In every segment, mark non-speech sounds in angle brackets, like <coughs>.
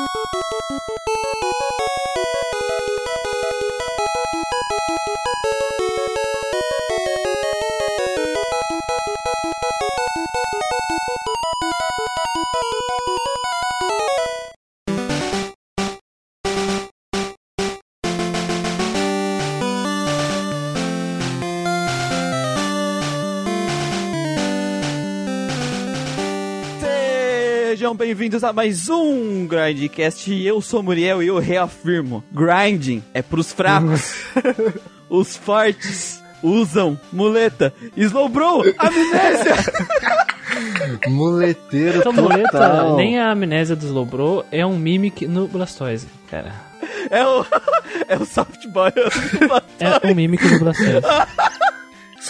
you bem-vindos a mais um Grindcast. Eu sou Muriel e eu reafirmo: grinding é pros fracos. <laughs> Os fortes usam muleta. Slowbro, amnésia! <laughs> Muleteiro Então, total. muleta, nem a amnésia do Slowbro é um mimic no Blastoise, cara. É o, <laughs> é o softboy. É um mimic no Blastoise.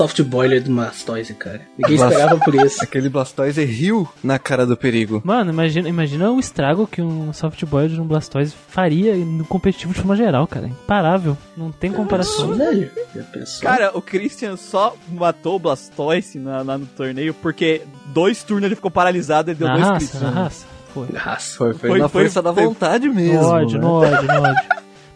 Soft boiler do Blastoise, cara. Ninguém Blast- esperava por <laughs> isso. Aquele Blastoise riu na cara do perigo. Mano, imagina, imagina o estrago que um softboy de um Blastoise faria no competitivo de forma geral, cara. Imparável. Não tem comparação. Velho, pensou? Cara, o Christian só matou o Blastoise na, lá no torneio porque dois turnos ele ficou paralisado e deu Na dois raça, crits. na raça. Foi. Raça. Foi, foi, Foi- na foi- força da foi- vontade No mesmo. ódio, né? no ódio, no ódio.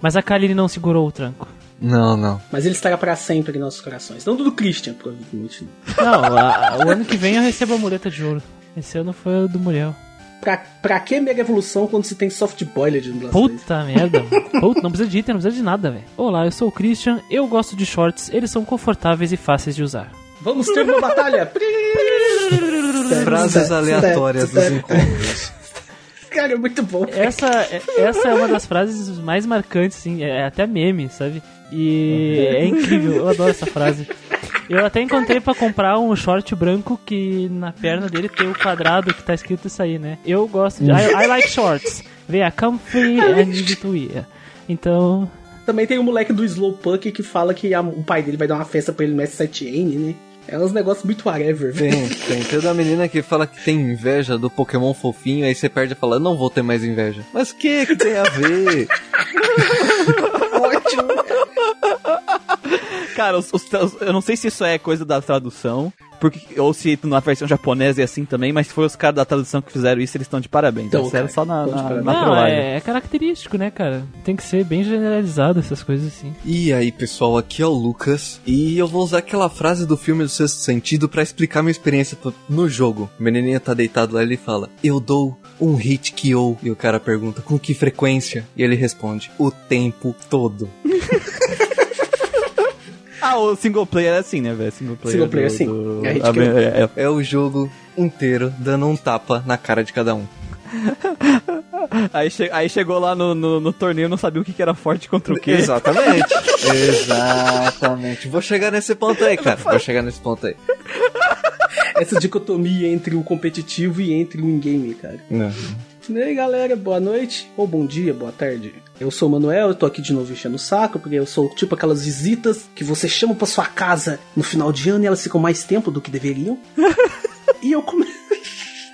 Mas a Kaline não segurou o tranco. Não, não. Mas ele estará pra sempre em nossos corações. Não do Christian, provavelmente. não. Não, a- o ano que vem eu recebo a muleta de ouro. Esse ano foi o do Muriel. Pra, pra que mega evolução quando se tem soft boiler de Blastoise? Puta merda. Puta, não precisa de item, não precisa de nada, velho. Olá, eu sou o Christian, eu gosto de shorts, eles são confortáveis e fáceis de usar. Vamos ter uma batalha! <laughs> Frases aleatórias dos encontros. Cara, é muito bom. Essa, é- essa é uma das frases mais marcantes, assim, é até meme, sabe? E é incrível, eu adoro essa frase. Eu até encontrei pra comprar um short branco que na perna dele tem o quadrado que tá escrito isso aí, né? Eu gosto de. I, I like shorts. Veja, comfy and easy to wear. Então, Também tem o moleque do Slowpoke que fala que a- o pai dele vai dar uma festa pra ele no S7N, né? É uns negócios muito whatever, velho. Tem, tem. Tem da menina que fala que tem inveja do Pokémon fofinho, aí você perde e fala, não vou ter mais inveja. Mas o que que tem a ver? <laughs> <laughs> Cara, os- os- os- eu não sei se isso é coisa da tradução, porque, ou se na versão japonesa é assim também, mas se foi os caras da tradução que fizeram isso, eles estão de parabéns. Então, sério, cara, só na, na, parabéns. na não, trollagem. é, é característico, né, cara? Tem que ser bem generalizado essas coisas assim. E aí, pessoal, aqui é o Lucas, e eu vou usar aquela frase do filme do Sexto Sentido pra explicar minha experiência no jogo. O menininho tá deitado lá e ele fala, eu dou um hit KO. E o cara pergunta, com que frequência? E ele responde, o tempo todo. <laughs> Ah, o single player é assim, né, velho? Single player, Single player, do- sim. do- É a gente a- que- é- é- É o jogo inteiro dando um tapa na cara de cada um. <laughs> Aí, che- aí chegou lá no, no, no torneio não sabia o que, que era forte contra o quê. Exatamente. <laughs> Exatamente. Vou chegar nesse ponto aí, cara. Vou chegar nesse ponto aí. Essa dicotomia entre o competitivo e entre o in-game, cara. Não. E aí galera, boa noite, ou bom dia, boa tarde. Eu sou o Manuel, eu tô aqui de novo enchendo o saco, porque eu sou tipo aquelas visitas que você chama pra sua casa no final de ano e elas ficam mais tempo do que deveriam. <laughs> e eu come... <laughs>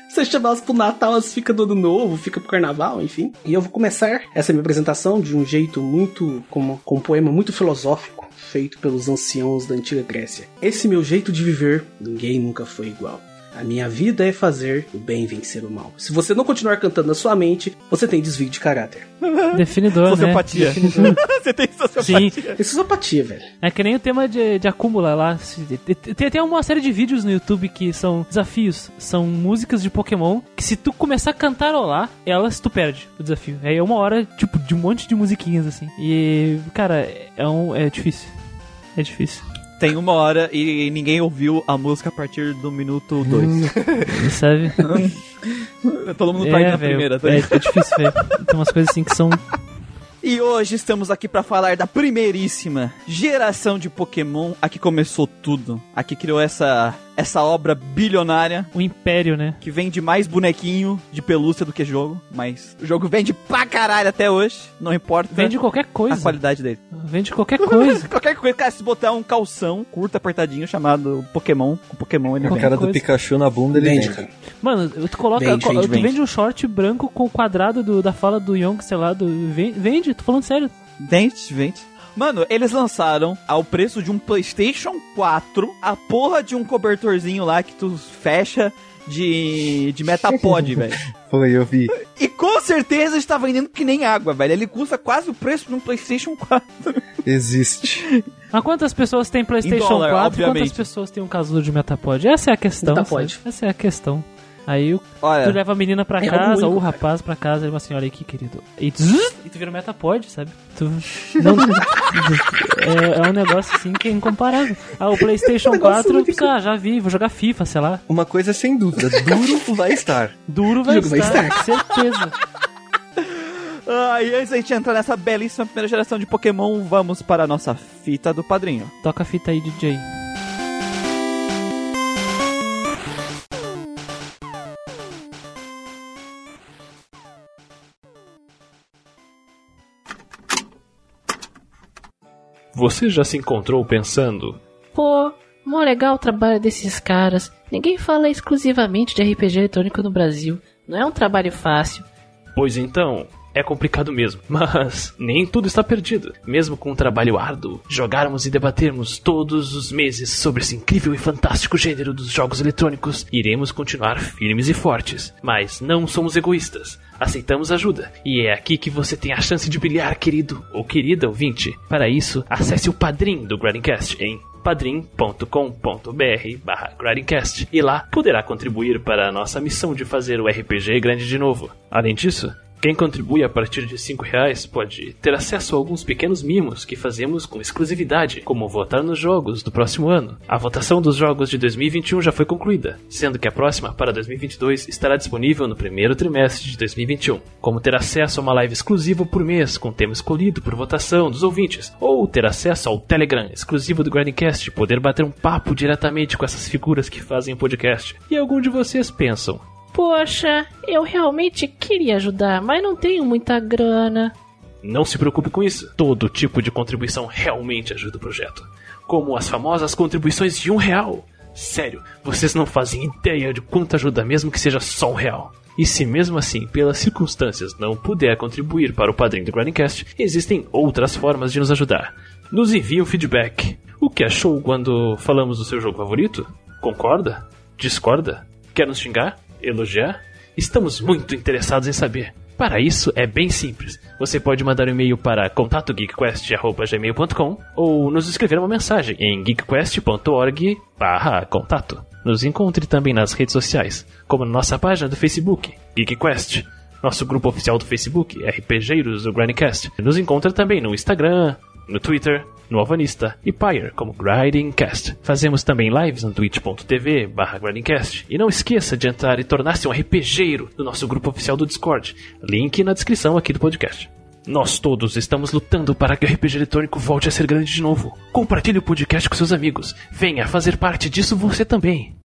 Você chama elas pro Natal, elas ficam do ano novo, fica pro carnaval, enfim. E eu vou começar essa minha apresentação de um jeito muito. com, com um poema muito filosófico, feito pelos anciãos da antiga Grécia. Esse meu jeito de viver, ninguém nunca foi igual. A minha vida é fazer o bem vencer o mal. Se você não continuar cantando na sua mente, você tem desvio de caráter. <laughs> Definidor, né? Sociopatia. Definidor. <laughs> <laughs> Você tem sociopatia. Sim, Isso é sopatia, velho. É que nem o tema de, de acúmula lá. Tem tem até uma série de vídeos no YouTube que são desafios. São músicas de Pokémon que se tu começar a cantarolar, elas tu perde o desafio. Aí é uma hora, tipo, de um monte de musiquinhas assim. E, cara, é, um, é difícil. É difícil. Tem uma hora e ninguém ouviu a música a partir do minuto 2. <laughs> Sabe? <laughs> Todo mundo perde na velho, primeira. tá? é, é difícil, velho. Tem umas coisas assim que são. E hoje estamos aqui pra falar da primeiríssima geração de Pokémon, a que começou tudo, a que criou essa essa obra bilionária O império, né? que vende mais bonequinho de pelúcia do que jogo, mas o jogo vende pra caralho até hoje, não importa Vende qualquer a coisa. qualidade dele. Vende qualquer coisa. <laughs> Qualquer coisa, cara, se botar um calção curto, apertadinho, chamado Pokémon, com Pokémon ele Com a vende. cara do. Pikachu na bunda, ele Vende, vende. cara. Mano, tu coloca. Vende, co- vende, tu vende. vende um short branco com o quadrado do- da fala do Young, sei lá, do. Vende, vende, tô falando sério. Dente, vende. Mano, eles lançaram ao preço de um PlayStation 4 a porra de um cobertorzinho lá que tu fecha de, de Metapod, <laughs> velho. Foi, eu vi. E com certeza está vendendo que nem água, velho. Ele custa quase o preço de um PlayStation 4. Existe. <laughs> Mas quantas pessoas têm PlayStation dólar, 4? obviamente. Quantas pessoas têm um casulo de Metapod? Essa é a questão. Metapod. sabe? Essa é a questão. Aí o- tu Olha, leva a menina pra É o casa, ou o rapaz pra casa, e fala assim: olha aqui, querido. E tu, e tu vira um Metapod, sabe? Tu. <laughs> Não, é, é um negócio assim que é incomparável. Ah, o PlayStation <laughs> Um negócio 4, muito ah, já vi, vou jogar FIFA, sei lá. Uma coisa sem dúvida, duro vai estar. Duro vai jogo vai estar, certeza. ah, e antes da gente entrar nessa belíssima primeira geração de Pokémon, vamos para a nossa fita do padrinho. Toca a fita aí, DJ. Você já se encontrou pensando? Pô, mó legal o trabalho desses caras. Ninguém fala exclusivamente de RPG eletrônico no Brasil. Não é um trabalho fácil. Pois então, é complicado mesmo. <laughs> Mas nem tudo está perdido. Mesmo com um trabalho árduo, jogarmos e debatermos todos os meses sobre esse incrível e fantástico gênero dos jogos eletrônicos, iremos continuar firmes e fortes. Mas não somos egoístas. Aceitamos ajuda. E é aqui que você tem a chance de brilhar, querido ou querida ouvinte. Para isso, acesse o Padrim do Grindcast em padrim.com.br barra e lá poderá contribuir para a nossa missão de fazer o RPG grande de novo. Além disso, quem contribui a partir de 5 reais pode ter acesso a alguns pequenos mimos que fazemos com exclusividade, como votar nos jogos do próximo ano. A votação dos jogos de 2021 já foi concluída, sendo que a próxima, para 2022, estará disponível no primeiro trimestre de 2021. Como ter acesso a uma live exclusiva por mês, com tema escolhido por votação dos ouvintes, ou ter acesso ao Telegram exclusivo do Grindcast, poder bater um papo diretamente com essas figuras que fazem o podcast. E algum de vocês pensam, Poxa, eu realmente queria ajudar, mas não tenho muita grana. Não se preocupe com isso. Todo tipo de contribuição realmente ajuda o projeto. Como as famosas contribuições de um real. Sério, vocês não fazem ideia de quanto ajuda mesmo que seja só um real. E se mesmo assim, pelas circunstâncias, não puder contribuir para o padrinho do Grindcast, existem outras formas de nos ajudar. Nos envie um feedback. O que achou quando falamos do seu jogo favorito? Concorda? Discorda? Quer nos xingar? Elogiar? Estamos muito interessados em saber. Para isso é bem simples. Você pode mandar um e-mail para contatogeekquest@gmail.com ou nos escrever uma mensagem em geekquest.org/contato. Nos encontre também nas redes sociais, como na nossa página do Facebook, GeekQuest, nosso grupo oficial do Facebook, RPGeiros do Grindcast. Nos encontra também no Instagram, no Twitter, no Alvanista e Pyre como Grindingcast. Fazemos também lives no twitch.tv barra Grindingcast. E não esqueça de entrar e tornar-se um RPGeiro do nosso grupo oficial do Discord. Link na descrição aqui do podcast. Nós todos estamos lutando para que o RPG eletrônico volte a ser grande de novo. Compartilhe o podcast com seus amigos. Venha fazer parte disso você também.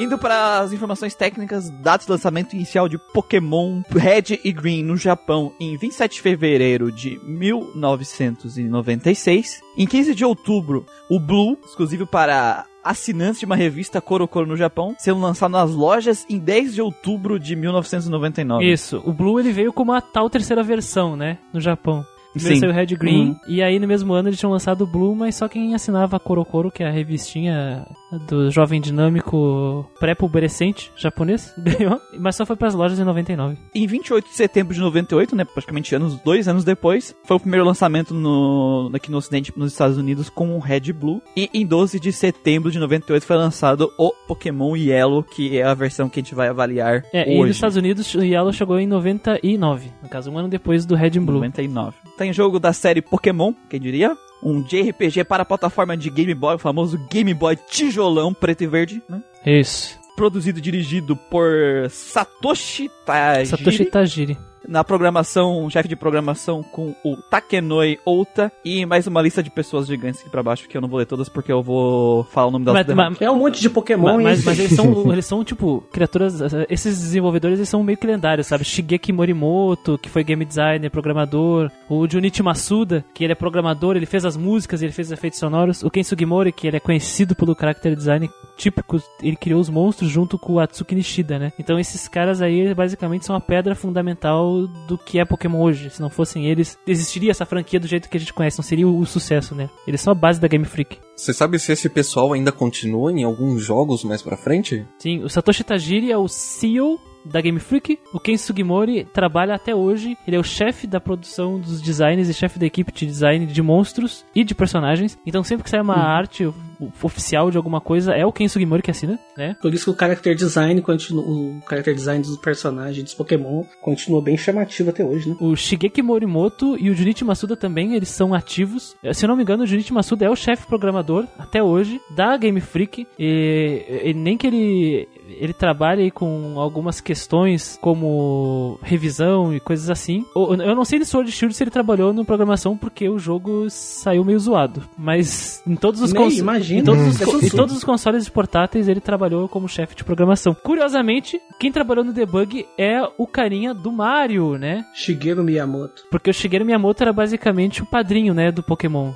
Indo para as informações técnicas, datas de lançamento inicial de Pokémon Red e Green no Japão em 27 de fevereiro de 1996. Em 15 de outubro, o Blue, exclusivo para assinantes de uma revista Korokoro no Japão, sendo lançado nas lojas em 10 de outubro de 1999. Isso, o Blue ele veio como a tal terceira versão, né? No Japão. Primeiro Sim. saiu Red Green, Uhum. e aí no mesmo ano eles tinham lançado o Blue, mas só quem assinava a Korokoro, que é a revistinha do jovem dinâmico pré-pubescente japonês, <laughs> ganhou, mas só foi pras lojas em 99. Em 28 de setembro de 98, né, praticamente anos, dois anos depois, foi o primeiro lançamento no, aqui no ocidente, nos Estados Unidos, com o Red Blue. E em 12 de setembro de 98 foi lançado o Pokémon Yellow, que é a versão que a gente vai avaliar É, e nos hoje. Estados Unidos o Yellow chegou em 99, no caso um ano depois do Red Blue. 99. Tem jogo da série Pokémon, quem diria? Um JRPG para a plataforma de Game Boy, o famoso Game Boy tijolão preto e verde, né? Isso. Produzido e dirigido por Satoshi Tajiri. Satoshi Tajiri. Na programação, chefe de programação com o Takenoi Outa e mais uma lista de pessoas gigantes aqui pra baixo, que eu não vou ler todas porque eu vou falar o nome delas. Mas, mas-. É um monte de Pokémon mas, mas, mas eles são, <laughs> eles são, tipo, criaturas. Esses desenvolvedores eles são meio que lendários, sabe? Shigeki Morimoto, que foi game designer, programador. O Junichi Masuda, que ele é programador, ele fez as músicas, ele fez efeitos sonoros. O Ken Sugimori, que ele é conhecido pelo character design, típicos. Ele criou os monstros junto com o Atsuki Nishida, né? Então esses caras aí basicamente são a pedra fundamental do que é Pokémon hoje. Se não fossem eles, existiria essa franquia do jeito que a gente conhece, não seria o, o sucesso, né? Eles são a base da Game Freak. Você sabe se esse pessoal ainda continua em alguns jogos mais pra frente? Sim, o Satoshi Tajiri é o CEO da Game Freak. O Ken Sugimori trabalha até hoje. Ele é o chefe da produção dos designs e chefe da equipe de design de monstros e de personagens. Então sempre que sai uma arte o- oficial de alguma coisa, é o Ken Sugimori que assina, né? Por isso que o character design continua, o character design dos personagens dos Pokémon continua bem chamativo até hoje, né? O Shigeki Morimoto e o Junichi Masuda também, eles são ativos. Eh, Se eu não me engano, o Junichi Masuda é o chefe programador, até hoje, da Game Freak. E, e nem que ele, ele trabalhe com algumas questões como revisão e coisas assim. Eu não sei de Sword Shield se ele trabalhou no programação, porque o jogo saiu meio zoado. Mas em todos os Nem, cons- imagina. em todos os, Hum. co- em todos os consoles portáteis ele trabalhou como chefe de programação. Curiosamente, quem trabalhou no debug é o carinha do Mario, né? Shigeru Miyamoto. Porque o Shigeru Miyamoto era basicamente o padrinho, né, do Pokémon.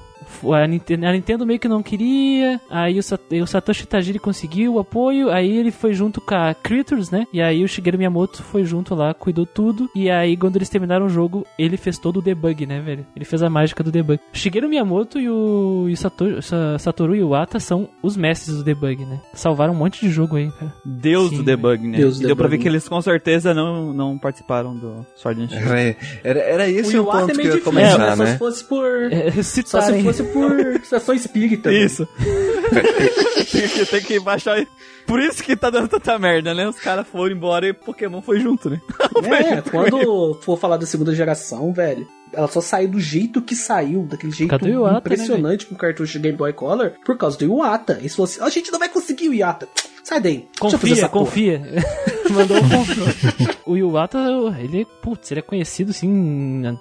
A Nintendo, a Nintendo meio que não queria, aí o, o Satoshi Tajiri conseguiu o apoio, aí ele foi junto com a Creatures, né? E aí o Shigeru Miyamoto foi junto lá, cuidou tudo, e aí quando eles terminaram o jogo, ele fez todo o debug, né, velho? Ele fez a mágica do debug. O Shigeru Miyamoto e o, e o Sato- Sa- Satoru Iwata são os mestres do debug, né? Salvaram um monte de jogo aí, cara. Deus Sim, do debug, né? Deus do e deu pra ver debug. que eles com certeza não, não participaram do Sword and Shield. Era, era, era esse o, Iwata ponto é que meio eu ia né? Só né? se fosse por... É, <laughs> Só se fosse por sessão espírita. né? Isso. tem, <laughs> que, tem que baixar. Por isso que tá dando tanta merda, né? Os caras foram embora e Pokémon foi junto, né? <laughs> É, quando for falar da segunda geração, velho, ela só saiu do jeito que saiu, daquele jeito Iwata, impressionante com o cartucho de Game Boy Color, por causa do Iwata. Eles falaram assim, a gente não vai conseguir o Iwata. Sai daí. Confia, essa porra." confia. <laughs> Mandou um o Iwata, ele, putz, ele é conhecido, assim,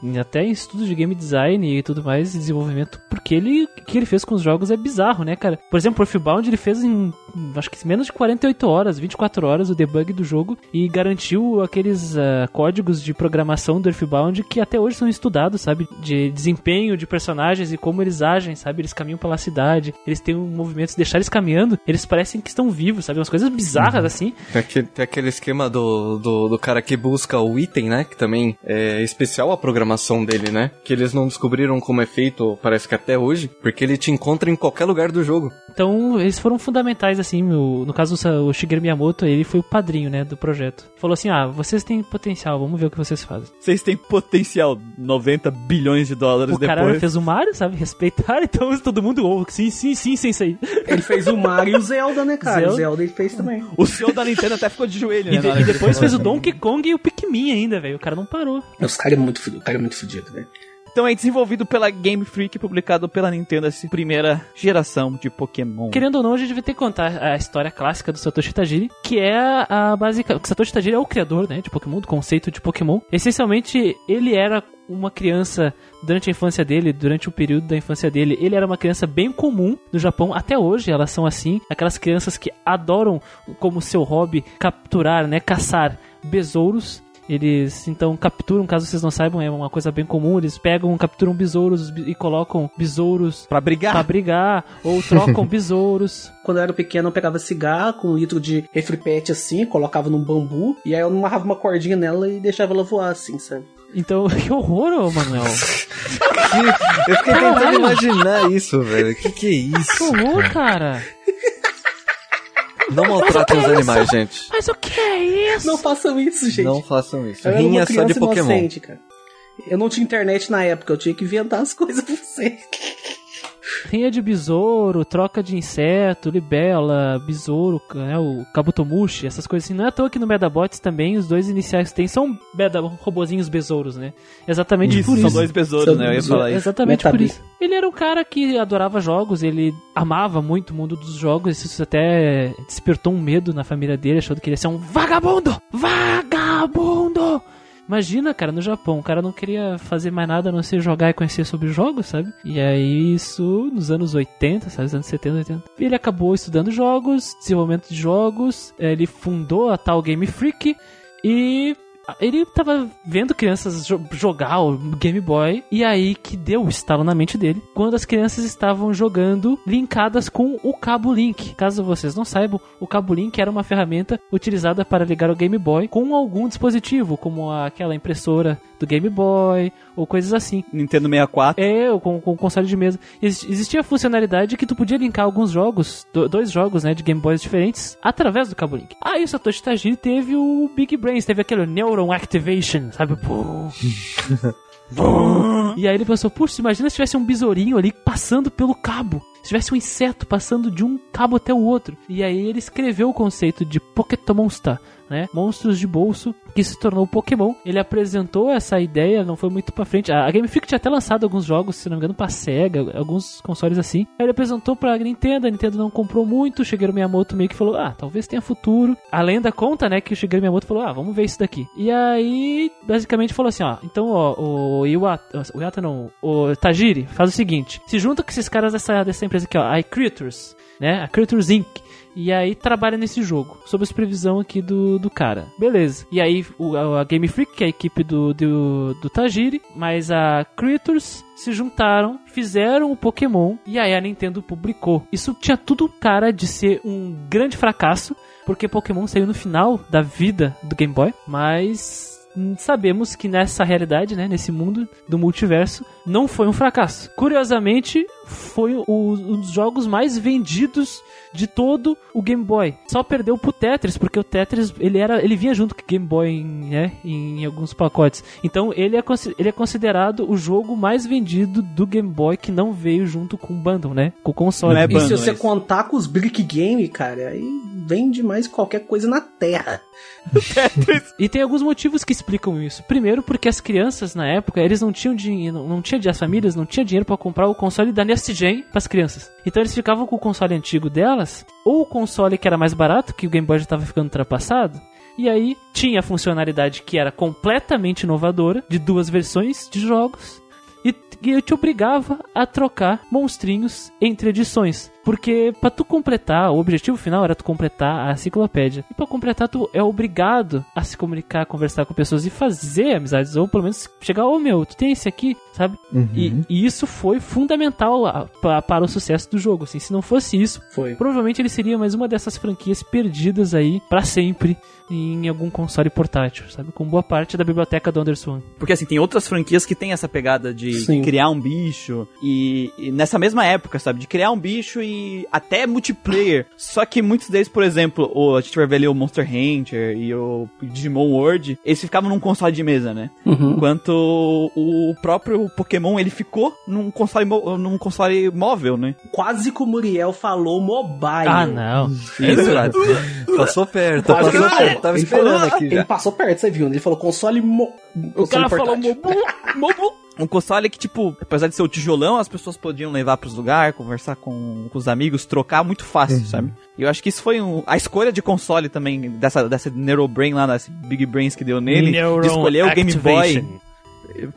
em- até em estudos de game design e tudo mais, desenvolvimento, porque ele, o que ele fez com os jogos é bizarro, né, cara? Por exemplo, o Earthbound, ele fez em, acho que menos de 48 horas, 24 horas, o debug do jogo e garantiu aqueles ah, códigos de programação do Earthbound que até hoje são estudados, sabe? De desempenho de personagens e como eles agem, sabe? Eles caminham pela cidade, eles têm um movimento, se deixar eles caminhando, eles parecem que estão vivos, sabe? Umas coisas bizarras, assim. Tem aquele, tem aquele esquema do, do, do cara que busca o item, né? Que também é especial a programação dele, né? Que eles não descobriram como é feito, parece que até hoje, porque ele te encontra em qualquer lugar do jogo. Então, eles foram fundamentais, assim, o- no caso, o o Shigeru Miyamoto, ele foi o padrinho, né, do projeto. Falou assim, ah, vocês têm potencial, vamos ver o que vocês fazem. Vocês têm potencial 90 bilhões de dólares O cara depois. fez o Mario, sabe, respeitaram, <laughs> então todo mundo, oh, sim, sim, sim, sim, isso aí. Ele fez o Mario e o Zelda, né, cara? Zelda. Ele fez também. <laughs> O CEO da Nintendo até ficou de joelho, né? E, de- e depois fez o. Donkey Kong e o Pikmin ainda, velho, o cara não parou. Os caras é muito fudido, o cara é muito fudido, velho. Então é desenvolvido pela Game Freak, publicado pela Nintendo, essa primeira geração de Pokémon. Querendo ou não, a gente vai ter que contar a história clássica do Satoshi Tajiri, que é a, a básica. O Satoshi Tajiri é o criador, né, de Pokémon, do conceito de Pokémon. Essencialmente, ele era uma criança durante a infância dele, durante o período da infância dele, ele era uma criança bem comum no Japão. Até hoje elas são assim, aquelas crianças que adoram como seu hobby capturar, né, caçar besouros. Eles então capturam, caso vocês não saibam, é uma coisa bem comum. Eles pegam, capturam besouros e colocam besouros Pra brigar. pra brigar, ou trocam <laughs> besouros. Quando eu era pequeno, eu pegava cigarro com um litro de refripete assim, colocava num bambu, e aí eu amarrava uma cordinha nela e deixava ela voar assim, sabe? Então, <laughs> que horror, ô Manuel. <laughs> Eu fiquei tentando imaginar isso, velho. Que que é Que isso? horror, cara. Não maltratem os animais, gente. Mas o que é isso? Não façam isso, gente. Não façam isso. eu Rinha só de Pokémon. inocente, cara. Eu não tinha internet na época, eu tinha que inventar as coisas pra você. Rinha de besouro, troca de inseto, libela, besouro, né, o kabutomushi, essas coisas assim. Não é à toa que no Medabots também os dois iniciais que tem são beda, robozinhos besouros, né? Exatamente Isso, por são isso. dois besouros, São né? Eu ia falar isso. Exatamente por Metabi. isso. Ele era um cara que adorava jogos, ele amava muito o mundo dos jogos, isso até despertou um medo na família dele, achando que ele ia ser um vagabundo! Vagabundo! Imagina, cara, no Japão, o cara não queria fazer mais nada a não ser jogar e conhecer sobre jogos, sabe? E aí, isso nos anos 80, sabe? Nos anos 70, 80. Ele acabou estudando jogos, desenvolvimento de jogos, ele fundou a tal Game Freak e ele tava vendo crianças jo- jogar o Game Boy e aí que deu o estalo na mente dele quando as crianças estavam jogando linkadas com o cabo Link. Caso vocês não saibam, o cabo Link era uma ferramenta utilizada para ligar o Game Boy com algum dispositivo, como aquela impressora do Game Boy ou coisas assim. Nintendo 64. É, ou com, com console de mesa. Ex- existia a funcionalidade que tu podia linkar alguns jogos, do- dois jogos, né, de Game Boys diferentes, através do cabo Link. Aí o Satoshi Tajiri teve o Big Brains, teve aquele Neuron Activation, sabe? Pô. <laughs> e aí ele pensou, puxa, imagina se tivesse um besourinho ali passando pelo cabo. Se tivesse um inseto passando de um cabo até o outro. E aí ele escreveu o conceito de Pokémonster, né? Monstros de bolso, que se tornou Pokémon. Ele apresentou essa ideia, não foi muito pra frente. A Game Freak tinha até lançado alguns jogos, se não me engano, pra Sega, alguns consoles assim. Aí ele apresentou pra Nintendo, a Nintendo não comprou muito. O Shigeru Miyamoto meio que falou: Ah, talvez tenha futuro. A lenda conta, né, que o Shigeru Miyamoto falou: Ah, vamos ver isso daqui. E aí, basicamente falou assim: Ó, então, ó, o Iwata, o Iwata não, o Tajiri, faz o seguinte: se junta com esses caras dessa, dessa empresa aqui, ó, a iCreatures, né, a Creatures Inc. E aí trabalha nesse jogo, sob a supervisão aqui do, do cara. Beleza. E aí o, a Game Freak, que é a equipe do, do, do Tajiri, mas a Creatures se juntaram, fizeram o Pokémon e aí a Nintendo publicou. Isso tinha tudo cara de ser um grande fracasso, porque Pokémon saiu no final da vida do Game Boy, mas sabemos que nessa realidade, né, nesse mundo do multiverso, não foi um fracasso. Curiosamente, foi o- um dos jogos mais vendidos de todo o Game Boy. Só perdeu pro Tetris, porque o Tetris ele era, ele vinha junto com o Game Boy em, né, em alguns pacotes. Então ele é, ele é considerado o jogo mais vendido do Game Boy que não veio junto com o bundle, né, com o console. É E se bundle, você isso. contar com os Brick Game, cara, aí vende mais qualquer coisa na Terra. <laughs> E tem alguns motivos que explicam isso. Primeiro, porque as crianças na época, eles não tinham dinheiro, não, tinha as famílias não tinha dinheiro pra comprar o console da Nest Gen pras crianças. Então eles ficavam com o console antigo delas, ou o console que era mais barato, que o Game Boy já tava ficando ultrapassado. E aí tinha a funcionalidade que era completamente inovadora, de duas versões de jogos, e, e te obrigava a trocar monstrinhos entre edições. Porque pra tu completar, o objetivo final era tu completar a enciclopédia. E pra completar, tu é obrigado a se comunicar, conversar com pessoas e fazer amizades. Ou pelo menos chegar, ô meu, tu tem esse aqui, sabe? E, e isso foi fundamental a- pa- para o sucesso do jogo. Assim, se não fosse isso, Foi. provavelmente ele seria mais uma dessas franquias perdidas aí pra sempre em algum console portátil, sabe? Com boa parte da biblioteca do Anderson. Porque assim, tem outras franquias que tem essa pegada de Sim. criar um bicho. E, e nessa mesma época, sabe? De criar um bicho e até multiplayer. Só que muitos deles, por exemplo, o, a gente vai ver ali o Monster Hunter e o Digimon World, eles ficavam num console de mesa, né? Uhum. Enquanto o próprio Pokémon, ele ficou num console, num console móvel, né? Quase que o Muriel falou mobile. Ah, não. Isso. <laughs> Passou perto, Quase passou ele perto. falou. Tava Ele esperando falou- aqui Ele já. passou perto, você viu? né? Ele falou console mo... O cara falou portátil. mobu, mobu. Um console que, tipo, apesar de ser o tijolão, as pessoas podiam levar pros lugares, conversar com, com os amigos, trocar muito fácil, sabe? E eu acho que isso foi um- a escolha de console também, dessa, dessa Neurobrain lá, desse Big Brains que deu nele, de escolher o Game Boy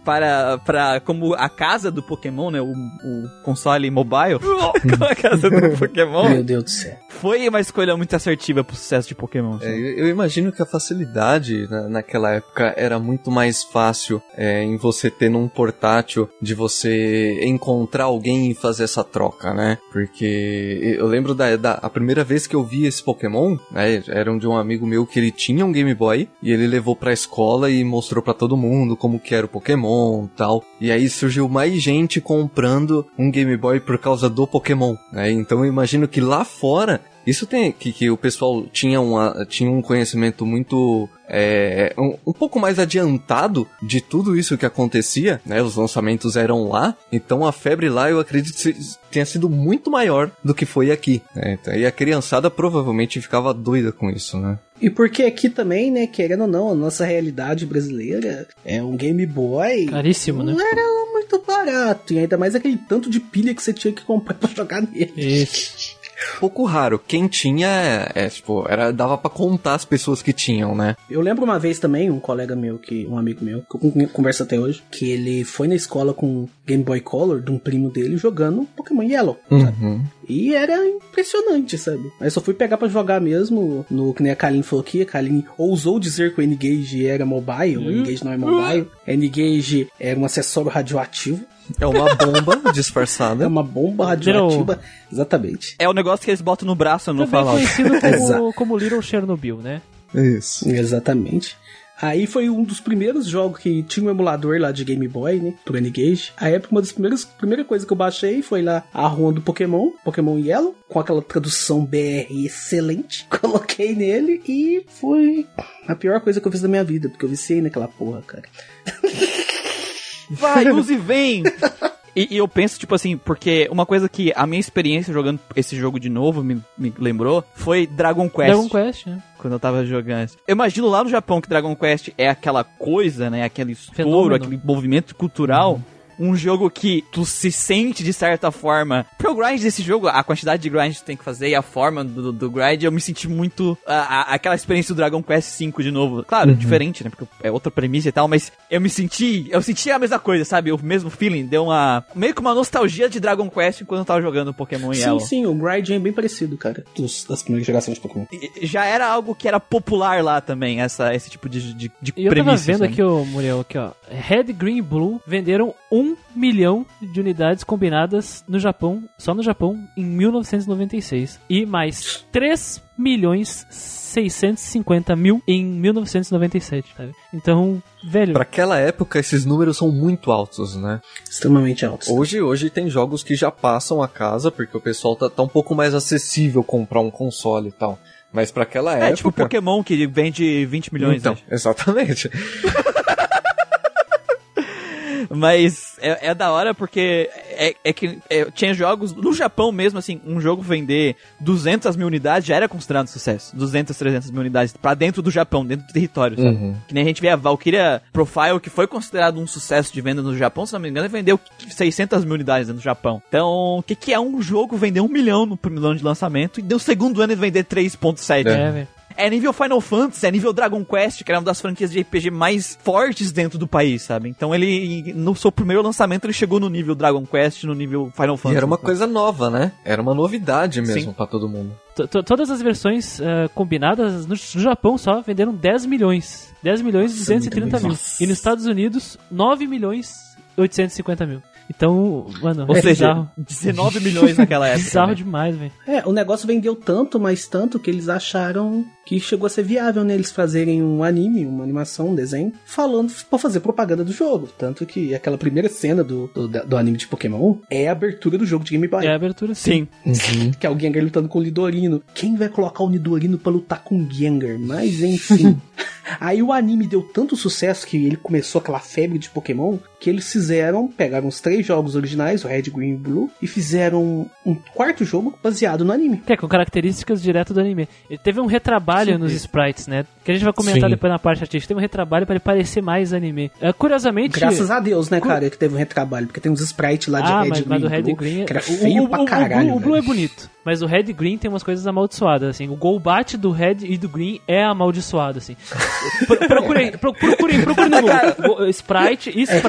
para, para como a casa do Pokémon, né? O, o console mobile, <laughs> como <laughs> a casa do <laughs> Pokémon, Meu Deus do céu. foi uma escolha muito assertiva pro sucesso de Pokémon. É, sabe? eu, eu imagino que a facilidade na- naquela época era muito mais fácil é, em você ter num portátil de você encontrar alguém e fazer essa troca, né? Porque eu lembro da, da a primeira vez que eu vi esse Pokémon, né? Era um de um amigo meu que ele tinha um Game Boy e ele levou pra escola e mostrou pra todo mundo como que era o Pokémon tal. E aí surgiu mais gente comprando um Game Boy por causa do Pokémon, né? Então eu imagino que lá fora isso tem que, que o pessoal tinha, uma, tinha um conhecimento muito é, um, um pouco mais adiantado de tudo isso que acontecia, né? Os lançamentos eram lá, então a febre lá eu acredito que tenha sido muito maior do que foi aqui. né? E a criançada provavelmente ficava doida com isso, né? E porque aqui também, né, querendo ou não, a nossa realidade brasileira é um Game Boy. Caríssimo, né? Não era muito barato. E ainda mais aquele tanto de pilha que você tinha que comprar <laughs> pra jogar nele. Isso. Pouco raro. Quem tinha, é, é, tipo, era, dava pra contar as pessoas que tinham, né? Eu lembro uma vez também, um colega meu, que um amigo meu, que eu con- converso até hoje, que ele foi na escola com Game Boy Color de um primo dele jogando Pokémon Yellow. sabe? Uhum. E era impressionante, sabe? Aí só fui pegar pra jogar mesmo, no que nem a Kalin falou aqui, a Kalin ousou dizer que o N-Gage era mobile, o N-Gage não é mobile, N-Gage era um acessório radioativo, É uma bomba <laughs> é disfarçada. uma bomba radioativa, exatamente. É o negócio que eles botam no braço no Fallout. conhecido como, <laughs> como Little Chernobyl, né? Isso. Exatamente. Aí foi um dos primeiros jogos que tinha um emulador lá de Game Boy, né? Pro N-Gage. Aí época, uma das primeiras primeira coisa que eu baixei foi lá a rua do Pokémon, Pokémon Yellow, com aquela tradução BR excelente. <laughs> Coloquei nele e foi a pior coisa que eu fiz da minha vida, porque eu viciei naquela porra, cara. Vai, <laughs> use e vem! E, e eu penso, tipo assim, porque uma coisa que a minha experiência jogando esse jogo de novo me, me lembrou foi Dragon Quest. Dragon Quest, né? Quando eu tava jogando. Eu imagino lá no Japão que Dragon Quest é aquela coisa, né? Aquele estouro, Fenômeno. aquele movimento cultural. Um jogo que tu se sente de certa forma. Pro grind desse jogo, a quantidade de grind que tu tem que fazer e a forma do, do grind, eu me senti muito. a- a- aquela experiência do Dragon Quest V de novo. Claro, diferente, né? Porque é outra premissa e tal, mas eu me senti. Eu senti a mesma coisa, sabe? O mesmo feeling. Deu uma. Meio que uma nostalgia de Dragon Quest quando eu tava jogando Pokémon Sim, Yellow. sim, o Grind é bem parecido, cara, dos- das primeiras gerações de Pokémon. E- Já era algo que era popular lá também, essa, esse tipo de, de, de E eu tava premissa. vendo sabe? aqui, ó, Muriel, aqui, ó. Red, Green e Blue venderam um milhão de unidades combinadas no Japão, só no Japão, em 1996. E mais 3 milhões 650 mil em 1997, sabe? Então, velho, Pra aquela época, esses números são muito altos, né? Extremamente altos. Hoje, hoje tem jogos que já passam a casa, porque o pessoal tá, tá um pouco mais acessível comprar um console e tal. Mas pra aquela É época... tipo Pokémon que vende 20 milhões. Então, né? <laughs> exatamente. Mas é, é da hora porque é, é que é, tinha jogos. No Japão mesmo, assim, um jogo vender 200 mil unidades já era considerado sucesso. 200, 300 mil unidades pra dentro do Japão, dentro do território, sabe? Uhum. Que nem a gente vê a Valkyria Profile, que foi considerado um sucesso de venda no Japão, se não me engano, vendeu 600 mil unidades no Japão. Então, o que, que é um jogo vender um milhão no primeiro ano de lançamento e no segundo ano ele vender 3.7? é, velho. É nível Final Fantasy, é nível Dragon Quest, que era uma das franquias de RPG mais fortes dentro do país, sabe? Então ele, no seu primeiro lançamento, ele chegou no nível Dragon Quest, no nível Final Fantasy. E era uma Então, coisa nova, né? Era uma novidade mesmo pra todo mundo. Todas as versões eh, combinadas no, no Japão só venderam 10 milhões. 10 milhões e 230 mil. E nos Estados Unidos, 9 milhões e 850 mil. Então, mano, Ou é seja, bizarro. 19 milhões naquela época. bizarro né? demais, velho. É, o negócio vendeu tanto, mas tanto, que eles acharam que chegou a ser viável, né? Eles fazerem um anime, uma animação, um desenho, falando pra fazer propaganda do jogo. Tanto que aquela primeira cena do, do, do anime de Pokémon é a abertura do jogo de Game Boy. É a abertura sim. Sim. Que é o Gengar lutando com o Nidorino. Quem vai colocar o Nidorino pra lutar com o Gengar? Mas enfim. <laughs> Aí o anime deu tanto sucesso que ele começou aquela febre de Pokémon que eles fizeram, pegaram os três jogos originais, o Red, Green e Blue, e fizeram um quarto jogo baseado no anime. Que é com características direto do anime. Ele teve um retrabalho Sim. nos sprites, né? Que a gente vai comentar Sim. depois na parte artística. Teve um retrabalho pra ele parecer mais anime. É, curiosamente. Graças a Deus, né, cara, que teve um retrabalho, porque tem uns sprites lá de ah, Red, mas, Green mas o Red Blue, Green que era o- feio o, pra o- o caralho. Blue, o Blue é bonito, mas o Red Green tem umas coisas amaldiçoadas, assim. O Golbat do Red e do Green é amaldiçoado, assim. <laughs> Pro- procurem, pro- procurem, procurem no <laughs> Google. Go- Sprite, é Sprite,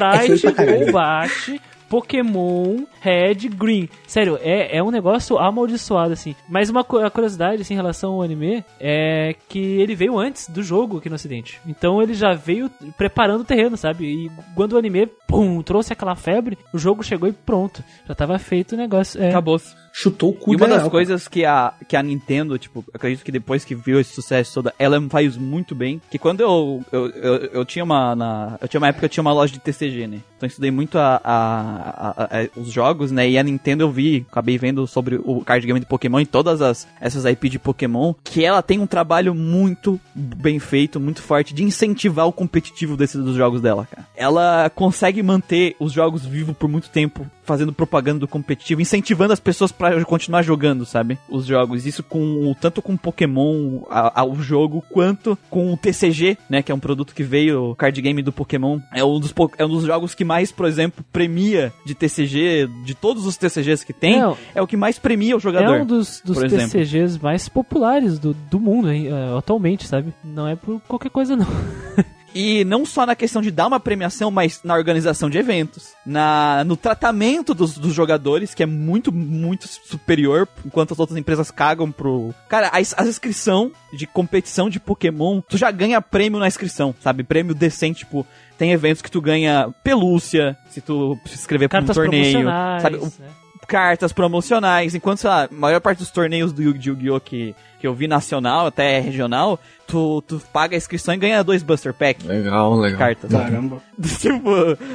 caralho. Golbat. Pokémon Red Green. Sério, é, é um negócio amaldiçoado, assim. Mas uma curiosidade, assim, em relação ao anime, é que ele veio antes do jogo aqui no ocidente. Então ele já veio preparando o terreno, sabe? E quando o anime, pum, trouxe aquela febre, o jogo chegou e pronto. Já tava feito o negócio. É, Acabou. Chutou o cu E uma das coisas que a, que a Nintendo, tipo, acredito que depois que viu esse sucesso todo, ela faz muito bem. Que quando eu, eu, eu, eu tinha uma. Na, eu tinha uma época eu tinha uma loja de TCG, né? Então eu estudei muito a, a- a- a- os jogos, né? E a Nintendo eu vi, acabei vendo sobre o card game de Pokémon e todas as, essas IP de Pokémon, que ela tem um trabalho muito bem feito, muito forte, de incentivar o competitivo desses dos jogos dela, cara. Ela consegue manter os jogos vivos por muito tempo fazendo propaganda do competitivo, incentivando as pessoas pra continuar jogando, sabe? Os jogos. Isso com tanto com Pokémon ao jogo, quanto com o TCG, né? Que é um produto que veio, o card game do Pokémon. É um dos, é um dos jogos que mais, por exemplo, premia de TCG, de todos os TCGs que tem, Não. é o que mais premia o jogador. É um dos, dos por exemplo. TCGs mais populares do, do mundo hein, eh, atualmente, sabe? Não é por qualquer coisa, não. <laughs> E não só na questão de dar uma premiação, mas na organização de eventos, na no tratamento dos, dos jogadores, que é muito, muito superior, enquanto as outras empresas cagam pro. Cara, a, ins- a inscrição de competição de Pokémon, tu já ganha prêmio na inscrição, sabe? Prêmio decente, tipo. Tem eventos que tu ganha pelúcia, se tu se inscrever pra um torneio, sabe? Né? Cartas promocionais, enquanto, sei lá, a maior parte dos torneios do Yu-Gi-Oh! Que, que eu vi nacional, até regional, tu, tu paga a inscrição e ganha dois Buster Pack Legal, legal. cartas. Caramba. <laughs> tipo,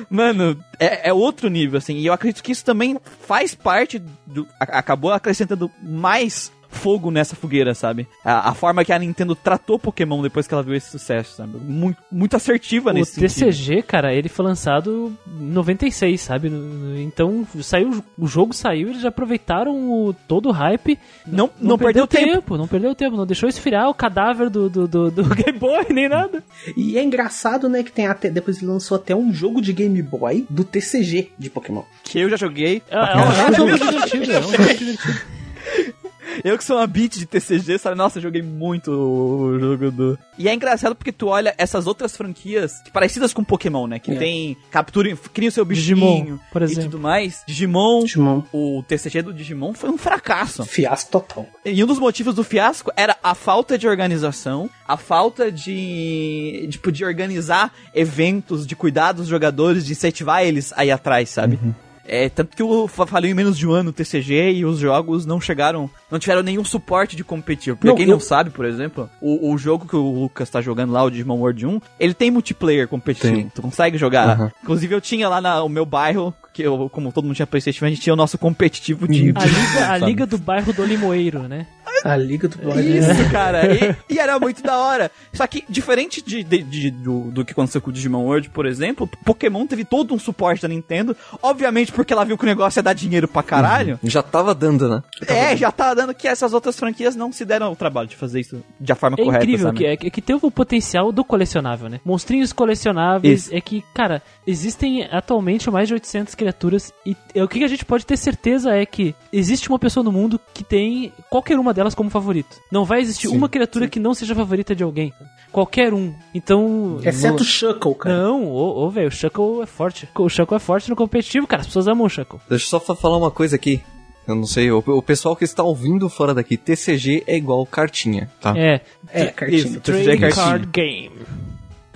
mano, é, é outro nível, assim. E eu acredito que isso também faz parte do. a- acabou acrescentando mais fogo nessa fogueira, sabe? A, a forma que a Nintendo tratou Pokémon depois que ela viu esse sucesso, sabe? Muito, muito assertiva O nesse sentido. TCG, cara, ele foi lançado em 96, sabe? Então, saiu, o jogo saiu, eles já aproveitaram o- todo o hype. Não, não, perdeu tempo. Não perdeu tempo, não deixou esfriar o cadáver do, do, do, do <laughs> Game Boy, nem nada. E é engraçado, né, que tem até. Depois ele lançou até um jogo de Game Boy do TCG de Pokémon. Que eu já joguei. É, é um, é <laughs> um jogo divertido, é um jogo divertido. Eu que sou uma beat de TCG, sabe? Nossa, joguei muito o jogo do. E é engraçado porque tu olha essas outras franquias parecidas com Pokémon, né? Que É. tem. Captura, cria o seu bichinho Digimon, por e exemplo. tudo mais. Digimon. Digimon. O TCG do Digimon foi um fracasso. Fiasco total. E um dos motivos do fiasco era a falta de organização, a falta de, tipo, de organizar eventos, de cuidar dos jogadores, de incentivar eles aí atrás, sabe? É, tanto que eu fa- falei em menos de um ano o TCG e os jogos não chegaram, não tiveram nenhum suporte de competitivo. Pra Não, quem eu- não sabe, por exemplo, o, o jogo que o Lucas tá jogando lá, o Digimon World 1, ele tem multiplayer competitivo. Tem. Tu consegue jogar. Aham. Inclusive eu tinha lá no meu bairro, que eu, como todo mundo tinha Playstation, a gente tinha o nosso competitivo de... A liga, a liga do bairro do Limoeiro, né? A Liga do Boy. Isso, cara. E, e era muito da hora. Só que, diferente de, de- de- do, do que aconteceu com o Digimon World, por exemplo, Pokémon teve todo um suporte da Nintendo. Obviamente porque ela viu que o negócio ia dar dinheiro pra caralho. Já tava dando, né? É, já tá dando que essas outras franquias não se deram o trabalho de fazer isso de forma É correta, incrível sabe? que, é, que teve o potencial do colecionável, né? Monstrinhos colecionáveis. Isso. É que, cara, existem atualmente mais de 800 criaturas. E o que a gente pode ter certeza é que existe uma pessoa no mundo que tem qualquer uma delas como favorito. Não vai existir Sim, uma criatura que não seja favorita de alguém. Qualquer um. Então. Exceto o Shuckle, cara. Não, ô, ô velho, o Shuckle é forte. O Shuckle é forte no competitivo, cara. As pessoas amam o Shuckle. Deixa eu só fa- falar uma coisa aqui. Eu não sei, o, o pessoal que está ouvindo fora daqui, TCG é igual cartinha, tá? É, É, cartinha. Isso, TCG é cartinha. Card Game.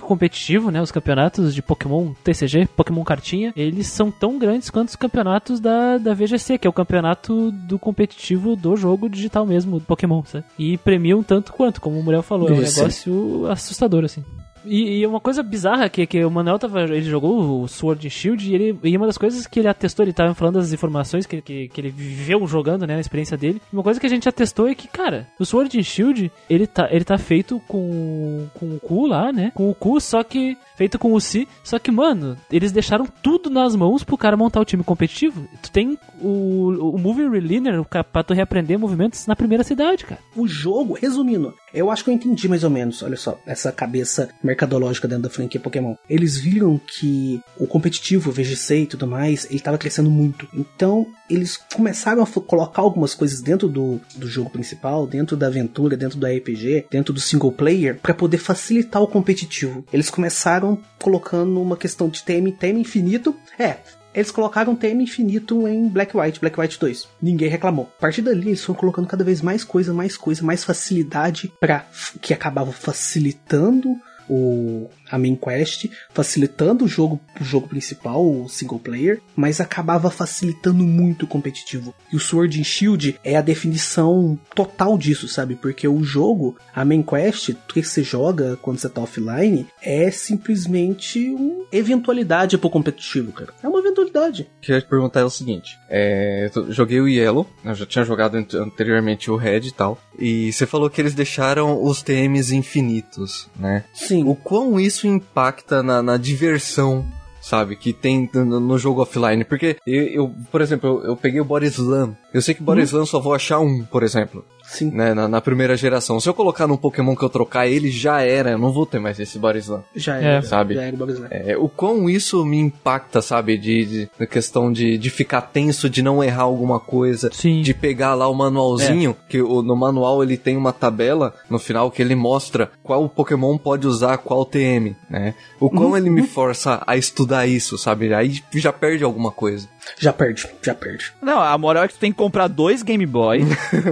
Competitivo, né? Os campeonatos de Pokémon TCG, Pokémon Cartinha, eles são tão grandes quanto os campeonatos da, da VGC, que é o campeonato do competitivo do jogo digital mesmo, do Pokémon, sabe? E premiam tanto quanto, como o Muriel falou, é um Isso. negócio assustador, assim. E, e uma coisa bizarra que, que o Manuel tava. Ele jogou o Sword and Shield e, ele, e uma das coisas que ele atestou, ele tava falando das informações que, que, que ele viveu jogando, né? A experiência dele. Uma coisa que a gente atestou é que, cara, o Sword and Shield, ele tá, ele tá feito com, com o cu lá, né? Com o cu, só que. Feito com o Si. Só que, mano, eles deixaram tudo nas mãos pro cara montar o time competitivo. Tu tem o, o Movie Reliner pra tu reaprender movimentos na primeira cidade, cara. O jogo, resumindo, eu acho que eu entendi mais ou menos, olha só, essa cabeça mercadológica dentro da franquia Pokémon. Eles viram que o competitivo, o VGC e tudo mais, ele tava crescendo muito. Então, eles começaram a colocar algumas coisas dentro do, do jogo principal, dentro da aventura, dentro do RPG, dentro do single player, pra poder facilitar o competitivo. Eles começaram colocando uma questão de TM, TM infinito. É, eles colocaram TM infinito em Black White, Black White 2. Ninguém reclamou. A partir dali, eles foram colocando cada vez mais coisa, mais coisa, mais facilidade para que acabava facilitando o a main quest, facilitando o jogo, o jogo principal, o single player, mas acabava facilitando muito o competitivo. E o Sword and Shield é a definição total disso, sabe? Porque o jogo, a main quest, o que você joga quando você tá offline, é simplesmente uma eventualidade pro competitivo, cara. É uma eventualidade. O que eu ia te perguntar é o seguinte: é, eu joguei o Yellow, eu já tinha jogado ant- anteriormente o Red e tal, e você falou que eles deixaram os TMs infinitos, né? Sim. O quão isso impacta na, na diversão sabe? Que tem no, jogo offline. Porque eu, eu, por exemplo, eu, eu peguei o Body Slam. Eu sei que Body Slam só vou achar um, por exemplo. Sim. Né, na, na primeira geração. Se eu colocar num Pokémon que eu trocar ele, já era. Eu não vou ter mais esse Body Slam. Já É. era. Sabe? Já era o Bob Slam. É, o quão isso me impacta, sabe? De, de na questão de, de ficar tenso, de não errar alguma coisa, Sim. de pegar lá o manualzinho, que o, no manual ele tem uma tabela no final que ele mostra qual Pokémon pode usar qual TM, né? O quão ele me força a estudar isso, sabe? Aí já perde alguma coisa. Já perde, já perde. Não, a moral é que tu tem que comprar dois Game Boy,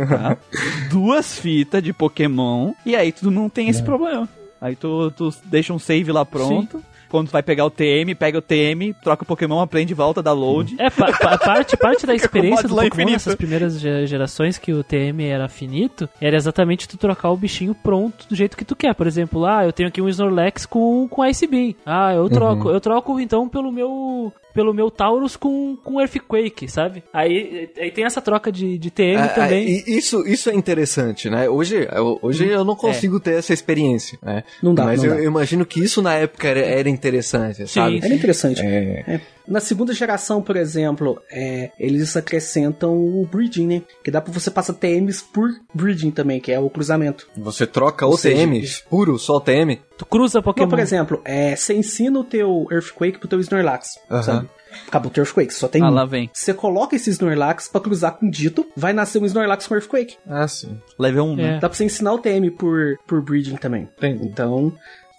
tá? <laughs> duas fitas de Pokémon, e aí tu não tem esse problema. Aí tu, tu deixa um save lá pronto. Quando tu vai pegar o TM, pega o TM, troca o Pokémon, aprende, volta, dá load. É, pa- pa- parte, parte da <laughs> experiência do Pokémon infinito. nessas primeiras ge- gerações que o TM era finito, era exatamente tu trocar o bichinho pronto do jeito que tu quer. Por exemplo, ah, eu tenho aqui um Snorlax com, com Ice Beam. Ah, eu troco, eu troco então pelo meu pelo meu Taurus com, com Earthquake, sabe? Aí, aí tem essa troca de, de TM É, também. é, e isso, isso é interessante, né? Hoje, eu- hoje eu não consigo ter essa experiência, né? Não dá, Mas não eu, dá. imagino que isso na época era, era interessante, sabe? Era interessante. É. É. Na segunda geração, por exemplo, é, eles acrescentam o breeding, né? Que dá pra você passar TMs por breeding também, que é o cruzamento. Você troca Ou o seja, TM puro, só o TM. Tu cruza Não, Pokémon. por exemplo, é, você ensina o teu Earthquake pro teu Snorlax, Aham. sabe? Acabou o teu Earthquake, só tem Ah, um. lá vem. Você coloca esse Snorlax pra cruzar com o Dito, vai nascer um Snorlax com Earthquake. Ah, sim. Level 1, né? É. Dá pra você ensinar o TM por, por breeding também. Então,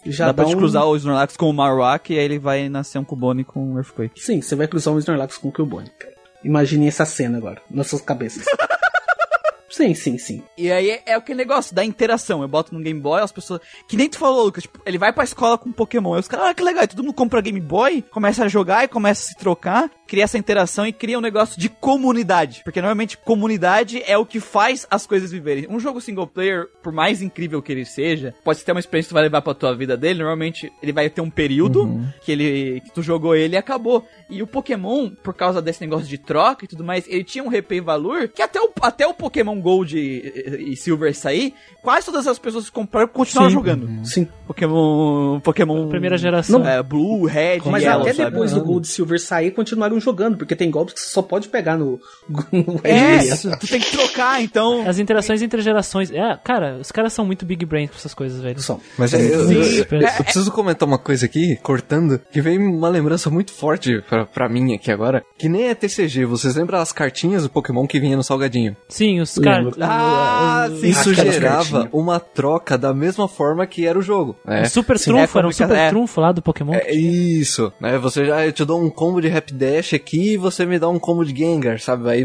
já Dá pra dá te um... cruzar o Snorlax com o Marowak e aí ele vai nascer um Cubone com o Earthquake. Sim, você vai cruzar um Snorlax com o Cubone, cara. Imagine essa cena agora, nas suas cabeças. <laughs> sim, sim, sim. E aí é, é aquele negócio da interação. Eu boto no Game Boy, as pessoas. Que nem tu falou, Lucas. Tipo, ele vai pra escola com Pokémon. Aí os caras, ah, que legal. E todo mundo compra Game Boy, começa a jogar e começa a se trocar, cria essa interação e cria um negócio de comunidade. Porque normalmente comunidade é o que faz as coisas viverem. Um jogo single player, por mais incrível que ele seja, pode ter uma experiência que tu vai levar pra tua vida dele. Normalmente ele vai ter um período que ele que tu jogou ele e acabou. E o Pokémon, por causa desse negócio de troca e tudo mais, ele tinha um repay valor que até o, até o Pokémon Gold e, e Silver sair, quase todas as pessoas que compraram continuaram Sim. jogando. Sim. Pokémon. Pokémon. Primeira geração. É, Blue, Red, Mas Yellow, até sabe? depois do Gold e Silver sair, continuaram jogando, porque tem golpes que você só pode pegar no, <laughs> no É, tu tem que trocar, então. As interações entre gerações. É, cara, os caras são muito big brain com essas coisas, velho. Só. Mas eu, eu- eu- eu preciso comentar uma coisa aqui, cortando, que veio uma lembrança muito forte pra, pra mim aqui agora. Que nem é TCG, vocês lembram as cartinhas do Pokémon que vinha no salgadinho? Sim, os caras. Lembro. Ah, sim. Isso gerava uma troca da mesma forma que era o jogo, né? O Super Sim, Trunfo, é era um Super é. Trunfo lá do Pokémon. É isso, né? Você já, eu te dou um combo de Aqui e você me dá um combo de Gengar, sabe? Aí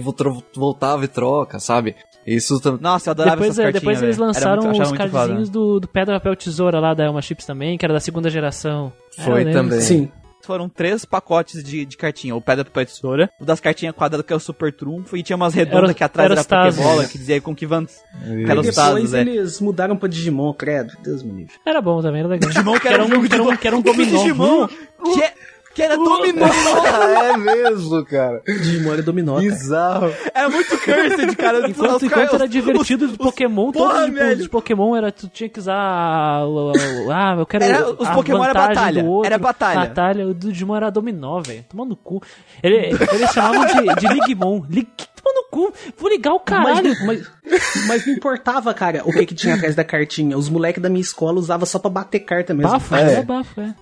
voltava e troca, sabe? Isso também. Nossa, eu adorava Depois, essas é, cartinhas, depois eles lançaram muito- os cardzinhos do, do Pedra, Papel, Tesoura lá da Elma Chips também, que era da segunda geração. Foi lembro. também. Sim. Foram três pacotes de, de cartinha. O Pedra, Papel e Tesoura. O das cartinhas quadradas, que é o Super Trunfo. E tinha umas redondas Era- que atrás era era, Tazos. Pokébola, que dizia com que van... Pelos depois Tazos, é. eles mudaram pra Digimon, credo. Deus me livre. Era bom também, era legal. Digimon que era um jogo que era de um, que era um dominó. Digimon, que, é- <laughs> que era dominó. <laughs> é mesmo, cara. Digimon era dominó, cara. Bizarro. Era muito cursed, cara. <laughs> Enquanto, Os enquanto era divertido do Pokémon, porra, todos os velho. de Pokémon era tu tinha que usar ah, eu quero Era- os a Pokémon era batalha, do outro, era batalha. Batalha, o do Digimon era dominó, velho. Tomando cu. Ele, eles chamavam de, de Ligmon. Lig, tomando no cu. Vou ligar o caralho. Mas, mas, mas não importava, cara, o que, que tinha atrás da cartinha. Os moleques da minha escola usavam só pra bater carta mesmo. Bafo, É. é. bafo, é.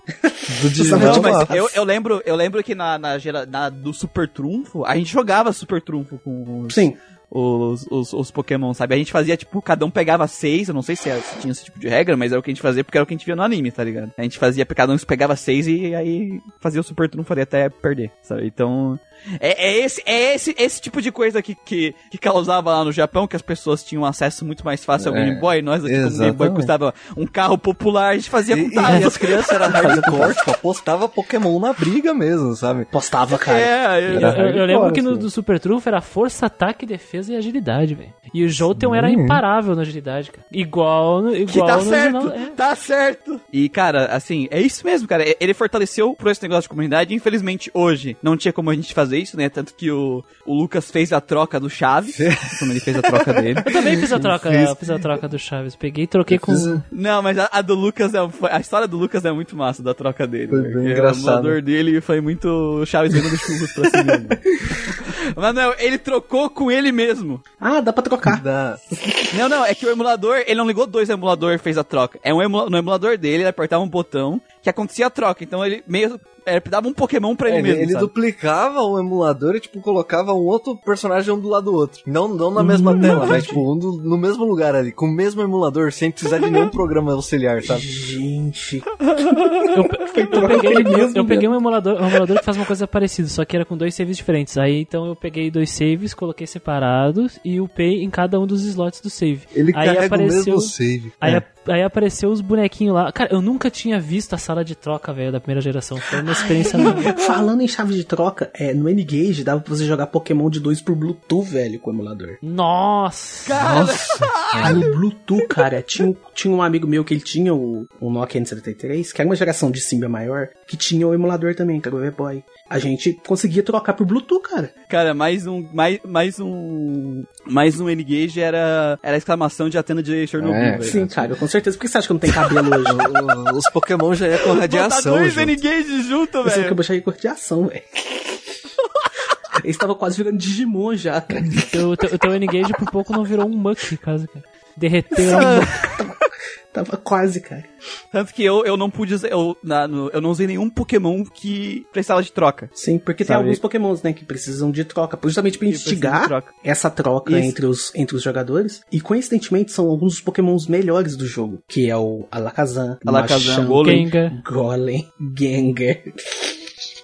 Do Digimon. Não, mas eu, eu lembro, eu lembro que na, na, na- do Super Trunfo, a gente jogava Super Trunfo com os, Sim. os, os, os Pokémon, sabe? A gente fazia, tipo, cada um pegava seis, eu não sei se, era- se tinha esse tipo de regra, mas era o que a gente fazia porque era o que a gente via no anime, tá ligado? A gente fazia, cada um pegava seis e aí fazia o Super Trunfo ali até perder, sabe? Então, é, é esse, é esse, esse tipo de coisa que, que, que causava lá no Japão, que as pessoas tinham acesso muito mais fácil ao É, Game Boy, nós aqui, o Game Boy custava um carro popular, a gente fazia com E, Tazos. e as crianças eram hardcore, <laughs> tipo, apostava Pokémon na briga mesmo, sabe? Postava, cara. É, Eu, eu, eu- eu lembro que no assim. do Super Trunfo era força, ataque defesa. e agilidade, velho. E o Jolteon era imparável na agilidade, cara. Igual, no- Que igual tá no certo, original. É. tá certo. E, cara, assim, é isso mesmo, cara. Ele fortaleceu por esse negócio de comunidade. Infelizmente, hoje, não tinha como a gente fazer isso, né? Tanto que o, o Lucas fez a troca do Chaves. <laughs> como ele fez a troca dele. Eu também fiz a troca, Fiz. fiz a troca do Chaves. Peguei e troquei com. Não, mas a, a do Lucas é. A história do Lucas é muito massa da troca dele. Foi bem porque engraçado. O emulador dele foi muito o Chaves vendo churros pra si <laughs> mesmo. Mas não, ele trocou com ele mesmo. Ah, dá pra trocar. Dá. Não, não, é que o emulador, ele não ligou dois emuladores e fez a troca. É um emula- no emulador dele, ele apertava um botão que acontecia a troca. Então ele meio. É, dava um Pokémon pra ele É, mesmo. ele sabe? duplicava o emulador e, tipo, colocava um outro personagem um do lado do outro. Não, não na mesma tela, mas, tipo, um do- no mesmo lugar ali, com o mesmo emulador, sem precisar de nenhum programa auxiliar, sabe? Gente. <laughs> Eu, eu peguei, eu peguei né? um emulador, um emulador que faz uma coisa parecida, só que era com dois saves diferentes. Aí então eu peguei dois saves, coloquei separados e upei em cada um dos slots do save. Ele aí carrega apareceu, o mesmo save. Aí, É. aí apareceu os bonequinhos lá. Cara, eu nunca tinha visto a sala de troca, velho, da primeira geração. Foi uma experiência nova. <laughs> Falando em chave de troca, é, no N-Gage dava pra você jogar Pokémon de dois por Bluetooth, velho, com o emulador. Nossa! Ah, no <laughs> Bluetooth, cara, tinha, tinha um amigo meu que ele tinha o, o Nokia N73, que era uma geração de Symbian maior, que tinha o emulador também, que era o V-Boy. A gente conseguia trocar por Bluetooth, cara. Cara, mais um. Mais, mais um. Mais um N-Gage era, era a exclamação de Atena de Chernobyl, É, velho. Sim, cara, com certeza. Por que você acha que não tenho cabelo hoje? <laughs> Os Pokémon já é com Botar radiação, dois junto. N-Gage junto, velho. eu baixei cor de ação, velho. <laughs> Eles estavam quase virando Digimon já, cara. O teu, o teu, o teu N-Gage por pouco não virou um Muck, caso, cara. Derreteu. <laughs> <laughs> Tava quase, cara. Tanto que eu, eu não pude usar. Eu, na- no- eu não usei nenhum Pokémon que precisava de troca. Sim, porque tem Sabe? alguns pokémons, né, que precisam de troca. Justamente pra instigar troca. essa troca Isso. entre os, entre os jogadores. E coincidentemente são alguns dos pokémons melhores do jogo. Que é o Alakazam, Alakazam, Machamp, Golem. Gengar. Golem, Gengar.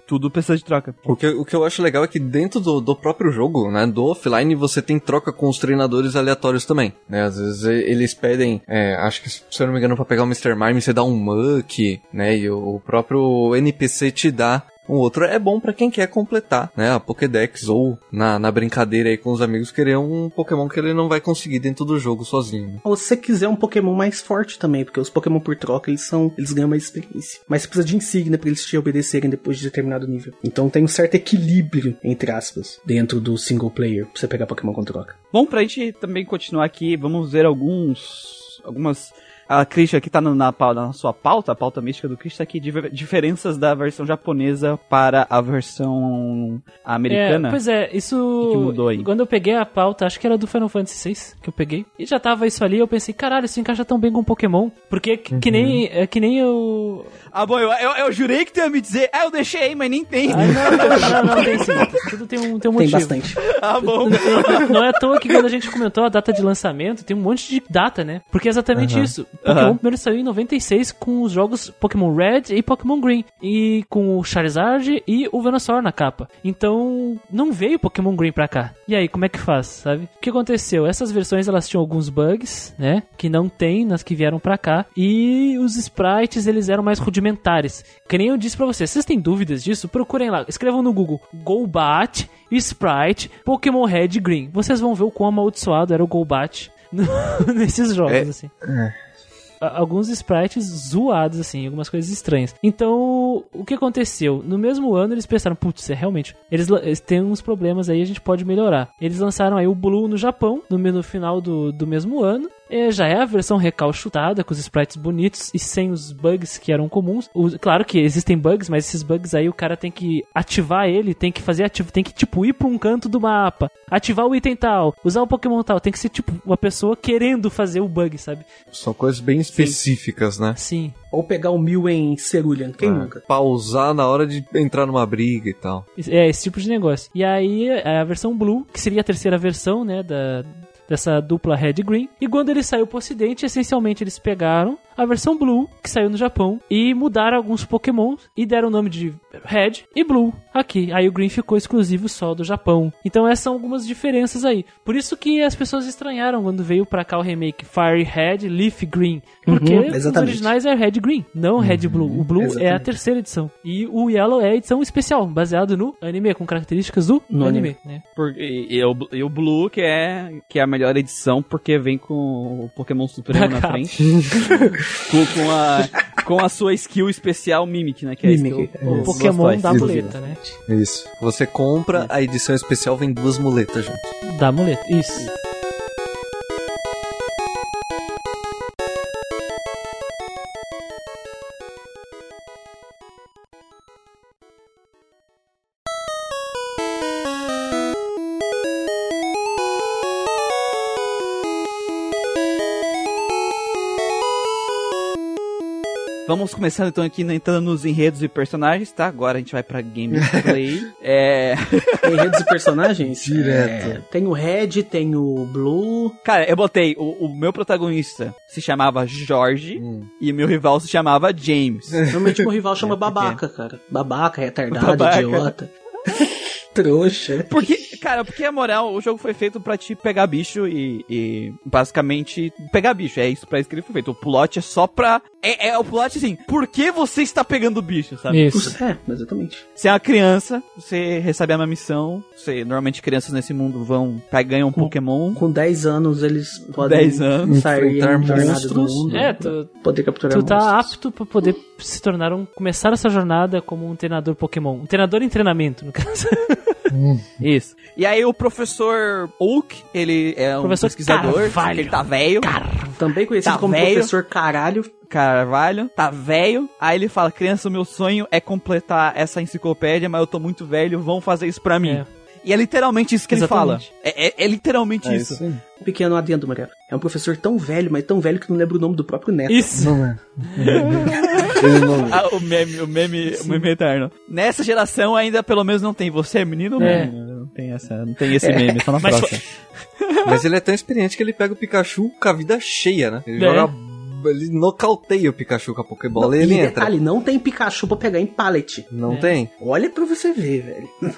Tudo precisa de troca. O que, o que eu acho legal é que dentro do, do próprio jogo, né, do offline, você tem troca com os treinadores aleatórios também, né, às vezes eles pedem, é, acho que se eu não me engano pra pegar o Mr. Mime você dá um muck, né, e o, o próprio NPC te dá um outro. É bom pra quem quer completar, né, a Pokédex ou na, na brincadeira aí com os amigos querer um Pokémon que ele não vai conseguir dentro do jogo sozinho. né. Ou se você quiser um Pokémon mais forte também, porque os Pokémon por troca, eles são. Eles ganham mais experiência. Mas você precisa de insígnia pra eles te obedecerem depois de determinado nível. Então tem um certo equilíbrio, entre aspas, dentro do single player, pra você pegar Pokémon com troca. Bom, pra gente também continuar aqui, vamos ver alguns. algumas. A Christian aqui tá na, pau- na sua pauta, a pauta mística do Christian aqui, diver- diferenças da versão japonesa para a versão americana. É, pois é, isso. O que que mudou aí? Quando eu peguei a pauta, acho que era do Final Fantasy VI que eu peguei. E já tava isso ali, eu pensei, caralho, isso encaixa tão bem com Pokémon. Porque que, que nem. É que nem eu. Ah, bom, eu, eu, eu jurei que tu ia me dizer, ah, eu deixei, mas nem tem. Ah, não, não, não, não, tem sim. Tudo tem um, tem um Tem motivo. bastante. Ah, bom. Não, não é à toa que quando a gente comentou a data de lançamento, tem um monte de data, né? Porque é exatamente isso. Pokémon Aham. primeiro saiu em 96 com os jogos Pokémon Red e Pokémon Green. E com o Charizard e o Venusaur na capa. Então, não veio Pokémon Green pra cá. E aí, como é que faz, sabe? O que aconteceu? Essas versões, elas tinham alguns bugs, né? Que não tem nas que vieram pra cá. E os sprites, eles eram mais rudimentares. Que nem eu disse pra vocês. Vocês têm dúvidas disso? Procurem lá. Escrevam no Google. Golbat, Sprite, Pokémon Red Green. Vocês vão ver o quão amaldiçoado era o Golbat <laughs> nesses jogos, É. assim. A- Alguns sprites zoados, assim, algumas coisas estranhas. Então, o que aconteceu? No mesmo ano, eles pensaram, putz, é realmente, eles, eles têm uns problemas aí, a gente pode melhorar. Eles lançaram aí o Blue no Japão, no, no final do, do mesmo ano. É, já é a versão recalchutada, com os sprites bonitos e sem os bugs que eram comuns. O- claro que existem bugs, mas esses bugs aí o cara tem que ativar ele, tem que fazer ativo, tem que tipo ir pra um canto do mapa, ativar o item tal, usar o Pokémon tal, tem que ser tipo uma pessoa querendo fazer o bug, sabe? São coisas bem específicas, né? Sim. Ou pegar o Mil em Cerulean, quem Ah, nunca? Pausar na hora de entrar numa briga e tal. É, esse tipo de negócio. E aí, é a versão Blue, que seria a terceira versão, né, da, dessa dupla Red Green. E quando ele saiu pro ocidente, essencialmente eles pegaram a versão Blue, que saiu no Japão, e mudaram alguns Pokémon e deram o nome de Red e Blue aqui. Aí o Green ficou exclusivo só do Japão. Então essas são algumas diferenças aí. Por isso que as pessoas estranharam quando veio pra cá o remake Fire Red, Leaf Green. Porque os exatamente. originais é Red Green, não Red Blue. O Blue é a Exatamente. terceira edição. E o Yellow é a edição especial, baseado no anime, com características do No anime. né? Por- e, e o, e o Blue, que é, que é a melhor edição, porque vem com o Pokémon Supremo na frente. <laughs> com, com a, com a sua skill especial Mimic, né? Que é Mimic, skill, O os Pokémon da muleta, né? Isso. Você compra, a edição especial vem duas muletas junto. Da muleta, isso. Vamos começando então aqui né, entrando nos enredos e personagens, tá? Agora a gente vai pra gameplay. <laughs> é... Enredos e personagens? Direto. É, tem o Red, tem o Blue. Cara, eu botei, o, o meu protagonista se chamava Jorge e meu rival se chamava James. <laughs> Normalmente meu rival chama É, porque- babaca, cara. Babaca, retardado, Babaca. idiota. <laughs> Trouxa. Porque, cara, porque a moral, o jogo foi feito pra te pegar bicho e, e basicamente pegar bicho. É isso pra isso que ele foi feito. O plot é só pra. É, é o plot assim, por que você está pegando bicho, sabe? Isso. É, exatamente. Você é uma criança, você recebe uma missão. Você, normalmente crianças nesse mundo vão, ganham um Pokémon. Com 10 anos eles podem 10 anos. sair jornada do monstros. mundo. É, tu, Poder capturar tu tá monstros. apto pra poder se tornar um. começar essa jornada como um treinador Pokémon. Um treinador em treinamento, no caso. <laughs> Isso. E aí o professor Oak, ele é um Professor pesquisador, ele tá velho. Também conhecido Tá como velho. professor caralho. Carvalho, tá velho. Aí ele fala: Criança, o meu sonho é completar essa enciclopédia, mas eu tô muito velho, vão fazer isso pra mim. É. E é literalmente isso que Exatamente. ele fala. É, é- é literalmente isso. aí. Um pequeno adendo, Maria. É um professor tão velho, mas tão velho que não lembra o nome do próprio neto. Isso. Não é. <laughs> Ele não... Ah, o meme, o meme, o meme eterno. Nessa geração ainda pelo menos não tem. Você é menino ou É. menina? Não tem essa, não tem esse meme, só na Mas próxima. <laughs> Mas ele é tão experiente que ele pega o Pikachu com a vida cheia, né? Ele É. joga. Ele nocauteia o Pikachu com a Pokébola Não, e ele e entra. detalhe, não tem Pikachu pra pegar em pallet. Não É. tem? Olha pra você ver, velho. <laughs>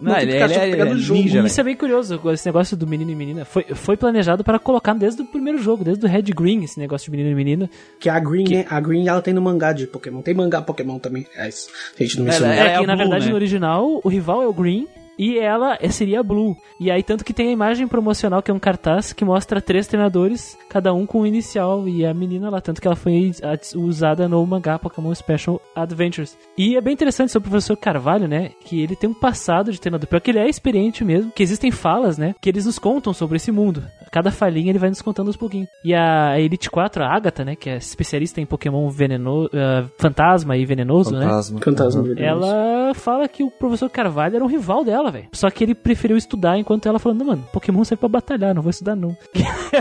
Não, tem ele, Pikachu ele, pra é- pegar ele é no jogo. ninja, isso é bem curioso, esse negócio do menino e menina. Foi, foi planejado para colocar desde o primeiro jogo, desde o Red Green, esse negócio de menino e menina. Que a Green, a Green ela tem no mangá de Pokémon. Tem mangá Pokémon também. É isso. A gente não mencionou. Ela É, é que a na verdade né? no original o rival é o Green e ela é- seria a Blue. E aí tanto que tem a imagem promocional que é um cartaz que mostra três treinadores, cada um com o inicial e a menina lá, tanto que ela foi ad- usada no mangá Pokémon Special Adventures. E é bem interessante sobre o professor Carvalho, né, que ele tem um passado de treinador, porque ele é experiente mesmo, que existem falas, né, que eles nos contam sobre esse mundo. Cada falinha ele vai nos contando aos pouquinhos. E a Elite 4, a Agatha, né, que é especialista em Pokémon venenoso, fantasma e venenoso, né? Fantasma. Fantasma Uhum. venenoso. Ela fala que o professor Carvalho era um rival dela, velho. Só que ele preferiu estudar enquanto ela falando, mano, Pokémon serve pra batalhar, não vou estudar não.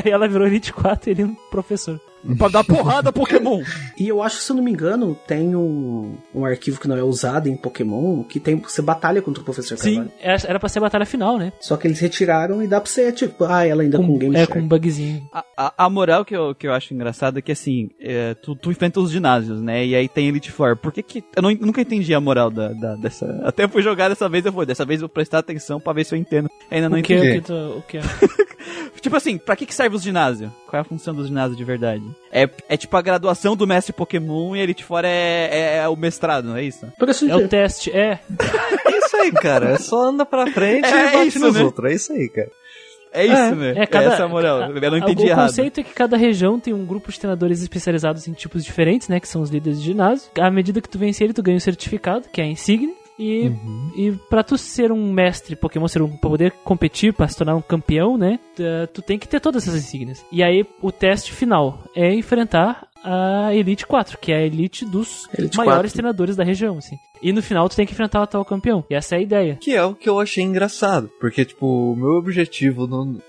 Aí <laughs> ela virou Elite 4 e ele um professor. Pra dar porrada Pokémon. E eu acho que, se eu não me engano, tem um, um arquivo que não é usado em Pokémon que tem você batalha contra o professor Sim, Carvalho. era era pra ser a batalha final, né? Só que eles retiraram e dá pra você, tipo, ah, ela ainda com, Game é, Shark. com um bugzinho. A, a, a moral que eu, que eu acho engraçada é que, assim, é, tu, tu enfrenta os ginásios, né? E aí tem Elite Four. Por que que... Eu não- nunca entendi a moral da, da- dessa... Até eu fui jogar dessa vez, eu fui. Dessa vez eu vou prestar atenção pra ver se eu entendo. Ainda não O que, entendi. o que, tu, o que é? <laughs> Tipo assim, pra que que serve os ginásios? Qual é a função dos ginásios de verdade? É, é tipo a graduação do mestre Pokémon e Elite Four é, é o mestrado, não é isso? Por É o teste, é. <laughs> É isso aí, cara. É só anda pra frente É e bate isso, nos né? outros. É isso aí, cara. É isso, né? É, cada, Essa é a moral. Eu não entendi o errado. conceito é que cada região tem um grupo de treinadores especializados em tipos diferentes, né? Que são os líderes de ginásio. À medida que tu vence ele, tu ganha um certificado, que é a insígnia. E, e pra tu ser um mestre Pokémon, ser um, pra poder competir, pra se tornar um campeão, né? Tu, tu tem que ter todas essas insígnias. E aí, o teste final é enfrentar a Elite 4, que é a elite dos Elite maiores 4. treinadores da região, assim. E no final tu tem que enfrentar o atual campeão. E essa é a ideia. Que é o que eu achei engraçado. Porque, tipo, o meu objetivo no-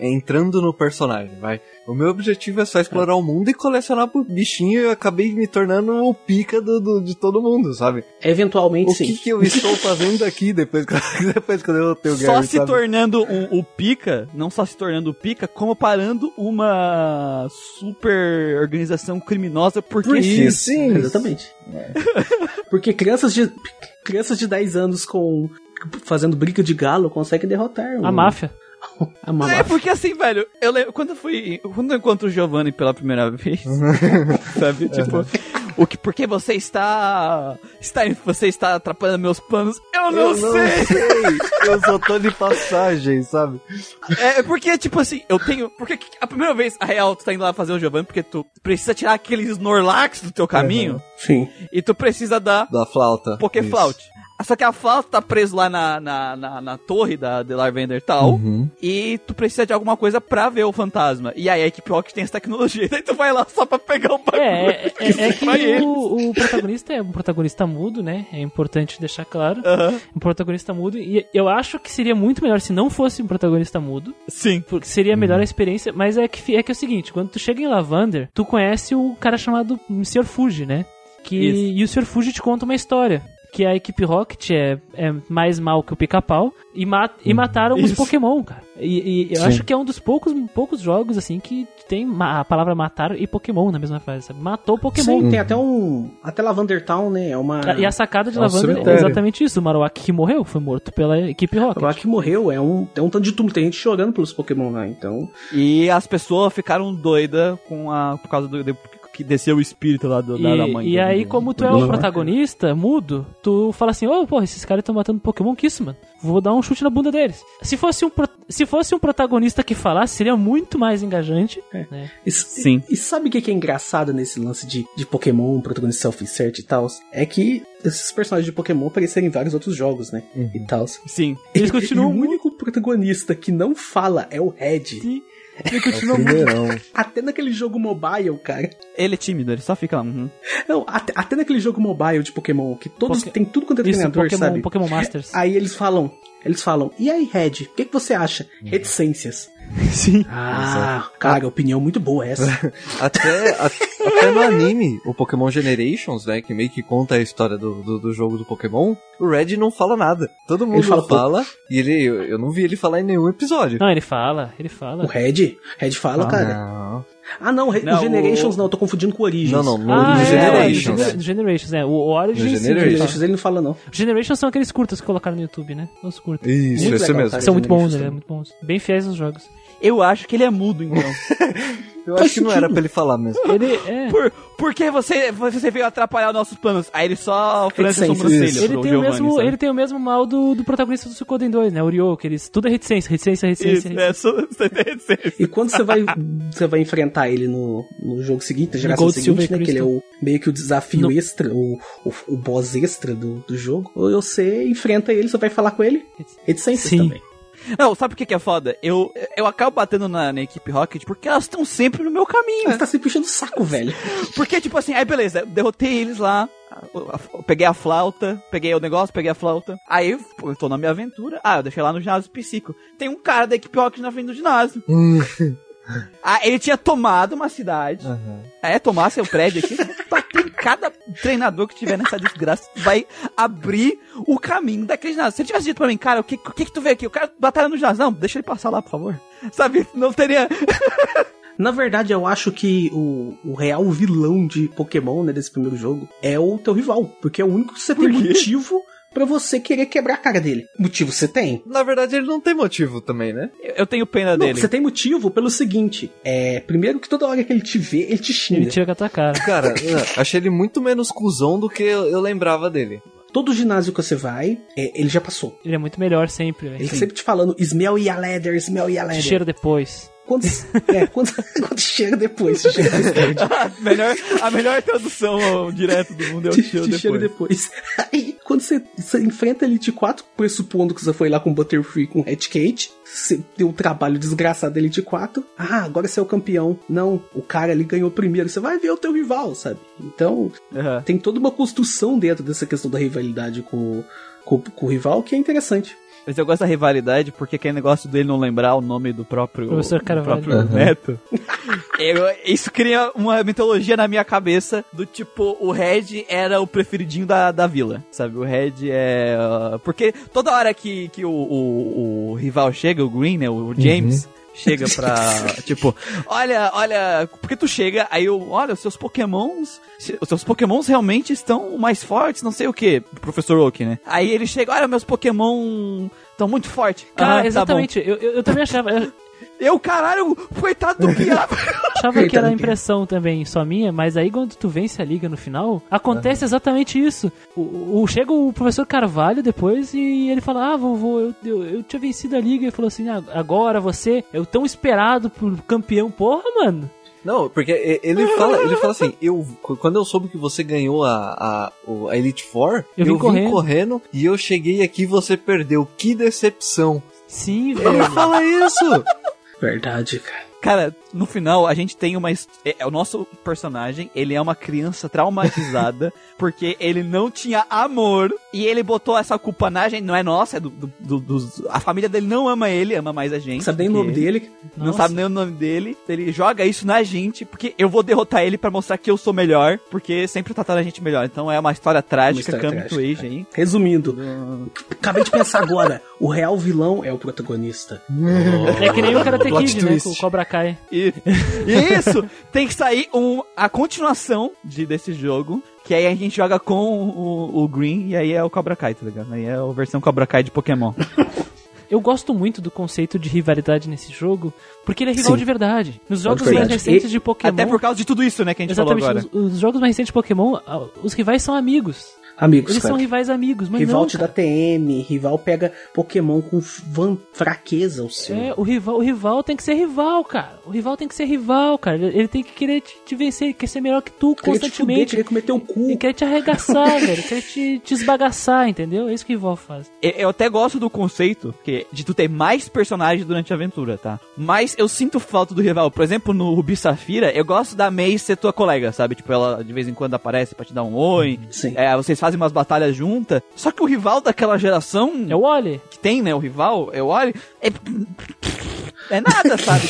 entrando no personagem, vai. O meu objetivo é só explorar o mundo e colecionar por bichinho e eu acabei me tornando o pica do, do- de todo mundo, sabe? Eventualmente, O sim. que, que eu estou fazendo aqui depois que, <laughs> depois que eu derrotei o Só Gary, se sabe? tornando um- o pica, não só se tornando o pica, como parando uma super organização criminosa porque Isso, sim. Exatamente. Porque crianças de crianças de 10 anos com fazendo briga de galo conseguem derrotar A um- máfia. Ma- <laughs> É, porque assim, velho, eu lembro, quando eu fui, quando eu encontro o Giovanni pela primeira vez, <laughs> sabe, tipo, o que, porque você está, está, você está atrapalhando meus planos, eu não, Eu não sei. sei. Eu só tô de passagem, sabe? É, porque, tipo assim, eu tenho, porque a primeira vez, a real, tu tá indo lá fazer o Giovanni, porque tu precisa tirar aqueles Snorlax do teu caminho, Sim. e tu precisa da Da flauta. Pokéflaut. Só que a flauta tá preso lá na, na, na, na torre da de Larvender tal. Uhum. E tu precisa de alguma coisa pra ver o fantasma. E aí a equipe Rocket tem essa tecnologia. <laughs> Daí tu vai lá só pra pegar o bagulho. É, é, é, é que o, o protagonista é um protagonista mudo, né? É importante deixar claro. Aham. Um protagonista mudo. E eu acho que seria muito melhor se não fosse um protagonista mudo. Sim. Porque seria melhor a experiência. Mas é que, é que é o seguinte: quando tu chega em Lavander, tu conhece o cara chamado Sr. Fuji, né? Que, Isso. e o Sr. Fuji te conta uma história. Que a equipe Rocket é, é mais mal que o pica-pau e, ma e mataram os Isso. Pokémon, cara. E, e eu Sim. acho que é um dos poucos, poucos jogos, assim, que tem a palavra matar e Pokémon na mesma frase, sabe? Matou Pokémon. Sim, tem até um. Até Lavender Town, né? É uma. E a sacada de É um Lavander é cemitério. exatamente isso. O Marowak que morreu foi morto pela equipe Rocket. Lá que morreu, é um, é um tanto de túmulo, tem gente chorando pelos Pokémon lá, então. E as pessoas ficaram doidas com a, por causa do. de- que desceu o espírito lá do, da, da E, mãe. e aí, do- como tu é o do- protagonista, mudo, tu fala assim, ô, porra, esses caras estão matando Pokémon, que isso, mano? Vou dar um chute na bunda deles. Se fosse um, se fosse um protagonista que falasse, seria muito mais engajante. né? E, Sim. E sabe o que que é engraçado nesse lance de, de Pokémon, protagonista self-insert e tal? É que esses personagens de Pokémon apareceram em vários outros jogos, né? E tal. Sim. Eles continuam E o muito... único protagonista que não fala é o Red. Sim. Ele É continua muito... primeirão. Até naquele jogo mobile, cara. Ele é tímido, ele só fica lá. uhum. Não, até, até naquele jogo mobile de Pokémon, que todos Poké- tem tudo quanto é Isso, treinador, Pokémon, sabe? Pokémon Masters. Aí eles falam, eles falam, e aí, Red, o que, que você acha? Reticências. <laughs> Sim. Ah, cara, opinião muito boa essa. <laughs> Até, a- até no anime, o Pokémon Generations, né, que meio que conta a história do, do, do jogo do Pokémon, o Red não fala nada. Todo mundo fala fala, e ele, eu, eu não vi ele falar em nenhum episódio. Não, ele fala, ele o fala. Red, Red fala, Ah, cara. não. Ah, não, Não, o Generations o- não, eu tô confundindo com o Origins. Não, não, no, Ah, no é, Generations. é, no Generations, é. O Origins... No Generations. ele não fala, não. Generations são aqueles curtas que colocaram no YouTube, né? Os curtas. Isso, Muito esse legal, mesmo. cara. São muito bons, né? Muito bons. Bem fiéis aos jogos. Eu acho que ele é mudo, então. <laughs> Eu acho que não era pra ele falar mesmo. Ele é... Por, porque você, você veio atrapalhar nossos planos. Aí ele só franze a sobrancelha. Ele tem, o mesmo, sabe? ele tem o mesmo mal do, do protagonista do Suikoden 2, né? O Ryo, que eles... Tudo é reticência, reticência, reticência. Isso, é, só- <laughs> você tem reticência. E quando você vai, você vai enfrentar ele no, no jogo seguinte, na geração Gold, seguinte, Silver né? Que ele é o, meio que o desafio No- extra, o, o, o boss extra do, do jogo. Ou você enfrenta ele, você vai falar com ele. Reticências Sim. também. Não, sabe o que, que é foda? Eu, eu acabo batendo na, na equipe Rocket porque elas estão sempre no meu caminho. Você tá sempre puxando o saco, velho. Porque, tipo assim, aí beleza, derrotei eles lá. eu- Peguei a flauta, peguei o negócio, peguei a flauta. Aí eu tô na minha aventura. Ah, eu deixei lá no ginásio psíquico. Tem um cara da equipe Rocket na frente do ginásio. Ah, ele tinha tomado uma cidade. É, tomar seu prédio aqui. Em <laughs> cada treinador que tiver nessa desgraça. Vai abrir o caminho daquele ginásio. Se ele tivesse dito pra mim, cara, o que, o que que tu vê aqui? O cara batalha no ginásio. Não, deixa ele passar lá, por favor. <laughs> Sabe? Não teria. <laughs> Na verdade, eu acho que o, o real vilão de Pokémon, né, desse primeiro jogo, é o teu rival. Porque é o único que você tem motivo pra você querer quebrar a cara dele. Motivo você tem? Na verdade, ele não tem motivo também, né? Eu, tenho pena Não, dele. você tem motivo pelo seguinte. É, primeiro que toda hora que ele te vê, ele te xinga. Ele tira com a tua cara. <laughs> Cara, achei ele muito menos cuzão do que eu, eu lembrava dele. Todo ginásio que você vai, é, ele já passou. Ele é muito melhor sempre, Ele tá sempre te falando, smell ya leather, smell ya Te leather. cheira depois. Quando, é, quando, <laughs> quando chega depois, chega <laughs> a, melhor, a melhor tradução direto do mundo é o Te- te chega depois. depois. <laughs> Aí, quando você, você enfrenta a Elite 4, pressupondo que você foi lá com Butterfree com Red Cage, você deu um trabalho desgraçado da Elite 4. Ah, agora você é o campeão. Não, o cara ali ganhou primeiro. Você vai ver o teu rival, sabe? Então, Aham. tem toda uma construção dentro dessa questão da rivalidade com, com, com o rival que é interessante. Mas eu gosto da rivalidade porque aquele negócio dele não lembrar o nome do próprio, Professor do Carvalho. próprio Aham. neto. <laughs> Eu- isso cria uma mitologia na minha cabeça do tipo, o Red era o preferidinho da, da vila, sabe? O Red é... ah, porque toda hora que, que o, o, o rival chega, o Green, né? O James... Chega pra, <laughs> tipo, olha, olha, porque tu chega, aí eu, olha, os seus pokémons, os seus pokémons realmente estão mais fortes, não sei o que, professor Oak, né? Aí ele chega, olha, meus pokémon estão muito fortes. Cara, Ah, tá bom. exatamente. eu, eu, eu também achava, eu caralho, coitado do <laughs> Piaba. achava que era impressão também só minha, mas aí quando tu vence a liga no final, acontece exatamente isso. O, o- chega o professor Carvalho depois e ele fala: Ah, vovô, eu, eu, eu tinha vencido a liga. E falou assim: "Ah, agora você é o tão esperado por campeão. Porra, mano. Não, porque ele <laughs> fala, ele fala assim, eu, quando eu soube que você ganhou a, a, o- a Elite Four, Eu eu, vim vim, correndo. correndo. e eu cheguei aqui e você perdeu. Que decepção. Sim, Ele velho. fala isso. Verdade, cara. Cara, no final a gente tem uma. É, é o nosso personagem, ele é uma criança traumatizada <laughs> porque ele não tinha amor e ele botou essa culpa na gente. Não é nossa, é do, do- do- dos. A família dele não ama ele, ama mais a gente. Não sabe nem o nome ele. dele. Não Nossa. sabe nem o nome dele. Ele joga isso na gente porque eu vou derrotar ele pra mostrar que eu sou melhor, porque sempre trataram a gente melhor. Então é uma história trágica, come to age aí. Resumindo, acabei de pensar agora. O real vilão é o protagonista. <laughs> É que nem o Karate Kid, né? Com o Cobra Kai. E, e isso, tem que sair um, a continuação de, desse jogo. Que aí a gente joga com o, o Green e aí é o Cobra Kai, tá ligado? Aí é a versão Cobra Kai de Pokémon. <laughs> Eu gosto muito do conceito de rivalidade nesse jogo, porque ele é rival Sim. de verdade. Nos jogos Verdade. mais recentes E- de Pokémon. Até por causa de tudo isso, né, que a gente Exatamente, falou agora. os, os jogos mais recentes de Pokémon, ah, os rivais são amigos. Amigos, Eles cara. são rivais amigos, mas rival não, te dá TM, rival pega Pokémon com van- fraqueza o seu. É, o rival, o rival tem que ser rival, cara. O rival tem que ser rival, cara. Ele, tem que querer te, te vencer, ele quer ser melhor que tu Queria te fuder, constantemente. comer teu cu. Ele quer te arregaçar, <laughs> velho. Ele quer te, te esbagaçar, entendeu? É isso que o rival faz. Eu- Eu até gosto do conceito que, de tu ter mais personagens durante a aventura, tá? Mas eu sinto falta do rival. Por exemplo, no Rubi Safira, eu gosto da Mei ser tua colega, sabe? Tipo, ela de vez em quando aparece pra te dar um oi. Sim. É, vocês fazem umas batalhas juntas. Só que o rival daquela geração É o Wally. que tem, né? O rival, eu olho. É, é nada, sabe?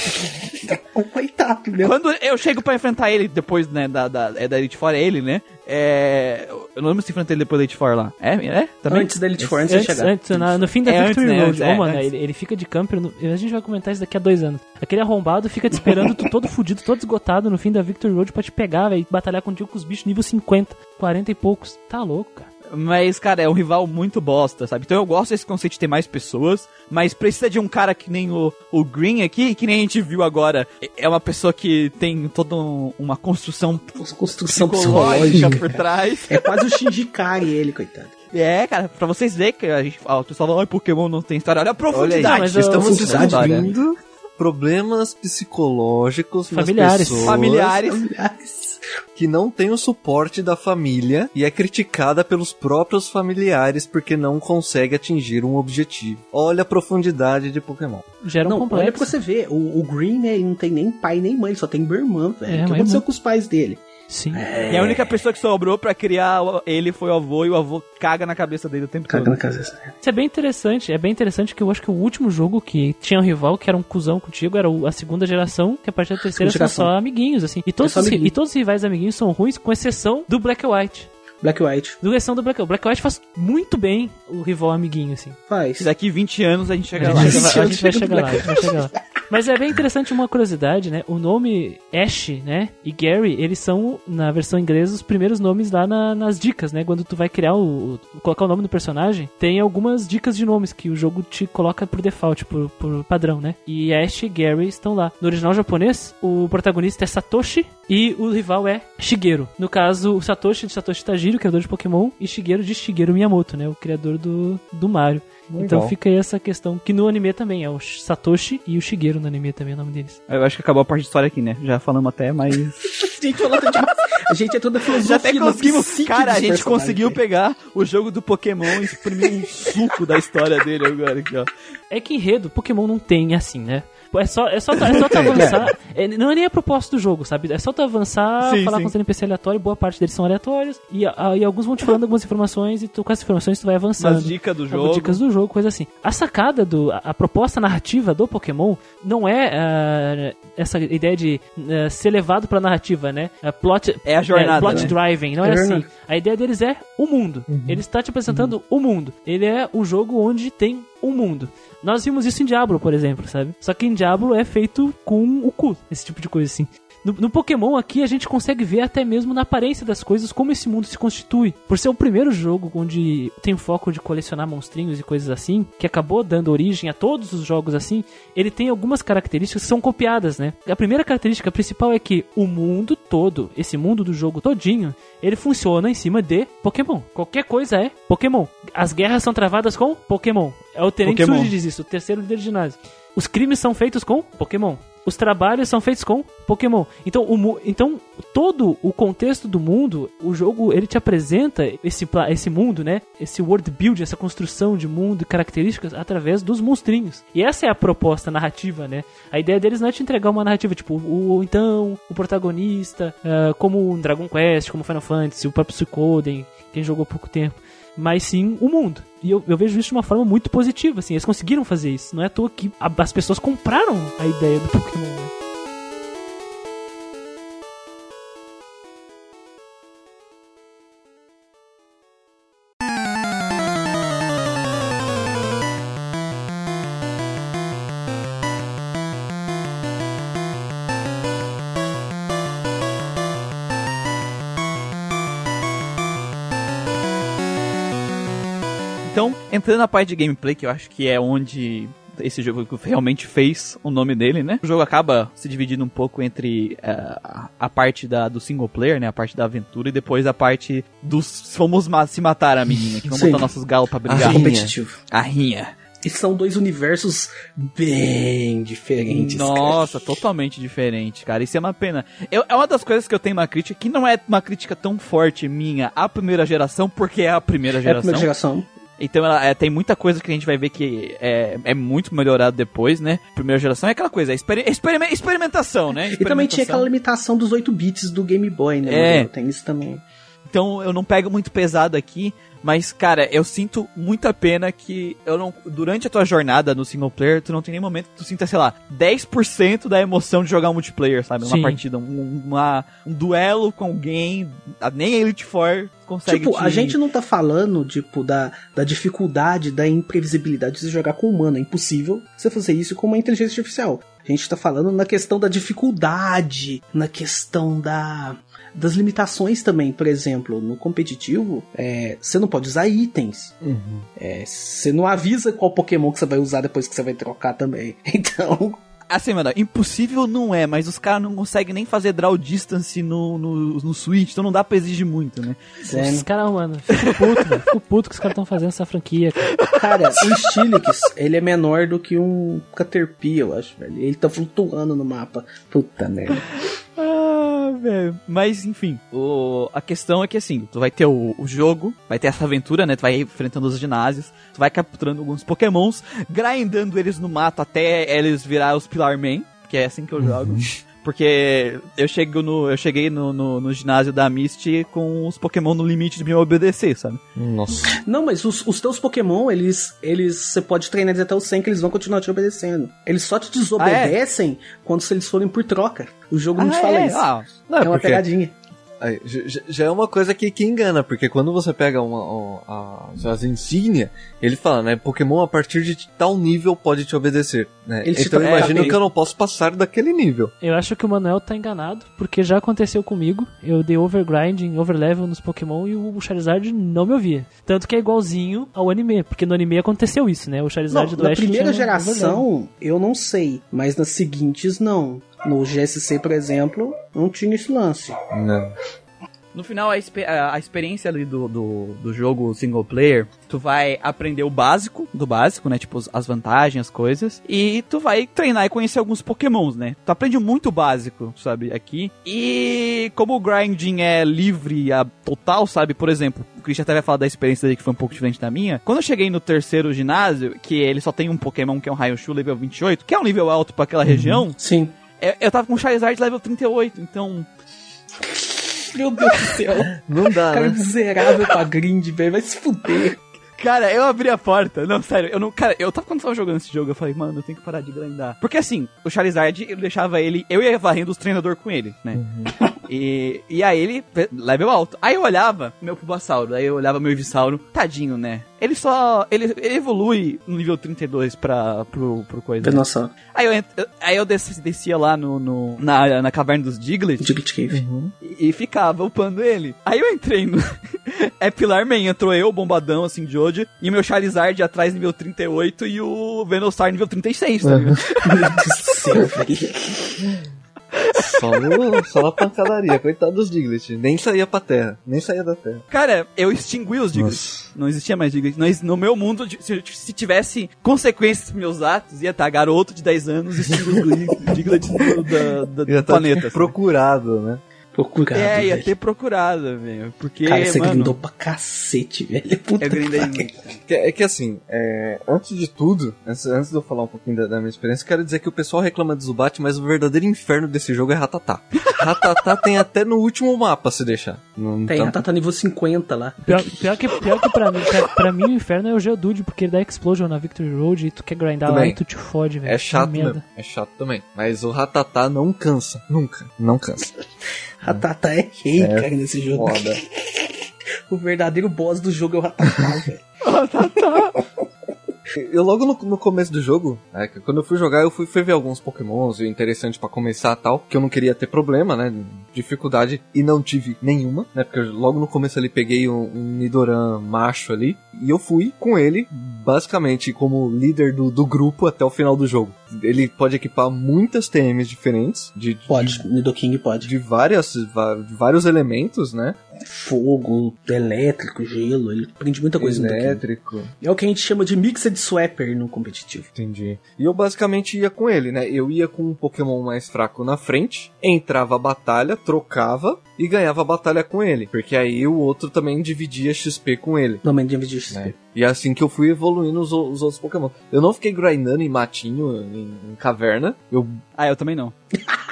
Oh, <laughs> coitado, meu. Quando eu chego pra enfrentar ele depois, né, da, da, é da Elite Four, é ele, né? É. Eu não lembro se enfrentei ele depois da Elite Four lá. É? É? Também? Antes da Elite Four, antes, de Antes, chegar. antes, na- no fim da É, Victory antes, né, Road. antes, Ô, é, mano, antes. ele, ele fica de camper. no- a gente vai comentar isso daqui a dois anos. Aquele arrombado fica te esperando, tu todo fudido, todo esgotado no fim da Victory Road pra te pegar, velho. e Batalhar contigo com os bichos nível 50, 40 e poucos. Tá louco, cara. Mas, cara, é um rival muito bosta, sabe? Então eu gosto desse conceito de ter mais pessoas, mas precisa de um cara que nem o, o Green aqui, que nem a gente viu agora. É uma pessoa que tem toda um- uma construção Construção psicológica psicológica. por trás. É quase o Shinji Kari ele, coitado. É, cara, pra vocês verem que a gente, ó, o pessoal fala, "Ai, Pokémon não tem história. Olha a Olha profundidade. aí, mas estamos descobrindo problemas psicológicos Familiares. nas pessoas Familiares. Aliás, que não tem o suporte da família e é criticada pelos próprios familiares porque não consegue atingir um objetivo. Olha a profundidade de Pokémon. Gera um não, olha complexo. pra você ver, o, o Green, né, ele não tem nem pai nem mãe, ele só tem irmã, velho. É, o que uma aconteceu irmã. com os pais dele? Sim. E a única pessoa que sobrou pra criar ele foi o avô, e o avô caga na cabeça dele o tempo Caga todo. na casa. Isso é bem interessante. É bem interessante que eu acho que o último jogo que tinha um rival que era um cuzão contigo era a segunda geração, que a partir da terceira são só amiguinhos, assim. E todos, É amiguinho. e todos os rivais amiguinhos são ruins, com exceção do Black and White. Black White. Do exceção do Black White. Black and White faz muito bem o rival amiguinho, assim. Faz. Daqui 20 anos a gente chega A lá. a gente vai chegar lá, Mas é bem interessante uma curiosidade, né? O nome Ash, né? E Gary, eles são, na versão inglesa, os primeiros nomes lá na- nas dicas, né? Quando tu vai criar o, o- colocar o nome do personagem, tem algumas dicas de nomes que o jogo te coloca por default, por, por padrão, né? E Ash e Gary estão lá. No original japonês, o protagonista é Satoshi e o rival é Shigeru. No caso, o Satoshi de Satoshi Tajiri, o criador de Pokémon, e Shigeru de Shigeru Miyamoto, né? O criador do, do Mario. Então fica aí essa questão, que no anime também é o Satoshi e o Shigeru, no anime também o nome deles. Eu acho que acabou a parte de história aqui, né? Já falamos até, mas. <laughs> A gente falou tanto demais. A gente é toda filosofia. <laughs> Já até conseguimos. psique Cara, a gente conseguiu pegar o jogo do Pokémon e exprimir um suco da história dele agora aqui, ó. É que enredo, Pokémon não tem assim, né? É só, é só, é só tu <laughs> avançar. É, não é nem a proposta do jogo, sabe? É só tu avançar, Sim, falar sim. com os NPC aleatórios, boa parte deles são aleatórios, e, a- e alguns vão te falando algumas informações, e tu com essas informações tu vai avançando. Umas dicas do jogo. dicas do jogo, coisa assim. A sacada do. A, a proposta narrativa do Pokémon não é ah, essa ideia de ah, ser levado pra narrativa, né? A plot, É a jornada, plot né? driving, não É é, a assim. jornada. A ideia deles é o mundo. Ele está te apresentando o mundo. Ele é um jogo onde tem um mundo. Nós vimos isso em Diablo, por exemplo, sabe? Só que em Diablo é feito com o cu, esse tipo de coisa assim. No, no Pokémon aqui a gente consegue ver até mesmo na aparência das coisas como esse mundo se constitui. Por ser o primeiro jogo onde tem foco de colecionar monstrinhos e coisas assim, que acabou dando origem a todos os jogos assim, ele tem algumas características que são copiadas, né? A primeira característica principal é que o mundo todo, esse mundo do jogo todinho, ele funciona em cima de Pokémon. Qualquer coisa é Pokémon. As guerras são travadas com Pokémon. É o Tenente Pokémon. Surge diz isso, o terceiro líder de ginásio. Os crimes são feitos com Pokémon. Os trabalhos são feitos com Pokémon. Então, o, então todo o contexto do mundo, o jogo ele te apresenta esse, esse mundo, né? Esse world build, essa construção de mundo e características através dos monstrinhos. E essa é a proposta narrativa, né? A ideia deles não é te entregar uma narrativa tipo o então o protagonista, ah, como um Dragon Quest, como Final Fantasy, o próprio Suikoden, quem jogou há pouco tempo mas sim o mundo. E eu, eu vejo isso de uma forma muito positiva, assim. Eles conseguiram fazer isso. Não é à toa que a- as pessoas compraram a ideia do Pokémon. Entrando na parte de gameplay, que eu acho que é onde esse jogo realmente fez o nome dele, né? O jogo acaba se dividindo um pouco entre eh, a, a parte da, do single player, né? A parte da aventura e depois a parte dos vamos ma- se matar a menina, que vamos Sim. botar nossos galos pra brigar. Rinha. competitivo. A rinha. E são dois universos bem diferentes. Nossa, totalmente diferente, cara. Isso é uma pena. Eu- é uma das coisas que eu tenho uma crítica, que não é uma crítica tão forte minha à primeira geração, porque é a primeira cara. É a geração. primeira geração. Então ela, é, tem muita coisa que a gente vai ver que é, é muito melhorado depois, né? Primeira geração é aquela coisa, é experi- experime- experimentação, né? E também tinha aquela Experimentação. limitação dos 8 bits do Game Boy, né? É. Tem isso também. Então eu não pego muito pesado aqui, mas cara, eu sinto muita pena que eu não durante a tua jornada no single player, tu não tem nem momento que tu sinta, sei lá, 10% da emoção de jogar um multiplayer, sabe? Uma Sim. partida, um, uma, um duelo com alguém, nem a Elite Four consegue Tipo, te- a gente não tá falando, tipo, da, da dificuldade, da imprevisibilidade de você jogar com um humano. É impossível você fazer isso com uma inteligência artificial. A gente tá falando na questão da dificuldade, na questão da das limitações também. Por exemplo, no competitivo, é, você não pode usar itens. É, você não avisa qual Pokémon que você vai usar depois que você vai trocar também. <laughs> Então, Assim, mano, impossível não é, mas os caras não conseguem nem fazer draw distance no, no, no Switch, então não dá pra exigir muito, né? é, Os caras, mano, fico puto, velho. Fico puto que os caras estão fazendo essa franquia. cara. Cara, o Stilix, ele é menor do que um Caterpie, eu acho, velho. Ele tá flutuando no mapa. Puta merda. Ah, velho. Mas, enfim, o, a questão é que, assim, tu vai ter o, o jogo, vai ter essa aventura, né? Tu vai enfrentando os ginásios, tu vai capturando alguns pokémons, grindando eles no mato até eles virar os Pilar Man, que é assim que eu jogo. Porque eu, chego no, eu cheguei no, no, no ginásio da Misty com os Pokémon no limite de me obedecer, sabe? Nossa. Não, mas os, os teus Pokémon, eles, eles. Você pode treinar eles até o 100 que eles vão continuar te obedecendo. Eles só te desobedecem quando se eles forem por troca. O jogo não te fala é? isso. Ah, Não, é uma porque- pegadinha. Aí, já- é uma coisa que, que engana, porque quando você pega uma, uma- as, as insígnias, ele fala, né? Pokémon a partir de tal nível pode te obedecer. Né? Ele Então eu imagino bem. que eu não posso passar daquele nível. Eu acho que o Manuel tá enganado, porque já aconteceu comigo. Eu dei overgrinding, overlevel nos Pokémon e o Charizard não me ouvia. Tanto que é igualzinho ao anime, porque no anime aconteceu isso, né? O Não, Charizard do na Ash primeira tinha overlevel. geração, eu não sei. Mas nas seguintes, não. No GSC, por exemplo, não tinha esse lance. Não. No final, a, a- experiência ali do, do, do jogo single player, tu vai aprender o básico do básico, né? Tipo, as vantagens, as coisas. E tu vai treinar e conhecer alguns pokémons, né? Tu aprende muito o básico, sabe? Aqui. E como o grinding é livre a total, sabe? Por exemplo, o Christian até vai falar da experiência dele que foi um pouco diferente da minha. Quando eu cheguei no terceiro ginásio, que ele só tem um Pokémon que é um Raichu level 28, que é um nível alto pra aquela região, Sim. Eu, eu tava com Charizard level 38, então Meu Deus do céu. <laughs> Não dá, Cara né? miserável pra grind, velho. Vai se fuder. Cara, eu abri a porta. Não, sério, eu não. Cara, eu tava quando eu tava jogando esse jogo, eu falei, mano, eu tenho que parar de grindar. Porque assim, o Charizard, eu deixava ele. Eu ia varrendo os treinadores com ele, né? <laughs> E, e aí ele, level alto. Aí eu olhava meu Pubassauro, aí eu olhava meu Ivisauro, tadinho, né? Ele só. Ele, ele evolui no nível 32 pra, pro, pro coisa. Nossa, Aí eu, aí eu descia, descia lá no, no- na, na caverna dos Diglett Diglett Cave. e, e ficava upando ele. Aí eu entrei no. <laughs> é Pilar Man, entrou eu, bombadão assim de hoje, e o meu Charizard atrás nível 38 e o Venusaur nível 36, tá ligado? Meu Deus do céu, velho. Só, no, só na pancadaria, coitado dos Diglett. Nem saía pra terra, nem saía da terra. Cara, eu extingui os Diglett. Nossa. Não existia mais Diglett. No meu mundo, se, se tivesse consequências pros meus atos, ia estar garoto de 10 anos extinguindo os Diglett <laughs> do, da- do Ia tá, planeta. tipo, assim. procurado, né? Procurado, É, ia velho. ter procurado, velho. Porque, Cara, você mano, grindou pra cacete, velho. Puta eu grindei muito. É que assim, é, antes de tudo, antes, antes de eu falar um pouquinho da, da minha experiência, quero dizer que o pessoal reclama de Zubat, mas o verdadeiro inferno desse jogo é Ratatá. <laughs> Ratatá tem até no último mapa, se deixar. Não, Tem, tá, tá nível 50 lá. Pior, pior que, pior que pra, mim, pra, pra mim o inferno é o Geodude, porque ele dá Explosion na Victory Road e tu quer grindar lá Também. e tu te fode, velho. É chato mesmo. É chato também. Mas o Ratatá não cansa. Nunca. Não cansa. <laughs> <laughs> A Tata é rei, cara, nesse jogo. Foda. <laughs> O verdadeiro boss do jogo é o Ratatá, <laughs> velho. Eu logo no, no começo do jogo, né, quando eu fui jogar, eu fui, fui ver alguns pokémons interessantes pra começar tal, que eu não queria ter problema, né, dificuldade, e não tive nenhuma, né, porque eu logo no começo ali peguei um, um Nidoran macho ali, e eu fui com ele, basicamente como líder do, do grupo até o final do jogo. Ele pode equipar muitas TMs diferentes, de, de- Pode, Nidoking pode. de várias, de vários elementos, né, Fogo, elétrico, gelo, ele prende muita coisa elétrico, É o que a gente chama de Mixed Swapper no competitivo. Entendi. E eu basicamente ia com ele, né? Eu ia com um Pokémon mais fraco na frente, entrava a batalha, trocava e ganhava a batalha com ele. Porque aí o outro também dividia XP com ele. Normalmente de XP. Né? E é assim que eu fui evoluindo os, os outros Pokémon. Eu não fiquei grindando em matinho, em, em caverna. Eu, Ah, eu também não. <laughs>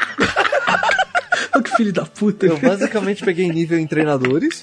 Que filho da puta. eu basicamente peguei nível em treinadores.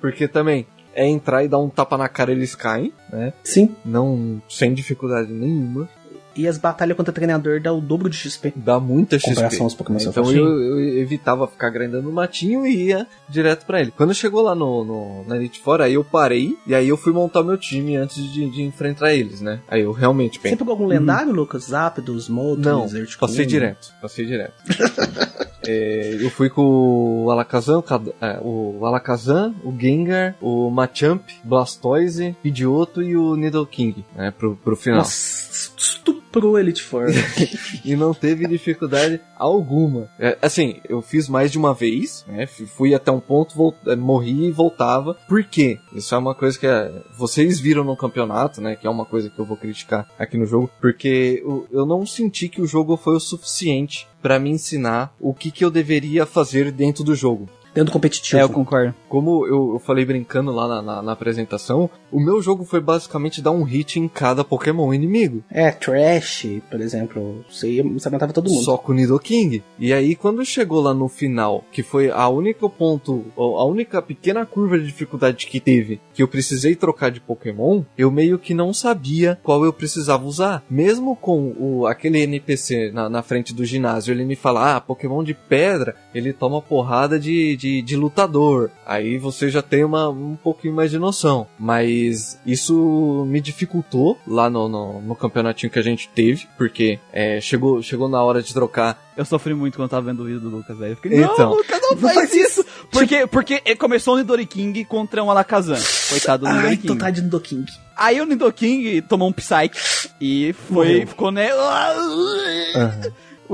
Porque também é entrar e dar um tapa na cara eles caem, né? Sim. Não sem dificuldade nenhuma. E as batalhas contra treinador dá o dobro de XP. Dá muita XP. Comparação aos Pokémon Então eu, eu evitava ficar grindando no matinho e ia direto pra ele. Quando chegou lá no, no, na Elite Four, aí eu parei e aí eu fui montar meu time antes de, de enfrentar eles, né? Aí eu realmente Você pensei. pegou algum lendário, Lucas? Zapdos, Moltres, Não, Articuno? passei direto, passei direto. <laughs> É, eu fui com o Alakazam, o é, o Alakazam, o Gengar, o Machamp, Blastoise, Pidgeotto e o Nidoking, né, pro, pro final. Nossa, estuprou Elite Four. <laughs> e não teve dificuldade alguma. É, assim, eu fiz mais de uma vez, né? Fui até um ponto, eh, morri e voltava. Por quê? Isso é uma coisa que eh, vocês viram no campeonato, né? Que é uma coisa que eu vou criticar aqui no jogo, porque eu, eu não senti que o jogo foi o suficiente pra me ensinar o que, que eu deveria fazer dentro do jogo. Dentro do competitivo. É, eu concordo. Como eu, eu falei brincando lá na, na- na apresentação, o meu jogo foi basicamente dar um hit em cada Pokémon inimigo. É, Trash, por exemplo. Você, ia, você matava todo mundo. Só com o Nidoking. E aí, quando chegou lá no final, que foi a única ponto, ou a única pequena curva de dificuldade que teve, que eu precisei trocar de Pokémon, eu meio que não sabia qual eu precisava usar. Mesmo com o, aquele NPC na, na frente do ginásio, ele me fala, ah, Pokémon de pedra, ele toma porrada de, de, de lutador. Aí você já tem uma, um pouquinho mais de noção. Mas isso me dificultou lá no, no, no campeonatinho que a gente teve, porque é, chegou, chegou na hora de trocar Eu sofri muito quando tava vendo o vídeo do Lucas, velho. Eu fiquei, Então. não, Lucas, não faz isso! Porque, porque começou o Nidori King contra um Alakazam. Coitado do Ai, Nidori tu King. tá de Nidoking. Aí o Nidoking tomou um Psyche e foi, Morreu. ficou, né...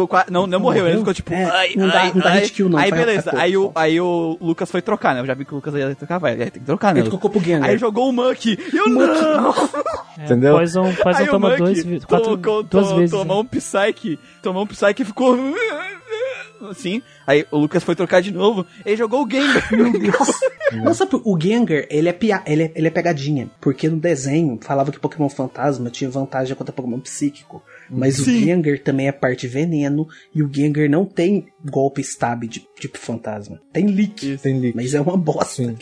ficou não, não morreu, ele ficou tipo, É, ai, não dá- ai, não dá ai. hit kill, não, Aí beleza, aí o, aí o Lucas foi trocar, né? Eu já vi que o Lucas ia trocar, vai, tem que trocar, né? Ele trocou pro Gengar. Aí jogou o Monkey, e eu não! É, Entendeu? Poison, Poison Aí o toma Monkey dois, quatro, colocou- duas to- vezes. Tomou né? um Psyche, tomou um Psyche e ficou... <laughs> Assim, aí o Lucas foi trocar de novo, ele jogou o Gengar. <laughs> Não sabe, o Gengar, ele é, pia, ele, é, ele é pegadinha. Porque no desenho falava que Pokémon Fantasma tinha vantagem contra Pokémon Psíquico. Mas o Sim. Gengar também é parte veneno. E o Gengar não tem golpe stab de tipo fantasma. Tem leak. Tem leak. Mas é uma bosta. Sim.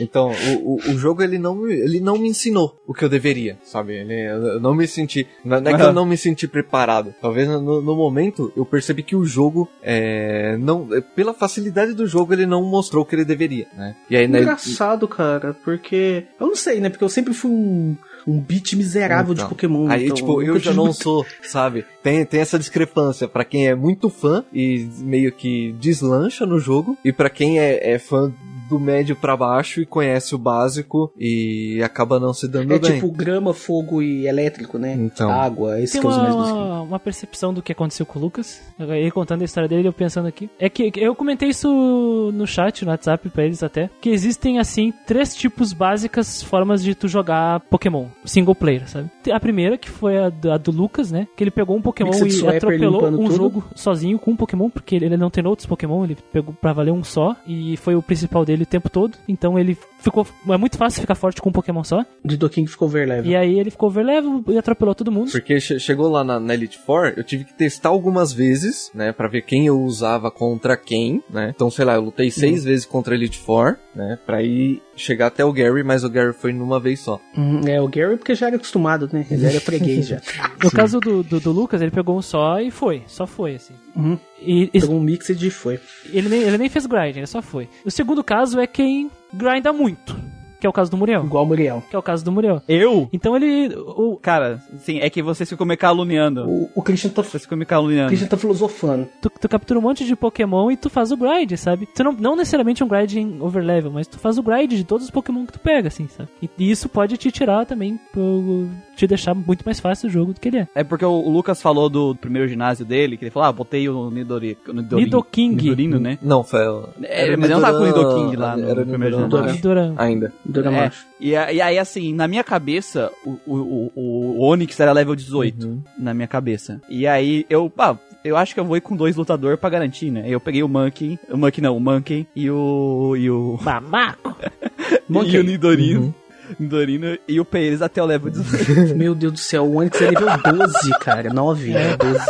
Então, o, o, o jogo ele não, me- ele não me ensinou o que eu deveria, sabe? Ele, eu não me senti. Não não é que eu não me senti preparado. Talvez no, no momento eu percebi que o jogo, é, não, é, pela facilidade do jogo, ele não mostrou o que ele deveria, né? E aí, né, Engraçado, cara, porque. Eu não sei, né? Porque eu sempre fui um, um beat miserável Então, de Pokémon. Aí, então tipo, eu nunca já não muito- sou, sabe? Tem, tem essa discrepância pra quem é muito fã e meio que deslancha no jogo, e pra quem é, é fã do médio pra baixo e conhece o básico e acaba não se dando É bem. tipo grama, fogo e elétrico, né? Então. Água, esses Tem que são os uma, mesmos. uma, uma percepção do que aconteceu com o Lucas. Ele contando a história dele, eu pensando aqui. É que que eu comentei isso no chat, no WhatsApp pra eles até. Que existem, assim, três tipos básicas formas de tu jogar Pokémon. Single player, sabe? A primeira, que foi a do, a do Lucas, né? Que ele pegou um Pokémon Mixed e atropelou um tudo. jogo sozinho com um Pokémon, porque ele, ele não tem outros Pokémon, ele pegou pra valer um só. E foi o principal dele o tempo todo. Então ele ficou. É muito fácil ficar forte com um Pokémon só. De Doking ficou overlevel. E aí ele ficou overlevel e atropelou todo mundo. Porque che- chegou lá na, na Elite Four, eu tive que testar algumas vezes, né, Pra ver quem eu usava contra quem, né? Então, sei lá, eu lutei seis vezes contra a Elite Four, né, Pra ir chegar até o Gary, mas o Gary foi numa vez só. Uhum, É, o Gary porque já era acostumado, né? Ele era freguês já. <laughs> No caso do, do, do Lucas, ele pegou um só e foi. Só foi, assim. Uhum. E, e Pegou um mixed e foi. ele, nem, ele nem fez grind, ele só foi. O segundo caso é quem grinda muito. Que é o caso do Muriel. Igual o Muriel. Que é o caso do Muriel. Eu? Então ele. O, Cara, sim, é que vocês ficam me caluniando. O, o Christian tá, Vocês ficam me o caluniando. Christian tá filosofando. tu, tu captura um monte de Pokémon e tu faz o grind, sabe? Tu não, não necessariamente um grind em overlevel, mas tu faz o grind de todos os Pokémon que tu pega, assim, sabe? E, e isso pode te tirar também, pro- te deixar muito mais fácil o jogo do que ele é. É porque o o Lucas falou do primeiro ginásio dele, que ele falou, ah, botei o Nidori, o Nidori, Nidoking. Nidorino, né? Não, foi... o- É, mas não tava com o Nidoran- Nidoking lá no era primeiro Nidoran, ginásio. né? Duran. Ainda. Duramacho. E, e aí, assim, na minha cabeça, o, o, o, o Onix era level 18. Uhum. Na minha cabeça. E aí, eu, ah, eu acho que eu vou ir com dois lutadores pra garantir, né? Eu peguei o Monkey, o Monkey não, o Monkey e o. e o. <laughs> Mamaco! Monkey. E o Nidorino. Nidorino e o Pérez até o level 18. <laughs> Meu Deus do céu, o Onix é nível 12, cara. 9, é 12.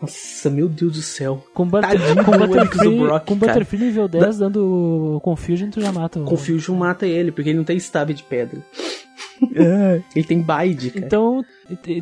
Nossa, meu Deus do céu. Com, butter, Tadinho com Butterfree, Brock, com. Butterfree nível 10 dando Confusion, tu já mata o... Confusion mata ele, porque ele não tem stab de pedra. <laughs> ele tem bide, cara. Então,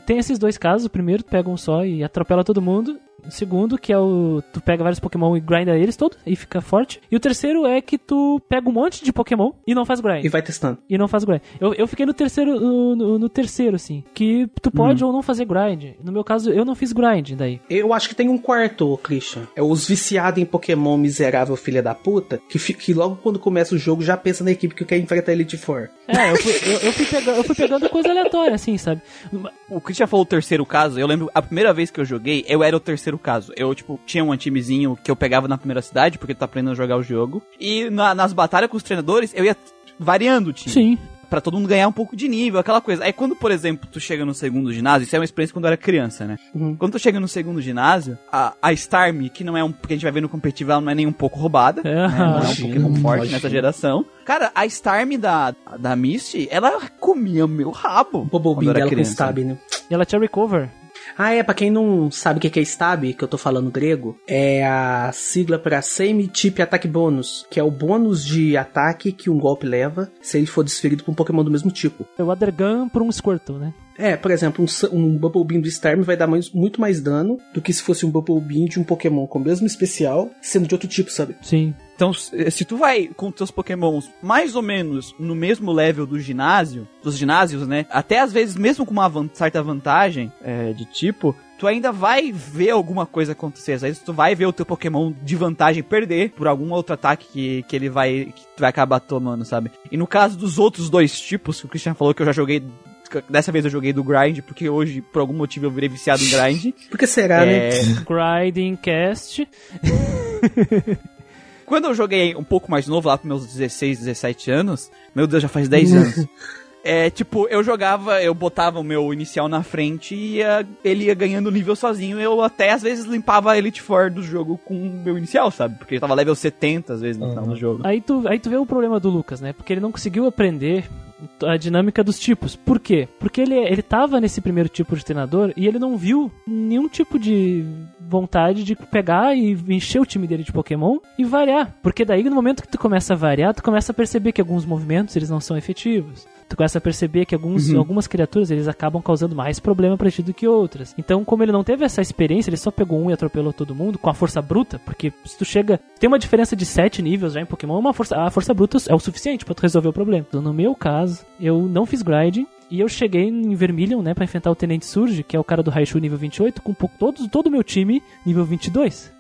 tem esses dois casos. O primeiro, tu pega um só e atropela todo mundo. O segundo, que é o. Tu pega vários Pokémon e grinda eles todos e fica forte. E o terceiro é que tu pega um monte de Pokémon e não faz grind. E vai testando. E não faz grind. Eu, eu fiquei no terceiro, no, no- no terceiro, assim. Que tu pode ou não fazer grind. No meu caso, eu não fiz grind daí. Eu acho que tem um quarto, Christian. É os viciados em Pokémon miserável filha da puta, que, que logo quando começa o jogo já pensa na equipe que quer enfrentar a Elite Four. É, eu fui, eu, eu fui, pega, eu fui pegando coisa aleatória, assim, sabe? O Christian falou o terceiro caso, eu lembro, a primeira vez que eu joguei, eu era o terceiro caso. Eu, tipo, tinha um timezinho que eu pegava na primeira cidade, porque tu tá aprendendo a jogar o jogo. E na- nas batalhas com os treinadores, eu ia variando o time. Sim. Pra todo mundo ganhar um pouco de nível, aquela coisa. Aí quando, por exemplo, tu chega no segundo ginásio, isso é uma experiência quando eu era criança, né? Uhum. Quando tu chega no segundo ginásio, a, a Starmie, que não é um. Porque a gente vai ver no competitivo, ela não é nem um pouco roubada. É, né? Não é um Pokémon forte imagina. nessa geração. Cara, a Starmie da, da Misty, ela comia meu rabo. O era dela com stab, né? E ela tinha recover. Ah, é, pra quem não sabe o que é stab, que eu tô falando grego, é a sigla pra Semi-Tip Attack Bônus, que é o bônus de ataque que um golpe leva se ele for desferido por um Pokémon do mesmo tipo. O Adergun por um Squirtle, né? É, por exemplo, um, um Bubble Beam do Starm vai dar mais- muito mais dano do que se fosse um Bubble Beam de um Pokémon com o mesmo especial, sendo de outro tipo, sabe? Sim. Então, se tu vai com teus pokémons mais ou menos no mesmo level do ginásio, dos ginásios, né? Até às vezes, mesmo com uma van- certa vantagem é, de tipo, tu ainda vai ver alguma coisa acontecer. Às vezes tu vai ver o teu Pokémon de vantagem perder por algum outro ataque que, que ele vai. que tu vai acabar tomando, sabe? E no caso dos outros dois tipos, que o Christian falou que eu já joguei dessa vez eu joguei do grind, porque hoje, por algum motivo, eu virei viciado em grind. <laughs> Por que será, né? É, Grinding Cast. <laughs> Quando eu joguei um pouco mais novo, lá pros meus 16, 17 anos, meu Deus, já faz 10 <laughs> anos. É, tipo, eu jogava, eu botava o meu inicial na frente e ia- ele ia ganhando nível sozinho. Eu até às vezes limpava a Elite Four do jogo com o meu inicial, sabe? Porque ele tava level 70 às vezes no final do jogo. Aí tu, aí tu vê o problema do Lucas, né? Porque ele não conseguiu aprender a dinâmica dos tipos. Por quê? Porque ele, ele tava nesse primeiro tipo de treinador e ele não viu nenhum tipo de vontade de pegar e encher o time dele de Pokémon e variar. Porque daí no momento que tu começa a variar, tu começa a perceber que alguns movimentos eles não são efetivos. Tu começa a perceber que alguns, algumas criaturas eles acabam causando mais problema pra ti do que outras. Então, como ele não teve essa experiência, ele só pegou um e atropelou todo mundo com a força bruta, porque se tu chega. Tem uma diferença de 7 níveis já em Pokémon, uma força, a força bruta é o suficiente pra tu resolver o problema. Então, no meu caso, eu não fiz grinding. E eu cheguei em Vermilion, né, pra enfrentar o Tenente Surge, que é o cara do Raichu nível 28, com todo o meu time nível 22.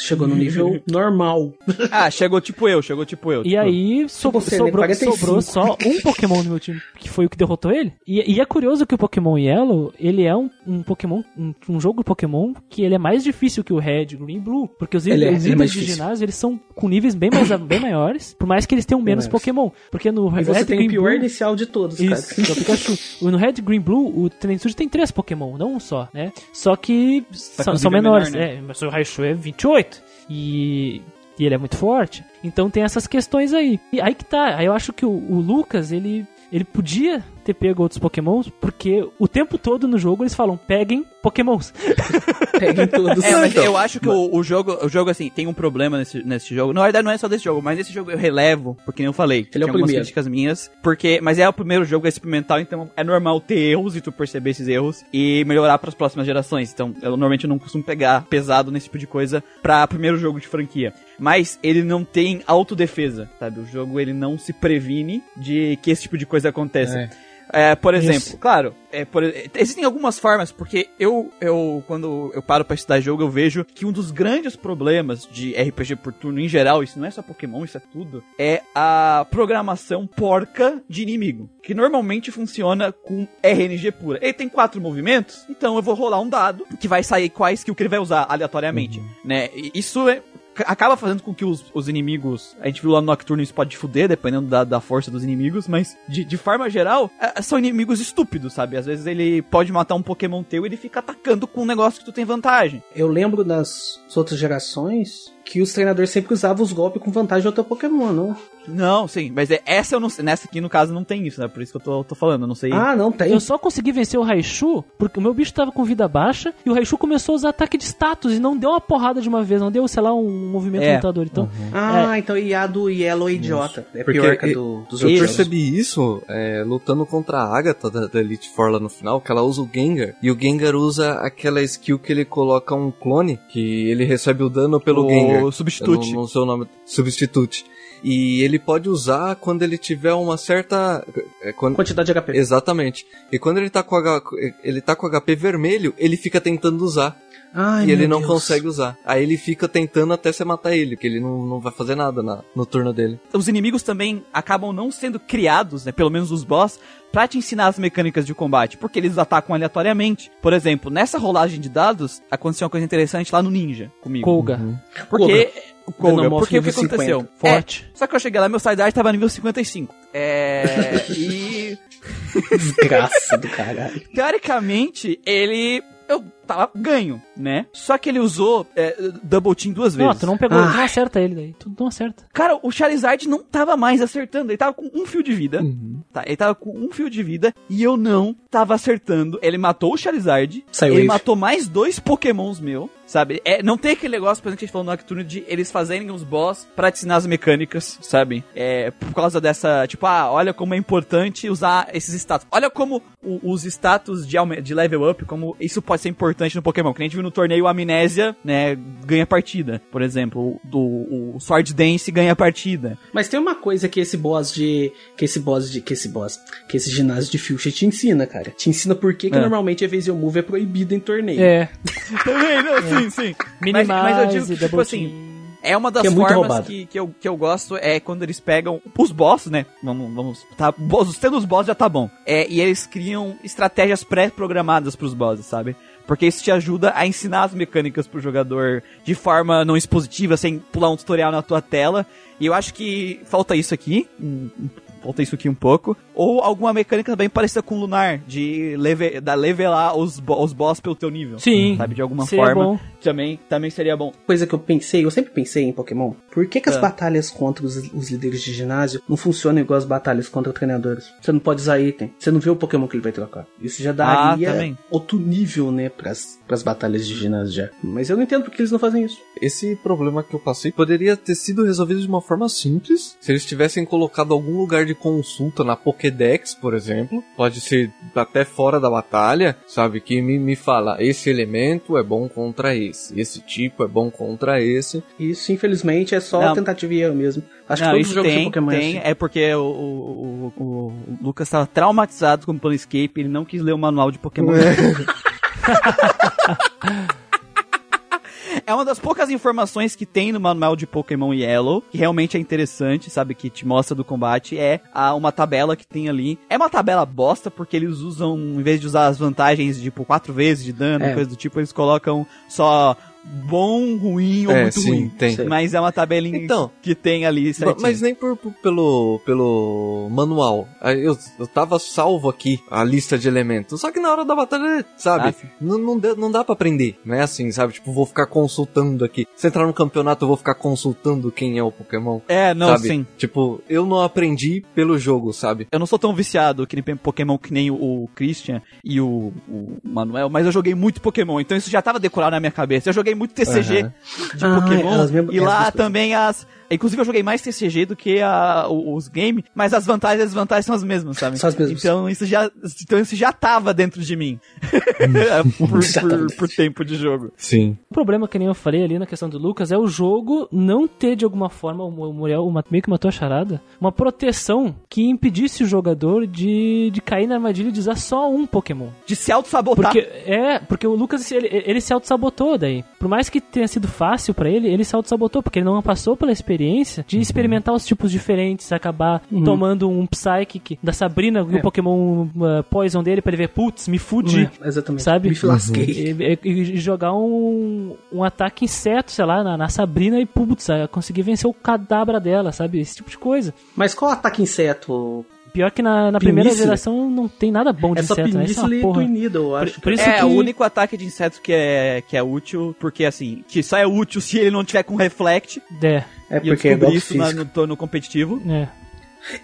Chegou no nível <laughs> normal. Ah, chegou tipo eu, chegou tipo eu. E tipo, aí so- você, né? sobrou, 45. sobrou só um Pokémon no meu time, que foi o que derrotou ele. E, e é curioso que o Pokémon Yellow, ele é um, um Pokémon, um, um jogo Pokémon que ele é mais difícil que o Red, Green e Blue. Porque os, Ele é- ele é de difícil. ginásio, eles são com níveis bem, mais, <coughs> bem maiores, por mais que eles tenham menos. Pokémon. Porque no E Red, você tem Green o pior Blue... inicial de todos, Isso, cara. é o Pikachu. No Red, Green, Blue, o Tenensuji tem três Pokémon, não um só, né? Só que são, com são nível menores. menor, né? É, mas o Raichu é 28. E, e ele é muito forte. Então tem essas questões aí. E aí que tá. Aí eu acho que o, o Lucas, ele, ele podia ter pego outros Pokémons, porque o tempo todo no jogo eles falam, peguem Pokémons. <laughs> Peguem todos. É, mas então, eu acho que o, o jogo, o jogo, assim, tem um problema nesse, nesse jogo. Na verdade, não é só desse jogo, mas esse jogo eu relevo, porque nem eu falei. Ele é o primeiro. críticas minhas, porque, mas é o primeiro jogo experimental, então é normal ter erros e tu perceber esses erros e melhorar para as próximas gerações. Então, eu normalmente não costumo pegar pesado nesse tipo de coisa pra primeiro jogo de franquia. Mas ele não tem autodefesa, sabe? O jogo ele não se previne de que esse tipo de coisa aconteça. É. É, por exemplo, Isso. claro, é, por- existem algumas formas, porque eu, eu, quando eu paro pra estudar jogo, eu vejo que um dos grandes problemas de RPG por turno em geral, isso não é só Pokémon, isso é tudo, é a programação porca de inimigo, que normalmente funciona com RNG pura. Ele tem quatro movimentos, então eu vou rolar um dado que vai sair quais skill que ele vai usar aleatoriamente, né? E isso é acaba fazendo com que os, os inimigos. A gente viu lá no Nocturno isso pode fuder, dependendo da, da força dos inimigos, mas de, de forma geral, é, são inimigos estúpidos, sabe? Às vezes ele pode matar um Pokémon teu e ele fica atacando com um negócio que tu tem vantagem. Eu lembro das outras gerações que os treinadores sempre usavam os golpes com vantagem do outro Pokémon, não? Não, sim, mas é, essa eu não sei. Nessa aqui, no caso, não tem isso, né? Por isso que eu tô, tô falando, eu não sei. Ah, não tem. Eu só consegui vencer o Raichu porque o meu bicho tava com vida baixa e o Raichu começou a usar ataque de status e não deu uma porrada de uma vez, não deu, sei lá, um movimento É. lutador. Então, Ah, então e a do Yellow é idiota. É Porque pior que a do, dos Eu outros. percebi isso é, lutando contra a Agatha da, da Elite Four lá no final, que ela usa o Gengar. E o Gengar usa aquela skill que ele coloca um clone, que ele recebe o dano pelo O Gengar. Substitute. Não, não sei o nome. Substitute. E ele pode usar quando ele tiver uma certa. é, quando- Quantidade de HP. Exatamente. E quando ele tá com H, ele tá com HP vermelho, ele fica tentando usar. Ai, e ele não Deus. consegue usar. Aí ele fica tentando até você matar ele, porque ele não, não vai fazer nada na- no turno dele. Os inimigos também acabam não sendo criados, né? Pelo menos os boss, pra te ensinar as mecânicas de combate, porque eles atacam aleatoriamente. Por exemplo, nessa rolagem de dados, aconteceu uma coisa interessante lá no Ninja comigo. Colga, Porque. O Koga, Venomorph porque o que aconteceu? 50. forte. É, só que eu cheguei lá, meu Psyduck tava nível 55. É. e. <laughs> Desgraça do caralho. Teoricamente, ele. Eu tava ganho, né? Só que ele usou é, Double Team duas vezes. Não, tu não pegou, tu não acerta ele daí. Tu não acerta. Cara, o Charizard não tava mais acertando. Ele tava com um fio de vida. Uhum. Tá, ele tava com um fio de vida e eu não tava acertando. Ele matou o Charizard. Saiu ele wave. matou mais dois Pokémons meu, sabe? É, não tem aquele negócio, por exemplo, que a gente falou no Nocturne de eles fazerem os boss pra te ensinar as mecânicas, sabe? É, por causa dessa, tipo, ah, olha como é importante usar esses status. Olha como o- os status de, de level up, como isso pode ser importante no Pokémon. Que nem a gente viu no torneio Amnésia, né, ganha partida. Por exemplo, o, do, o Sword Dance ganha partida. Mas tem uma coisa que esse boss de. Que esse boss de. Que esse boss. Que esse ginásio de Fuchsia te ensina, cara. Te ensina por que, que É. normalmente a Evasive Move é proibido em torneio. É, <laughs> Também, não, sim, sim. minimize, mas eu digo que, tipo assim, team. É uma das Que é formas que, que, eu, que eu gosto é quando eles pegam os boss, né? Vamos, vamos. Tá, boss, tendo os boss já tá bom. É, e eles criam estratégias pré-programadas pros bosses, sabe? Porque isso te ajuda a ensinar as mecânicas pro jogador de forma não expositiva, sem pular um tutorial na tua tela. E eu acho que falta isso aqui. Falta isso aqui um pouco. Ou alguma mecânica bem parecida com o Lunar, de leve, da levelar os, bo- os boss pelo teu nível. Sim. Sabe? De alguma Seria forma. bom. Também, também seria bom. Coisa que eu pensei, eu sempre pensei em Pokémon. Por que, que as Ah. batalhas contra os, os líderes de ginásio não funcionam igual as batalhas contra treinadores? Você não pode usar item. Você não vê o Pokémon que ele vai trocar. Isso já daria Ah, outro nível, né, pras, pras batalhas de ginásio já. Mas eu não entendo porque eles não fazem isso. Esse problema que eu passei poderia ter sido resolvido de uma forma simples. Se eles tivessem colocado algum lugar de consulta na Pokédex, por exemplo, pode ser até fora da batalha, sabe? Que me, me fala: esse elemento é bom contra esse, esse tipo é bom contra esse. Isso, infelizmente, é só Não. tentativa e erro mesmo. Acho não, que todos isso os jogos tem, de Pokémon é tem, assim. é porque o, o, o, o Lucas estava traumatizado com o Planescape, ele não quis ler o manual de Pokémon. É <laughs> <laughs> uma das poucas informações que tem no manual de Pokémon Yellow, que realmente é interessante, sabe? Que te mostra do combate, é a, uma tabela que tem ali. É uma tabela bosta, porque eles usam, em vez de usar as vantagens, tipo, quatro vezes de dano, É. coisa do tipo, eles colocam só bom, ruim ou É, muito sim, ruim. tem. Mas é uma tabelinha Então, que tem ali certinho. Mas nem por, por- pelo, pelo manual. Aí Eu, eu tava salvo aqui a lista de elementos. Só que na hora da batalha, sabe? Ah, não, não, dá- não dá pra aprender. Não é assim, sabe? Tipo, vou ficar consultando aqui. Se entrar no campeonato, eu vou ficar consultando quem é o Pokémon. É, não, sabe? sim. Tipo, eu não aprendi pelo jogo, sabe? Eu não sou tão viciado que nem Pokémon que nem o, o Christian e o, o Manuel, mas eu joguei muito Pokémon, então isso já tava decorado na minha cabeça. Eu joguei muito TCG Aham. de Ah, Pokémon mesmas- e lá mesmas também as. Inclusive eu joguei mais TCG do que a, os games, mas as vantagens e as desvantagens são as mesmas, sabe? São as mesmas. Então isso já, então isso já tava dentro de mim. <laughs> por, tava por, dentro. por tempo de jogo. Sim. O problema, que nem eu falei ali na questão do Lucas, é o jogo não ter de alguma forma, o Muriel meio que matou a charada, uma proteção que impedisse o jogador de, de cair na armadilha de usar só um Pokémon. De se auto-sabotar. Porque, é, porque o Lucas, ele, ele se auto-sabotou daí. Por mais que tenha sido fácil pra ele, ele se auto-sabotou, porque ele não passou pela experiência de experimentar os tipos diferentes, acabar tomando um Psychic da Sabrina, o É. Pokémon uh, Poison dele, pra ele ver, putz, me fudi. É, exatamente. Sabe? Me lasquei. E, e- e jogar um, um ataque inseto, sei lá, na, na Sabrina e, putz, conseguir vencer o cadabra dela, sabe? Esse tipo de coisa. Mas qual ataque inseto? Pior que na, na primeira geração não tem nada bom de É só inseto, né? Isso é uma porra. Tuinido, eu Por- acho. por isso é, que- o único ataque de inseto que é, que é útil, porque assim, que só é útil se ele não tiver com reflect. É, É e eu porque é isso na- físico. no torno competitivo. é.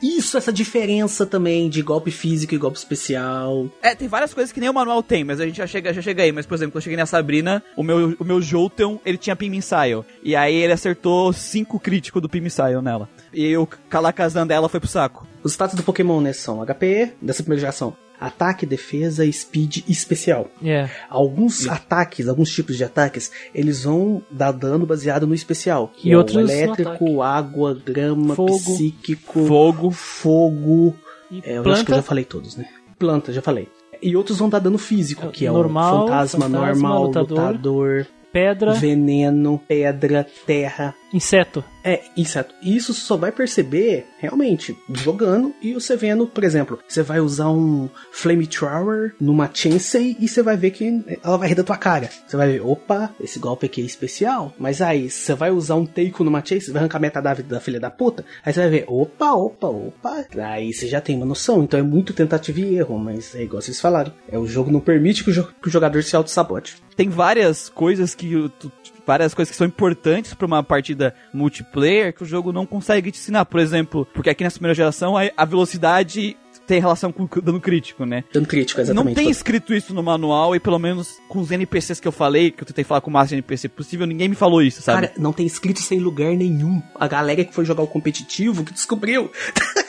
Isso, essa diferença também de golpe físico e golpe especial. É, tem várias coisas que nem o manual tem, mas a gente já chega, já chega aí. Mas, por exemplo, quando eu cheguei na Sabrina, o meu, o meu Jolteon, ele tinha Pin Missile. E aí ele acertou 5 críticos do Pin Missile nela. E o Kalakazan dela foi pro saco. Os status do Pokémon, né, são HP, dessa primeira geração. Ataque, defesa, speed e especial. É. Alguns ataques, alguns tipos de ataques, eles vão dar dano baseado no especial. Que E é outros o no elétrico, água, grama, Fogo. psíquico, Fogo. fogo. E É, eu acho que eu já falei todos, né? Planta, já falei. E outros vão dar dano físico, que é normal, o fantasma, fantasma, normal, lutador. lutador, pedra, veneno, pedra, terra. Inseto. É, inseto. E isso só vai perceber realmente jogando e você vendo, por exemplo, você vai usar um Flamethrower numa Chansey e você vai ver que ela vai rir da tua cara. Você vai ver, opa, esse golpe aqui é especial. Mas aí, você vai usar um Teiko numa Chansey, vai arrancar metade da vida da filha da puta. Aí você vai ver, opa, opa, opa. Aí você já tem uma noção. Então é muito tentativa e erro, mas é igual vocês falaram. É o jogo não permite que o, jo- que o jogador se auto-sabote. Tem várias coisas que. o- tu- Várias coisas que são importantes pra uma partida multiplayer que o jogo não consegue te ensinar. Por exemplo, porque aqui nessa primeira geração a, velocidade tem relação com o dano crítico, né? Dando crítico, exatamente. Não tem escrito isso no manual e pelo menos com os NPCs que eu falei, que eu tentei falar com o máximo de NPC possível, ninguém me falou isso, sabe? Cara, não tem escrito isso em lugar nenhum. A galera que foi jogar o competitivo que descobriu. <laughs>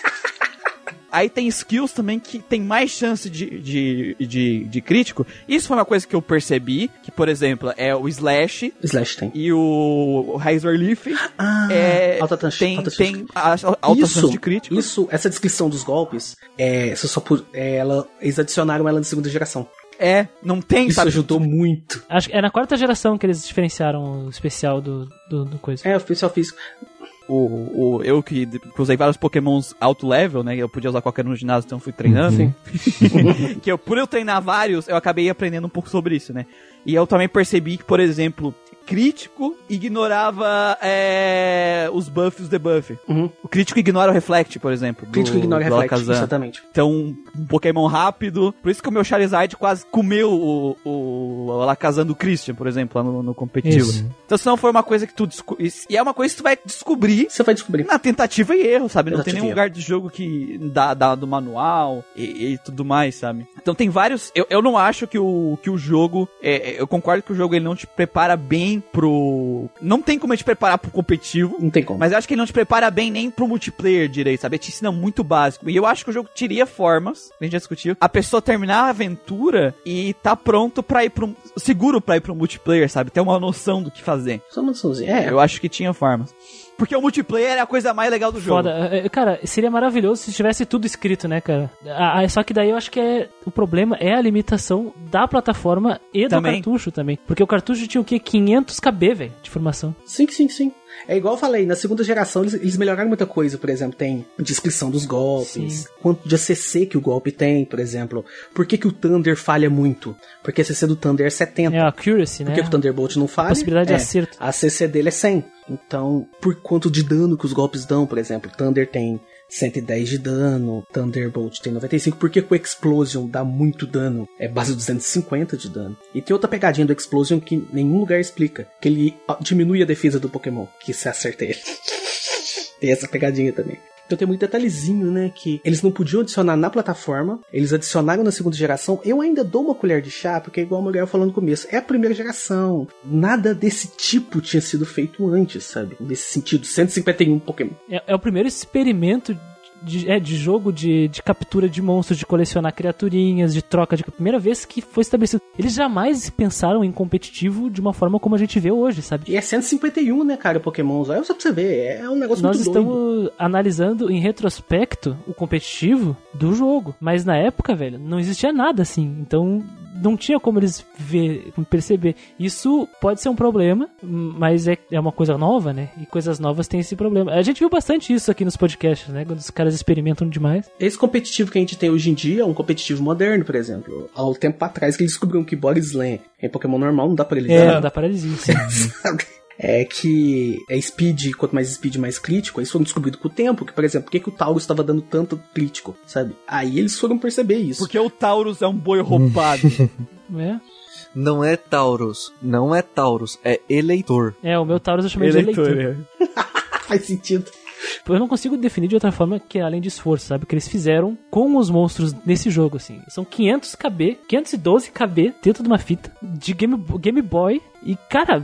Aí tem skills também que tem mais chance de, de, de, de crítico. Isso foi uma coisa que eu percebi, que por exemplo, é o Slash Slash tem. e o Razor Leaf. Ah, é, alta chance- tem, alta chance tem a- a- alta isso, chance de crítico. Isso, essa descrição dos golpes, é, só pu- é, ela, eles adicionaram ela na segunda geração. É, não tem, Isso sabe? ajudou muito. Acho que é na quarta geração que eles diferenciaram o especial do, do, do coisa. É, o especial físico. O, o, eu que usei vários pokémons alto level, né? Eu podia usar qualquer um no ginásio, então fui treinando. <laughs> que eu, por eu treinar vários, eu acabei aprendendo um pouco sobre isso, né? E eu também percebi que, por exemplo, crítico ignorava é, os buffs e os debuff. Uhum. O crítico ignora o reflect, por exemplo. do- Crítico ignora do reflect, Alakazam. exatamente. Então, um Pokémon rápido. Por isso que o meu Charizard quase comeu o, o, o Alakazam do Christian, por exemplo, lá no, no competitivo. Isso. Então, se não for uma coisa que tu. E é uma coisa que tu vai descobrir Você vai descobrir. na tentativa e erro, sabe? Não tem nenhum lugar de jogo que dá, dá do manual e, e tudo mais, sabe? Então tem vários. Eu, eu não acho que o, que o jogo. é, é, eu concordo que o jogo ele não te prepara bem pro. Não tem como ele te preparar pro competitivo. Não tem como. Mas eu acho que ele não te prepara bem nem pro multiplayer direito, sabe? Ele te ensina muito básico. E eu acho que o jogo teria formas, a gente já discutiu, a pessoa terminar a aventura e tá pronto pra ir pro. seguro pra ir pro multiplayer, sabe? Ter uma noção do que fazer. Só uma noçãozinha. É, Eu acho que tinha formas. Porque o multiplayer é a coisa mais legal do jogo. Foda. É, é, Cara, seria maravilhoso se tivesse tudo escrito, né, cara? Ah, ah, só que daí eu acho que é o problema é a limitação da plataforma e Também. do cartucho também. Porque o cartucho tinha o quê? 500 KB, velho, de informação. Sim, sim, sim. É igual eu falei, na segunda geração eles, eles melhoraram muita coisa, por exemplo, tem descrição dos golpes, Sim. quanto de ACC que o golpe tem, por exemplo. Por que, que o Thunder falha muito? Porque a ACC do Thunder é 70. É a accuracy, Por né? que, que o Thunderbolt não falha? Possibilidade de É, acerto. A ACC dele é 100. Então, por quanto de dano que os golpes dão, por exemplo, Thunder tem 110 de dano, Thunderbolt tem 95. Por que, que o Explosion dá muito dano? É base 250 de dano. E tem outra pegadinha do Explosion que nenhum lugar explica. Que ele diminui a defesa do Pokémon, que você acerta ele. <laughs> tem essa pegadinha também. Então tem muito detalhezinho, né? Que eles não podiam adicionar na plataforma, eles adicionaram na segunda geração. Eu ainda dou uma colher de chá, porque é igual o Muriel falou no começo, é a primeira geração. Nada desse tipo tinha sido feito antes, sabe? Nesse sentido, 151 Pokémon. É, é o primeiro experimento de, é, de jogo de, de captura de monstros, de colecionar criaturinhas, de troca de. Primeira vez que foi estabelecido. Eles jamais pensaram em competitivo de uma forma como a gente vê hoje, sabe? E é 151, né, cara, Pokémons. Olha só pra você ver, é um negócio Nós muito estamos doido. analisando em retrospecto o competitivo do jogo. Mas na época, velho, não existia nada assim. Então não tinha como eles ver, perceber. Isso pode ser um problema, mas é, é uma coisa nova, né? E coisas novas têm esse problema. A gente viu bastante isso aqui nos podcasts, né? Quando os caras experimentam demais. Esse competitivo que a gente tem hoje em dia é um competitivo moderno, por exemplo. Há um tempo atrás que eles descobriram que Body Slam em Pokémon normal não dá pra eles É, não dá paralisia. sim. <laughs> É que é speed, quanto mais speed, mais crítico. Eles foram descobridos com o tempo, que, por exemplo, por que, que o Taurus estava dando tanto crítico, sabe? Aí eles foram perceber isso. Porque o Taurus é um boi roubado. <laughs> é. Não é Taurus, não é Taurus, é eleitor. é, o meu Taurus eu chamei de eleitor. Eleitor, é. <laughs> Faz sentido. Eu não consigo definir de outra forma que além de esforço, sabe? Que eles fizeram com os monstros nesse jogo, assim. São 500 KB, 512 KB dentro de uma fita de Game, Game Boy. E, cara,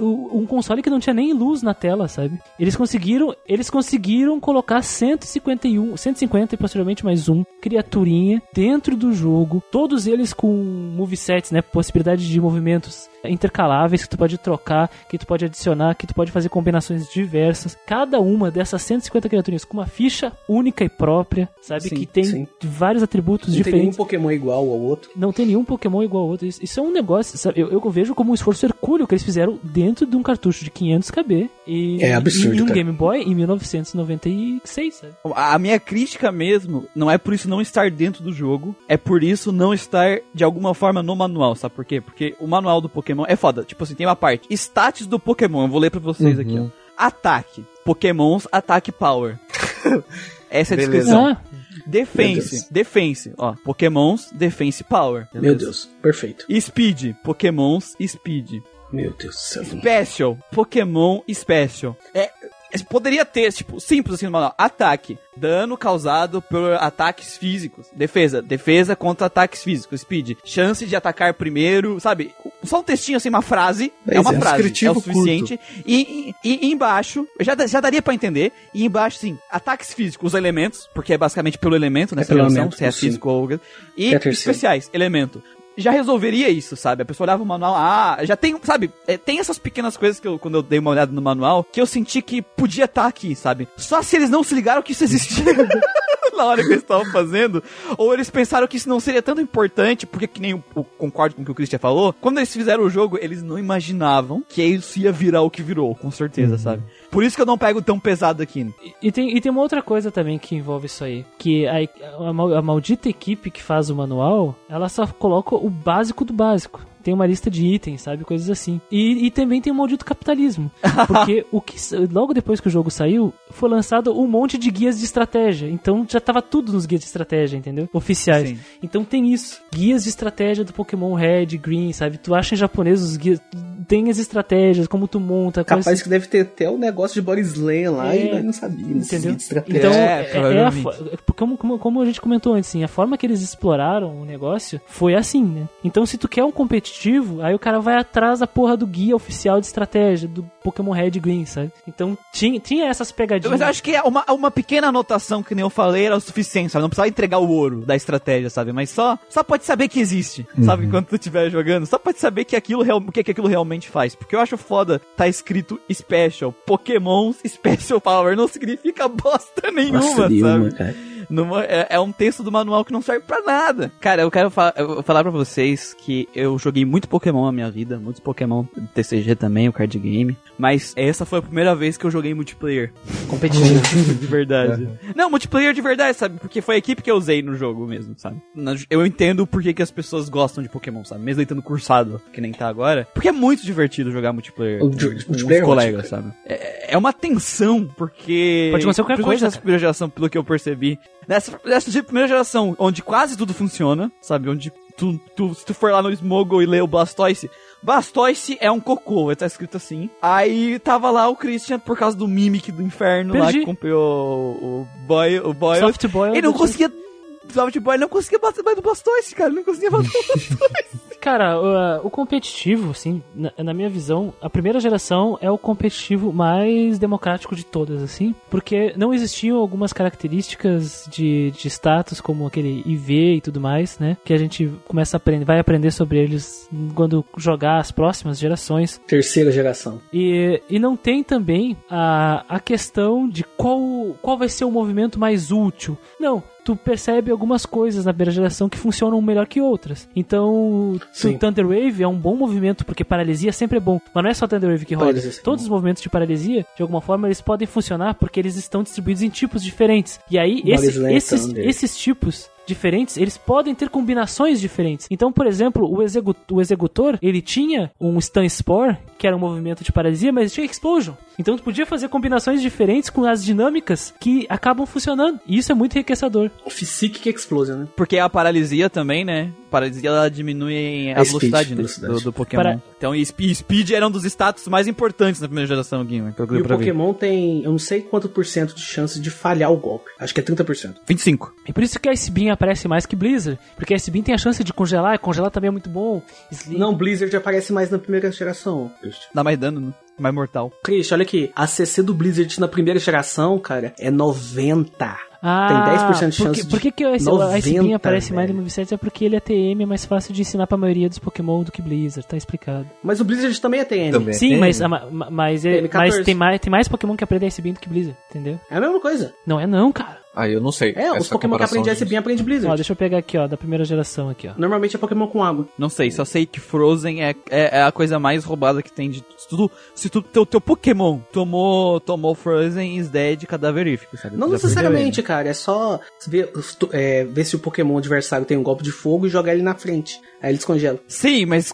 um console que não tinha nem luz na tela, sabe? Eles conseguiram, eles conseguiram colocar 151, 150 e posteriormente mais um criaturinha dentro do jogo, todos eles com movesets, né, possibilidade de movimentos intercaláveis que tu pode trocar, que tu pode adicionar, que tu pode fazer combinações diversas. Cada uma dessas 150 criaturinhas com uma ficha única e própria, sabe? Sim, que tem sim. vários atributos Não tem nenhum diferentes. Pokémon igual ao outro. Não tem nenhum Pokémon igual ao outro. Isso, isso é um negócio, sabe? Eu, eu vejo como um esforço hercúleo que eles fizeram dentro de um cartucho de 500 KB. E, É absurdo, E um cara. Game Boy em 1996, sabe? A minha crítica mesmo não é por isso não estar dentro do jogo, é por isso não estar de alguma forma no manual, sabe por quê? Porque o manual do Pokémon é foda. Tipo assim, tem uma parte. Status do Pokémon, eu vou ler pra vocês aqui, ó. Ataque. Pokémons, ataque power. <laughs> Essa é a Beleza. descrição. Ah, Defense, defense, ó. Pokémons, defense power. Meu Deus, perfeito. Speed, Pokémons, speed. Meu Deus do céu. Special, Pokémon Special. É, poderia ter, tipo, simples assim no manual. Ataque, dano causado por ataques físicos. Defesa, defesa contra ataques físicos. Speed, chance de atacar primeiro, sabe? Só um textinho assim, uma frase. Pois é uma é. frase, é o suficiente. E, e, e embaixo, já, já daria pra entender. E embaixo, sim, ataques físicos, os elementos, porque é basicamente pelo elemento, né? É pelo elemento, se é sim. físico ou... E É especiais, elemento. Já resolveria isso, sabe? A pessoa olhava o manual, ah, já tem, sabe? É, tem essas pequenas coisas que eu, quando eu dei uma olhada no manual, que eu senti que podia estar aqui, sabe? Só se eles não se ligaram que isso existia. <laughs> Na hora que eles estavam fazendo, ou eles pensaram que isso não seria tanto importante, porque que nem eu, eu concordo com o que o Christian falou, quando eles fizeram o jogo, eles não imaginavam que isso ia virar o que virou, com certeza, sabe? Por isso que eu não pego tão pesado aqui. E, e tem, e tem uma outra coisa também que envolve isso aí. Que a, a, a maldita equipe que faz o manual, ela só coloca o básico do básico. Tem uma lista de itens, sabe? Coisas assim. E, e também tem o maldito capitalismo. <laughs> Porque o que logo depois que o jogo saiu, foi lançado um monte de guias de estratégia. Então já tava tudo nos guias de estratégia, entendeu? Oficiais. Sim. Então tem isso. Guias de estratégia do Pokémon Red, Green, sabe? Tu acha em japonês os guias. Tem as estratégias, como tu monta. Capaz que deve ter até o negócio de Boris Lane lá É, e nós não sabíamos. Entendeu? De estratégia. Então, É, é, é a é como, como, como a gente comentou antes, assim, a forma que eles exploraram o negócio foi assim, né? Então, se tu quer um competitivo, aí o cara vai atrás da porra do guia oficial de estratégia do Pokémon Red Green, sabe? Então, tinha, tinha essas pegadinhas. Mas eu acho que é uma, uma pequena anotação que nem eu falei era o suficiente, sabe? Não precisava entregar o ouro da estratégia, sabe? Mas só, só pode saber que existe, sabe? Enquanto tu estiver jogando, só pode saber que aquilo real, o que, que aquilo realmente faz. Porque eu acho foda tá escrito Special. Pokémons Special Power não significa bosta nenhuma, Nossa, sabe? nenhuma, cara. Numa- é, é um texto do manual que não serve pra nada. Cara, eu quero fa- eu falar pra vocês que eu joguei muito Pokémon na minha vida, muitos Pokémon TCG também, o card game. Mas essa foi a primeira vez que eu joguei multiplayer. Competitivo. <laughs> de verdade. Não, multiplayer de verdade, sabe? Porque foi a equipe que eu usei no jogo mesmo, sabe? Eu entendo por que, que as pessoas gostam de Pokémon, sabe? Mesmo ele estando cursado, que nem tá agora. Porque é muito divertido jogar multiplayer. O com, ju- com os multiplayer é colegas, ótimo, sabe? É, é uma tensão, porque. Pode acontecer qualquer coisa, Nessa primeira geração, pelo que eu percebi. Nessa, nessa de primeira geração, onde quase tudo funciona, sabe? Onde tu, tu, se tu for lá no Smogo e ler o Blastoise, Blastoise é um cocô, tá escrito assim. Aí tava lá o Christian por causa do Mimic do inferno lá Perdi. que comprou o, o Boy, o Boy. Soft Boy. Ele não conseguia. Soft Boy não conseguia bater mais do Blastoise, cara. Não conseguia bater o Blastoise. <laughs> Cara, o, o competitivo, assim, na, na minha visão, a primeira geração é o competitivo mais democrático de todas, assim, porque não existiam algumas características de, de status, como aquele IV e tudo mais, né? Que a gente começa a aprender, vai aprender sobre eles quando jogar as próximas gerações. Terceira geração. E, e não tem também a, a questão de qual, qual vai ser o movimento mais útil. Não, tu percebe algumas coisas na primeira geração que funcionam melhor que outras. Então, Sim. Thunder Wave é um bom movimento, porque paralisia sempre é bom. Mas não é só Thunder Wave que roda. Paralisia sempre é Todos os movimentos de paralisia, de alguma forma, eles podem funcionar porque eles estão distribuídos em tipos diferentes. E aí, Lane, esses, Thunder. esses tipos diferentes, eles podem ter combinações diferentes. Então, por exemplo, o, execu- o executor, ele tinha um Stun Spore, que era um movimento de paralisia, mas tinha Explosion. Então, tu podia fazer combinações diferentes com as dinâmicas que acabam funcionando. E isso é muito enriquecedor. Psychic Explosion, né? Porque a paralisia também, né? Paralisia ela diminui a, A velocidade, speed, né, velocidade. Do, do Pokémon. Para- Então, e Speed, Speed era um dos status mais importantes na primeira geração, que E o pra ver. Pokémon tem, eu não sei quanto por cento de chance de falhar o golpe. Acho que é 30%. 25. E por isso que a Ice Beam aparece mais que Blizzard. Porque a Beam tem a chance de congelar, e congelar também é muito bom. Sleep- Não, Blizzard aparece mais na primeira geração. Dá mais dano, né? Mais mortal. Christian, olha aqui. A CC do Blizzard na primeira geração, cara, é 90. Ah, Tem 10% de por chance que, de por que, que o 90, Ice Beam aparece mais no velho. 97? É porque ele é TM, é mais fácil de ensinar pra maioria dos Pokémon do que Blizzard, tá explicado. Mas o Blizzard também é TM. Também. Sim, TM. mas, ma- ma- mas, é- TM14. mas tem, mais, tem mais Pokémon que aprendem Ice Beam do que Blizzard, entendeu? É a mesma coisa. Não é não, cara. Ah, eu não sei. É, os Pokémon que aprendem de- SB aprendem Blizzard. Ó, deixa eu pegar aqui, ó, da primeira geração aqui, ó. Normalmente é Pokémon com água. Não sei, só sei que Frozen é, é, é a coisa mais roubada que tem de tudo. Se tu, teu, teu Pokémon tomou, tomou Frozen is dead cadaverífico, sabe? Não já necessariamente, cara. É só ver, é, ver se o Pokémon adversário tem um golpe de fogo e jogar ele na frente. Aí ele descongela. perdeu ele. Sim, mas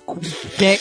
quem é-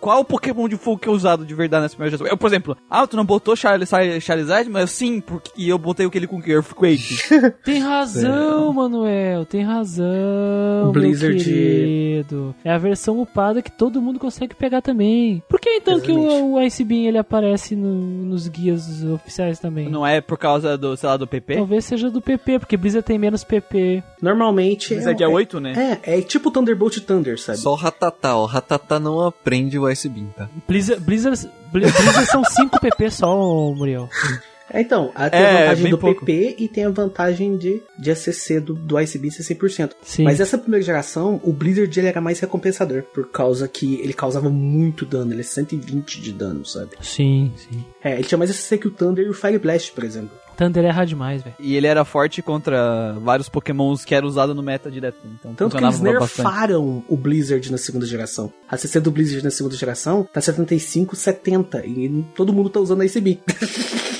qual o Pokémon de fogo que é usado de verdade nessa primeira geração? Eu, por exemplo, ah, tu não botou Char Char- Charizard? Mas sim, porque e eu botei aquele com Earthquake. <laughs> Tem razão, Manuel, tem razão, O Blizzard- meu querido. É a versão upada que todo mundo consegue pegar também. Por que então que Exatamente. o, o Ice Beam ele aparece no- nos guias oficiais também? não é por causa do, sei lá, do PP? Talvez seja do PP, porque Blizzard tem menos PP. Normalmente. Mas é dia 8, né? É, é tipo Thunderbolt Thunder, sabe? Só o Ratatá, ó. O Ratatá não aprende o Ice Beam, tá? Blizzard, Blizzard, Bli- Blizzard são 5 PP só, Muriel. <laughs> É, Então, tem É, a vantagem do pouco. PP e tem a vantagem de, de ACC do, do ICB ser 100%. Sim. Mas essa primeira geração, o Blizzard ele era mais recompensador, por causa que ele causava muito dano, ele é 120 de dano, sabe? Sim, sim. É, ele tinha mais ACC que o Thunder e o Fire Blast, por exemplo. Thunder erra demais, velho. E ele era forte contra vários pokémons que eram usados no meta direto. Então Tanto que eles funcionava bastante. nerfaram o Blizzard na segunda geração. A CC do Blizzard na segunda geração tá 75, 70. E todo mundo tá usando a ICB. <laughs>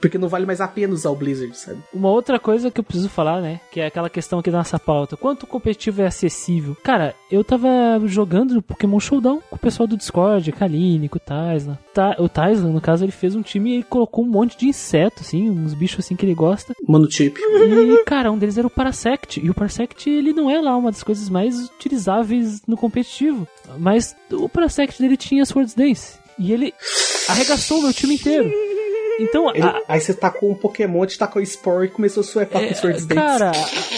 Porque não vale mais a pena usar o Blizzard, sabe? Uma outra coisa que eu preciso falar, né? Que é aquela questão aqui da nossa pauta. Quanto o competitivo é acessível? Cara, eu tava jogando Pokémon Showdown com o pessoal do Discord, Kaline, com o Taislan. Ta o Taislan, no caso, ele fez um time e colocou um monte de inseto, assim, uns bichos assim que ele gosta. Mano, chip. E, cara, um deles era o Parasect. E o Parasect, ele não é lá uma das coisas mais utilizáveis no competitivo. Mas o Parasect dele tinha Swords Dance. E ele arregaçou o meu time inteiro. Então, Ele- a, aí você tacou um Pokémon, te tacou Spore e começou a suepar com Swords Dance. É, Cara,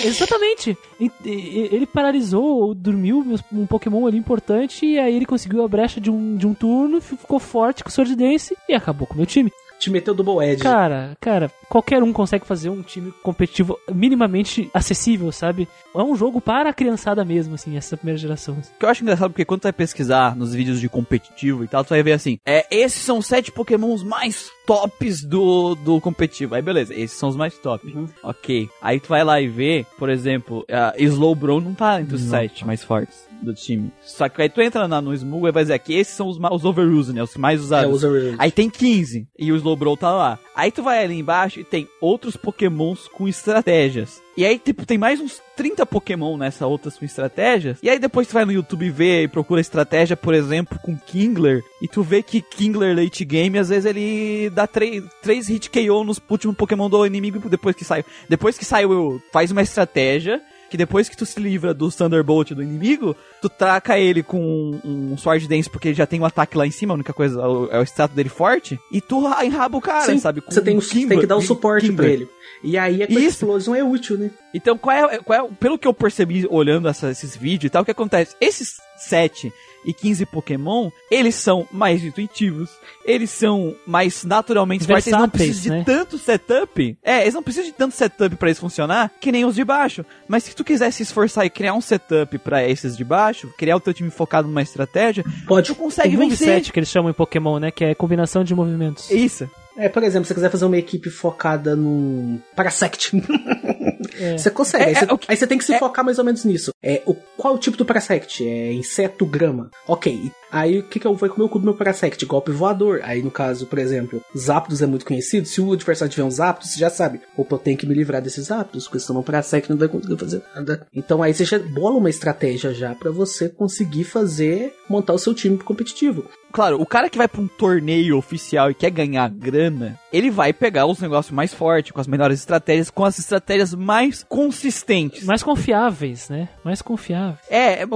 exatamente. Ele paralisou ou dormiu um Pokémon ali importante e aí ele conseguiu a brecha de um, de um turno, fi- ficou forte com o Sword Dance e acabou com o meu time. Te meteu Double Edge. Cara, cara, qualquer um consegue fazer um time competitivo minimamente acessível, sabe? É um jogo para a criançada mesmo, assim, essa primeira geração. O que eu acho engraçado porque quando tu vai pesquisar nos vídeos de competitivo e tal, tu vai ver assim, é, esses são os sete pokémons mais tops do, do competitivo. Aí beleza, esses são os mais top. Ok. Aí tu vai lá e vê, por exemplo, a Slowbro não tá entre os sete mais fortes do time. Só que aí tu entra na, no Smoogle e vai dizer que esses são os, os overuse, né? Os mais É, usados. usa Overuse. Aí tem 15 e o Slowbro tá lá. Aí tu vai ali embaixo e tem outros pokémons com estratégias. E aí, tipo, tem mais uns 30 Pokémon nessa outras com estratégias. E aí depois tu vai no YouTube vê e procura estratégia, por exemplo, com Kingler. E tu vê que Kingler late game, às vezes ele dá 3, três hit KO nos últimos Pokémon do inimigo depois que sai. Depois que saiu, faz uma estratégia. Que depois que tu se livra do Thunderbolt do inimigo, tu taca ele com um, um Sword Dance porque ele já tem um ataque lá em cima, a única coisa é o, é status dele forte. E tu ra- enraba o cara, Sim, sabe? Com você tem, um tem que dar o suporte Kimber. pra ele. E aí a Quick Isso. Explosion é útil, né? Então, qual é, qual é- pelo que eu percebi olhando essa- esses vídeos e tal, o que acontece? Esses 7 e 15 Pokémon, eles são mais intuitivos, eles são mais naturalmente fortes, eles não Versáteis, precisam de né? tanto setup. É, eles não precisam de tanto setup pra eles funcionar, que nem os de baixo. Mas se tu quiser se esforçar e criar um setup pra esses de baixo, criar o teu time focado numa estratégia, Pode. tu consegue o vencer. que eles chamam em Pokémon, né? Que é combinação de movimentos. Isso. É, por exemplo, se você quiser fazer uma equipe focada num Parasect. <laughs> Você consegue. É, aí, é, você, o que- aí você tem que se é- focar mais ou menos nisso. É, o, qual é o tipo do Parasect? É inseto grama. Ok. Aí o que, que eu vou comer o cu do meu Parasect? Golpe voador. Aí no caso, por exemplo, Zapdos é muito conhecido. Se o adversário tiver um Zapdos, você já sabe. Opa, eu tenho que me livrar desses Zapdos, porque senão o Parasect não vai conseguir fazer nada. Então aí você já bola uma estratégia já pra você conseguir fazer, montar o seu time competitivo. Claro, o cara que vai pra um torneio oficial e quer ganhar grana, ele vai pegar os negócios mais fortes, com as melhores estratégias, com as estratégias mais consistentes. Mais confiáveis, né? Mais confiáveis. É, é,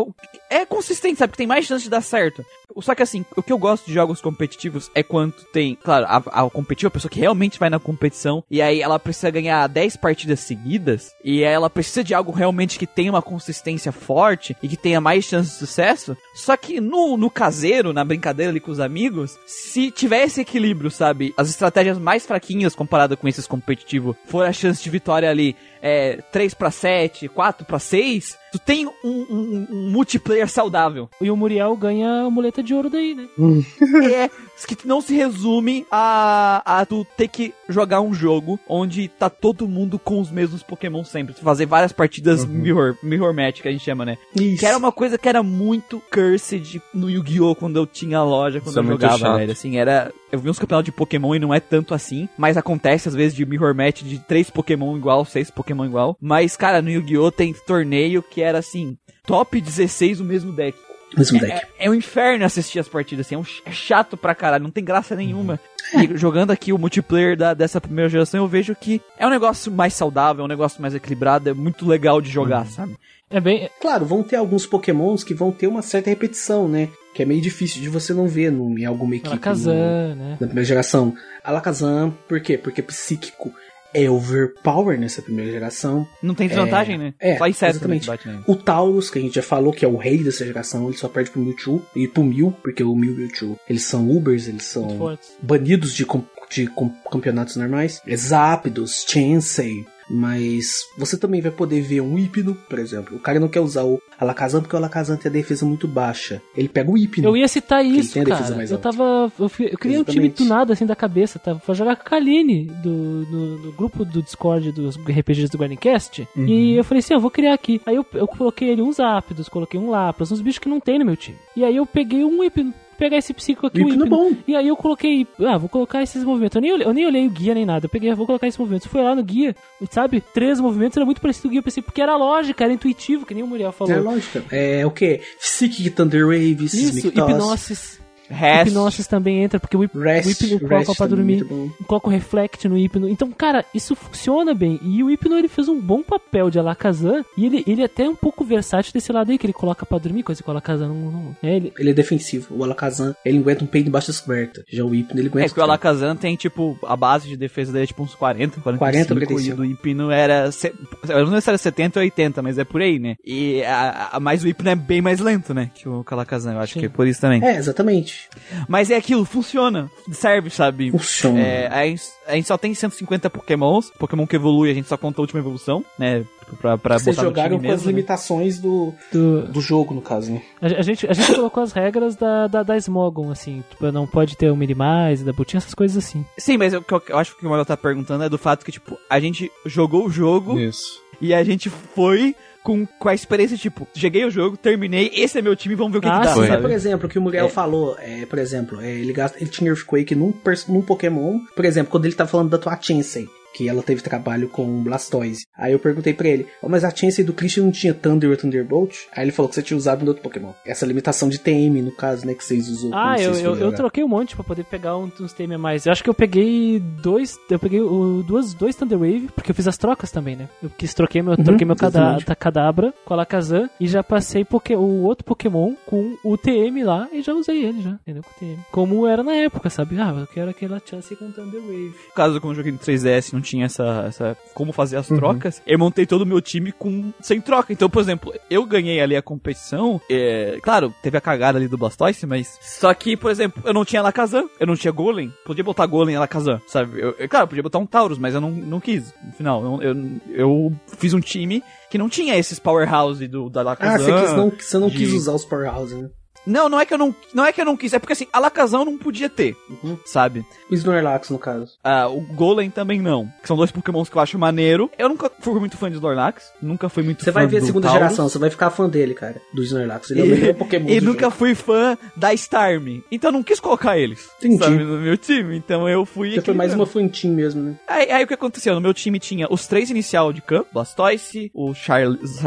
é consistente, sabe? Que tem mais chance de dar certo. Só que assim, o que eu gosto de jogos competitivos é quando tem, claro, a, a competitiva, a pessoa que realmente vai na competição, e aí ela precisa ganhar 10 partidas seguidas, e ela precisa de algo realmente que tenha uma consistência forte e que tenha mais chance de sucesso. Só que no, no caseiro, na brincadeira ali com os amigos, se tiver esse equilíbrio, sabe? As estratégias mais fraquinhas comparado com esses competitivos, for a chance de vitória ali é, 3 para 7, 4 para 6, tu tem um, um- um multiplayer saudável. E o Muriel ganha a muleta de ouro daí, né? <laughs> é que não se resume a, a tu ter que jogar um jogo onde tá todo mundo com os mesmos Pokémon sempre. Tu fazer várias partidas mirror, mirror match, que a gente chama, né? Isso. Que era uma coisa que era muito cursed no Yu-Gi-Oh! quando eu tinha a loja, quando Isso é eu muito jogava, velho. Assim, era. Eu vi uns campeonatos de Pokémon e não é tanto assim, mas acontece às vezes de mirror match de três Pokémon igual, seis Pokémon igual. Mas, cara, no Yu-Gi-Oh! tem torneio que era assim, top 16 o mesmo deck. Mesmo deck. É, é um inferno assistir as partidas, assim, é, um ch- é chato pra caralho, não tem graça nenhuma. E jogando aqui o multiplayer da- dessa primeira geração, eu vejo que é um negócio mais saudável, é um negócio mais equilibrado, é muito legal de jogar, sabe? É bem. Claro, vão ter alguns pokémons que vão ter uma certa repetição, né? Que é meio difícil de você não ver no, em alguma equipe. no- Alakazam, né? na primeira geração. Alakazam, por quê? Porque psíquico é overpower nessa primeira geração. Não tem desvantagem, né? é, Só inseto exatamente. O Taurus, que a gente já falou que é o rei dessa geração, ele só perde pro Mewtwo e pro Mew, porque o Mew e o Mewtwo, eles são Ubers, eles são banidos de, de campeonatos normais. É Zapdos, Chansey. Mas você também vai poder ver um Hipno, por exemplo. O cara não quer usar o Alakazam porque o Alakazam tem a defesa muito baixa. Ele pega o Hipno. Eu ia citar ele isso, cara. Eu tava. Eu, fui- eu criei um time Exatamente. do nada, assim, da cabeça. Tava pra jogar com a Kaline do, do, do grupo do Discord dos RPGs do Guardiancast. Uhum. E eu falei assim: eu vou criar aqui. Aí eu, eu coloquei ali uns Zapdos, coloquei um Lapras, uns bichos que não tem no meu time. E aí eu peguei um Hipno. Pegar esse psico aqui, O Hipno bom. E aí eu coloquei, ah, vou colocar esses movimentos. Eu nem, olhei, eu nem olhei o guia nem nada. Eu peguei, vou colocar esses movimentos. Fui lá no guia, sabe? Três movimentos era muito parecido com o guia. Eu pensei, porque era lógica, era intuitivo, que nem o Muriel falou. É lógica. É o que? Psychic Thunder Wave, Isso, hipnosis. Rest. Hipnosis também entra, porque o, hip, Rest, o hipno coloca pra também dormir. muito bom. Coloca o reflect no hipno. Então, cara, isso funciona bem. E o hipno ele fez um bom papel de Alakazam. E ele, ele é até um pouco versátil desse lado aí, que ele coloca pra dormir, coisa que o Alakazam não. não é, ele, Ele é defensivo. O Alakazam, ele aguenta um peido embaixo das cobertas. Já o Hipno, ele aguenta... É que o Alakazam tem, tipo, a base de defesa dele é tipo uns 40, 45, 40, e 45. o Hipno era... se- Eu não sei se era 70 ou 80, mas é por aí, né? E a, a, mas o Hipno é bem mais lento, né? Que o Alakazam, eu acho Sim. que é por isso também. É, exatamente. Mas é aquilo, funciona. Serve, sabe? Funciona. É, a, gente, a gente só tem 150 pokémons. Pokémon que evolui, a gente só conta a última evolução, né? Pra, pra Vocês botar no jogaram time com as mesmo, né? limitações do, do, do jogo, no caso, né? a, a gente, a gente colocou as regras da, da, da Smogon, assim. Tipo, não pode ter um Minimize, da Butinha, essas coisas assim. Sim, mas o que eu, eu acho que o Magal tá perguntando é do fato que, tipo, a gente jogou o jogo Isso. e a gente foi com, com a experiência, tipo, cheguei o jogo, terminei, esse é meu time, vamos ver o que, Ah, que dá, sim. É, por exemplo, o que o Muriel É. falou, é, por exemplo, é, ele, gasta, ele tinha Earthquake num, num Pokémon. Por exemplo, quando ele tá falando da tua Chansey, que ela teve trabalho com Blastoise. Aí eu perguntei pra ele, "Ó, mas a Chansey do Christian não tinha Thunder ou Thunderbolt? Aí ele falou que você tinha usado no outro Pokémon. Essa limitação de TM, no caso, né, que vocês usou. Ah, eu, vocês eu, eu troquei um monte pra poder pegar um- uns TM a mais. Eu acho que eu peguei dois. Eu peguei o, duas, dois Thunder Wave, porque eu fiz as trocas também, né? Eu quis troquei meu, troquei meu cada, exatamente. ta- Kadabra com a Alakazam e já passei poké, o outro Pokémon com o TM lá e já usei ele já, entendeu? Com o TM. Como era na época, sabe? Ah, eu quero aquela chance com Thunder Wave. No caso, como eu joguei no 3DS não tinha essa, essa como fazer as trocas, eu montei todo o meu time com sem troca. Então, por exemplo, eu ganhei ali a competição, é, claro, teve a cagada ali do Blastoise, mas só que, por exemplo, eu não tinha Alakazam, eu não tinha Golem, podia botar Golem e Alakazam, sabe? Eu, eu- claro, podia botar um Taurus, mas eu não, não quis, no final. Eu, eu, eu fiz um time que não tinha esses powerhouse do da Ah, Alakazam. você, quis não, você não de- quis usar os Powerhouse, né? Não, não é que eu não, não é que eu não quis, é porque assim, Alakazam não podia ter, Uhum. sabe? O Snorlax, no caso. Ah, o Golem também não. Que são dois pokémons que eu acho maneiro. Eu nunca fui muito fã de Snorlax. Nunca fui muito Você fã vai ver a segunda Taurus. geração, você vai ficar fã dele, cara. Do Snorlax. Ele é o E, melhor Pokémon <laughs> e do nunca jogo. fui fã da Starmie. Então eu não quis colocar eles. Entendi. Sabe, no meu time. Então eu fui. Você foi mais uma fantinha mesmo, né? Aí, aí o que aconteceu? No meu time tinha os três inicial de campo: Blastoise, o Char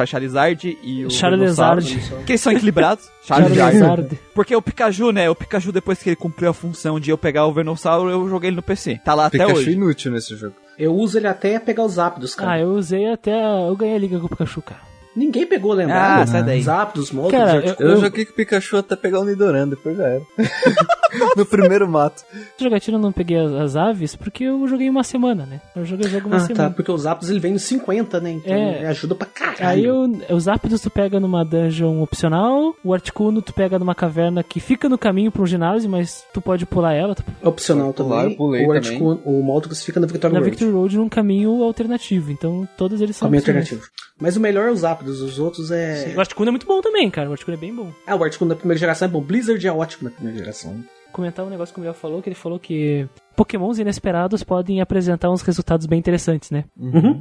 Charizard e o. Charizard. Que eles são equilibrados. Charizard. Charizard. <laughs> Porque o Pikachu, né? O Pikachu, depois que ele cumpriu a função de eu pegar o Venusaur, eu joguei ele no PC. Tá lá até Pikachu hoje. inútil nesse jogo. Eu uso ele até pegar os Zapdos, cara. Ah, eu usei até. Eu ganhei a liga com o Pikachu, cara. Ninguém pegou, lembrado? Ah, sai daí. Zapdos, Moltres, Cara, Articuno. Eu joguei com o Pikachu até pegar o Nidoran, depois já era. <laughs> no primeiro mato. Jogatina eu não peguei as, as aves porque eu joguei uma semana, né? Eu joguei o jogo uma Ah, tá. semana. Porque os Zapdos ele vem nos 50, né? Então É. ajuda pra caralho. Aí eu, os Aptos tu pega numa dungeon opcional, o Articuno tu pega numa caverna que fica no caminho pra um ginásio, mas tu pode pular ela. Tu, Opcional Pode pular, também. eu pulei o também. Articuno, o Moltres fica na Victoria na Road. Victory Road num caminho alternativo. Então todos eles são Caminho opcionais. alternativo. Mas o melhor é os Zapdos, os outros é... O Articuno é muito bom também, cara. O Articuno é bem bom. Ah, o Articuno da primeira geração é bom. Blizzard é ótimo na primeira geração. Comentar um negócio que o Miguel falou, que ele falou que Pokémons inesperados podem apresentar uns resultados bem interessantes, né? <laughs>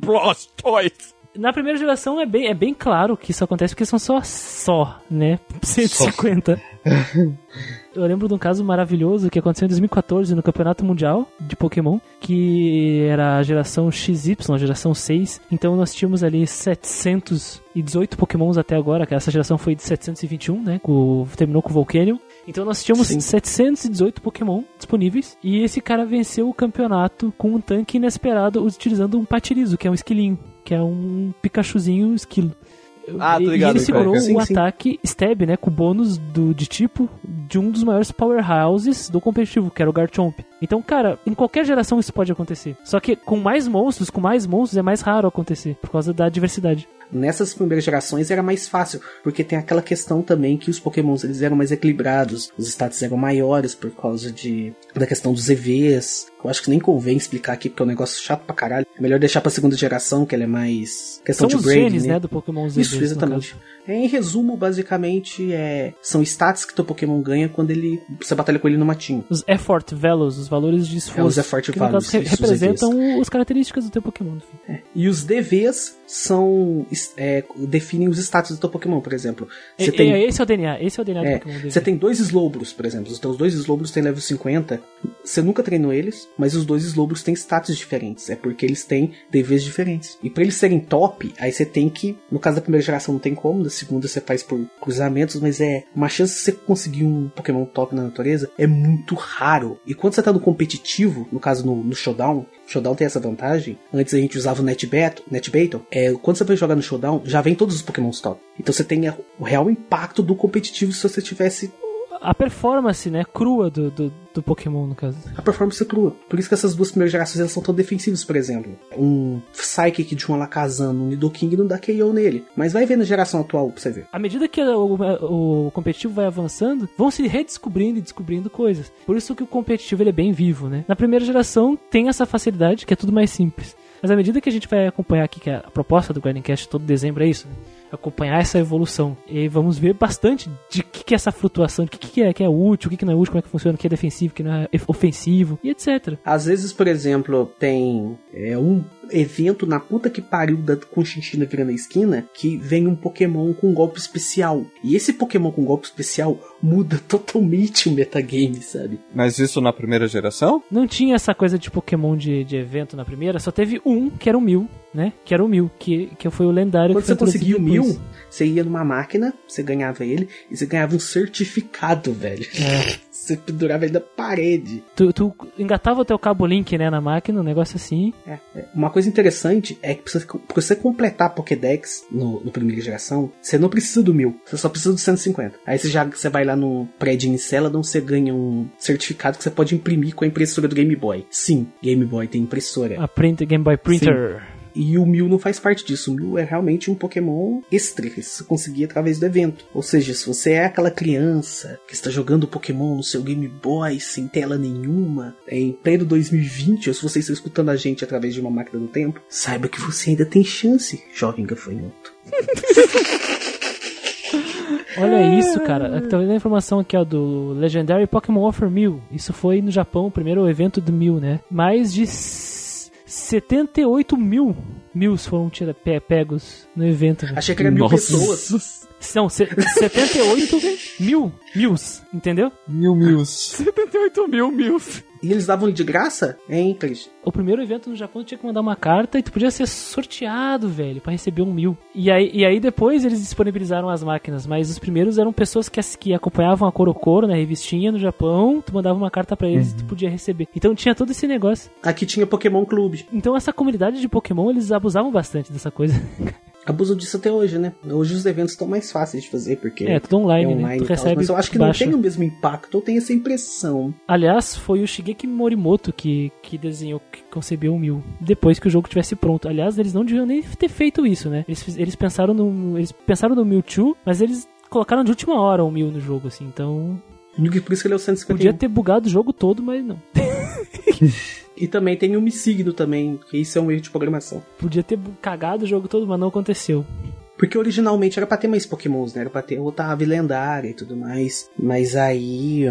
Blastoise. Na primeira geração é bem, é bem claro que isso acontece porque são só, só, né? <laughs> 150. <laughs> Eu lembro de um caso maravilhoso que aconteceu em 2014 no Campeonato Mundial de Pokémon, que era a geração XY, a geração 6. Então nós tínhamos ali 718 Pokémons até agora, que essa geração foi de 721, né? Com, terminou com o Volcanion. Então nós tínhamos Sim. 718 Pokémon disponíveis e esse cara venceu o campeonato com um tanque inesperado utilizando um Patirizo, que é um esquilinho, que é um Pikachuzinho esquilo. Ah, tô e, ligado, e ele segurou. Sim, o sim. ataque stab, né, com bônus do, de tipo de um dos maiores powerhouses do competitivo, que era o Garchomp. Então, cara, em qualquer geração isso pode acontecer. Só que com mais monstros, com mais monstros é mais raro acontecer, por causa da diversidade. Nessas primeiras gerações era mais fácil, porque tem aquela questão também que os pokémons eles eram mais equilibrados, os status eram maiores por causa de da questão dos EVs, eu acho que nem convém explicar aqui, porque é um negócio chato pra caralho. É melhor deixar pra segunda geração, que ela é mais questão São de grade, genes, né? né, do Pokémon Z. Isso, exatamente. É, em resumo, basicamente, é, são stats que teu Pokémon ganha quando ele você batalha com ele no matinho. Os effort values, os valores de esforço. É, os effort que values, caso isso, representam as características do teu Pokémon. enfim. E os DVs são é, definem os status do teu Pokémon, por exemplo. Você tem e- esse é o DNA, esse é o DNA do É, Pokémon você tem dois Slowbros, por exemplo. Os teus dois Slowbros têm level 50. Você nunca treinou eles, mas os dois Slowbros têm status diferentes. É porque eles têm DVs diferentes. E pra eles serem top, aí você tem que. No caso da primeira geração não tem como, da segunda você faz por cruzamentos, mas é. Uma chance de você conseguir um Pokémon top na natureza é muito raro. E quando você tá no competitivo, no caso no, no Showdown, Showdown tem essa vantagem. Antes a gente usava o Net Battle, Net Battle. É, quando você vai jogar no Showdown, já vem todos os Pokémons top. Então você tem o real impacto do competitivo se você tivesse A performance, né, crua do, do, do Pokémon, no caso. a performance é crua. Por isso que essas duas primeiras gerações elas são tão defensivas, por exemplo. Um Psychic de um Alakazam no Nidoking não dá KO nele. Mas vai ver na geração atual pra você ver. À medida que o, o competitivo vai avançando, vão se redescobrindo e descobrindo coisas. Por isso que o competitivo ele é bem vivo, né? Na primeira geração tem essa facilidade, que é tudo mais simples. Mas à medida que a gente vai acompanhar aqui, que a proposta do Guardian Cast todo dezembro é isso, né? Acompanhar essa evolução. E vamos ver bastante de que, que é essa flutuação, de que, que, é, que é útil, o que, que não é útil, como é que funciona, o que é defensivo, o que não é ofensivo, e etc. Às vezes, por exemplo, tem é, um evento na puta que pariu da Conchinchina virando a esquina que vem um Pokémon com um golpe especial. E esse Pokémon com golpe especial muda <laughs> totalmente o metagame, sabe? Mas isso na primeira geração? Não tinha essa coisa de Pokémon de, de evento na primeira, só teve um, que era o Mil, né? Que era o Mil, que, que foi o lendário Quando você conseguia o mil, você ia numa máquina, você ganhava ele e você ganhava um certificado, velho. É. <laughs> Você pendurava ele na parede. Tu, tu engatava o teu cabo Link, né, na máquina, um negócio assim. É, é. Uma coisa interessante é que pra você, completar a Pokédex no, no primeira geração, você não precisa do mil, você só precisa do 150. Aí você já você vai lá no prédio em Celadon, você ganha um certificado que você pode imprimir com a impressora do Game Boy. Sim, Game Boy tem impressora. A print, Game Boy Printer. E o Mil não faz parte disso. O Mil é realmente um Pokémon extra que você conseguia através do evento. Ou seja, se você é aquela criança que está jogando Pokémon no seu Game Boy sem tela nenhuma, em pleno 2020, ou se você está escutando a gente através de uma máquina do tempo, saiba que você ainda tem chance, jovem gafanhoto. <laughs> Olha isso, cara. Tá vendo a informação aqui, ó, do Legendary Pokémon Offer 1000. Isso foi no Japão, o primeiro evento do 1000, né? Mais de 78 mil mils foram tira, pe- pegos no evento. né? Achei que era mil Nossa. pessoas. <laughs> Não, se- 78 mil mils, entendeu? Mil <laughs> mil. 78 mil mil. E eles davam de graça? Hein, Cris? O primeiro evento no Japão tinha que mandar uma carta e tu podia ser sorteado, velho, pra receber um mil. E aí, e aí depois eles disponibilizaram as máquinas, mas os primeiros eram pessoas que, as- que acompanhavam a Corocoro, né, revistinha no Japão, tu mandava uma carta pra eles e tu podia receber. Então tinha todo esse negócio. Aqui tinha Pokémon Clube. Então essa comunidade de Pokémon, eles abusavam bastante dessa coisa. <laughs> Abuso disso até hoje, né? Hoje os eventos estão mais fáceis de fazer, porque É, tudo online, é né? online Tu e tal, recebe mas eu acho que baixa. não tem o mesmo impacto, eu tenho essa impressão. Aliás, foi o Shigeki Morimoto que, que desenhou, que concebeu o Mil. Depois que o jogo tivesse pronto. Aliás, eles não deviam nem ter feito isso, né? Eles, eles pensaram no. Eles pensaram no Mewtwo, mas eles colocaram de última hora o Mil no jogo, assim. Então. Por isso que ele é o 151. Podia ter bugado o jogo todo, mas não. <laughs> E também tem o Missigno também, que isso é um erro de programação. Podia ter cagado o jogo todo, mas não aconteceu. Porque originalmente era pra ter mais pokémons, né? Era pra ter outra ave lendária e tudo mais. Mas aí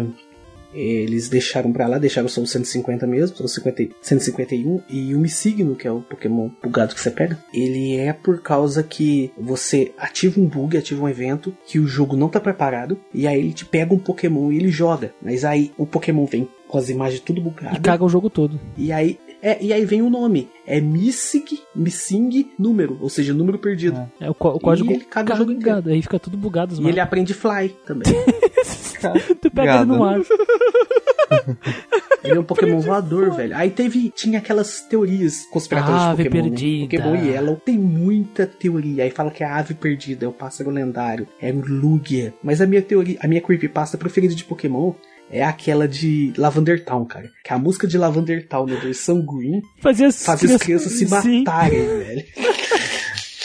eles deixaram pra lá, deixaram só o 150 mesmo, só o 50, 151. E o Missigno, que é o pokémon bugado que você pega, ele é por causa que você ativa um bug, ativa um evento, que o jogo não tá preparado, e aí ele te pega um pokémon e ele joga. Mas aí o pokémon vem com as imagens tudo E bugadas. caga o jogo todo. E aí, é, e aí vem o nome. É Missing, Missing número, ou seja, número perdido. É o, có- o código ele caga o jogo inteiro. Aí fica tudo bugado os E ele aprende Fly também. <laughs> Tu pega ele no ar. <laughs> ele é um Pokémon voador, velho. Aí teve. Tinha aquelas teorias conspiratórias Ave de Pokémon. perdida. Né? Pokémon Yellow tem muita teoria. Aí fala que é a ave perdida, é o pássaro lendário, é o Lugia. Mas a minha teoria, a minha creepypasta preferida de Pokémon. É aquela de Lavender Town, cara. Que a música de Lavender Town na versão Green Fazia as, faz as crianças se Sim. matarem, <laughs> velho.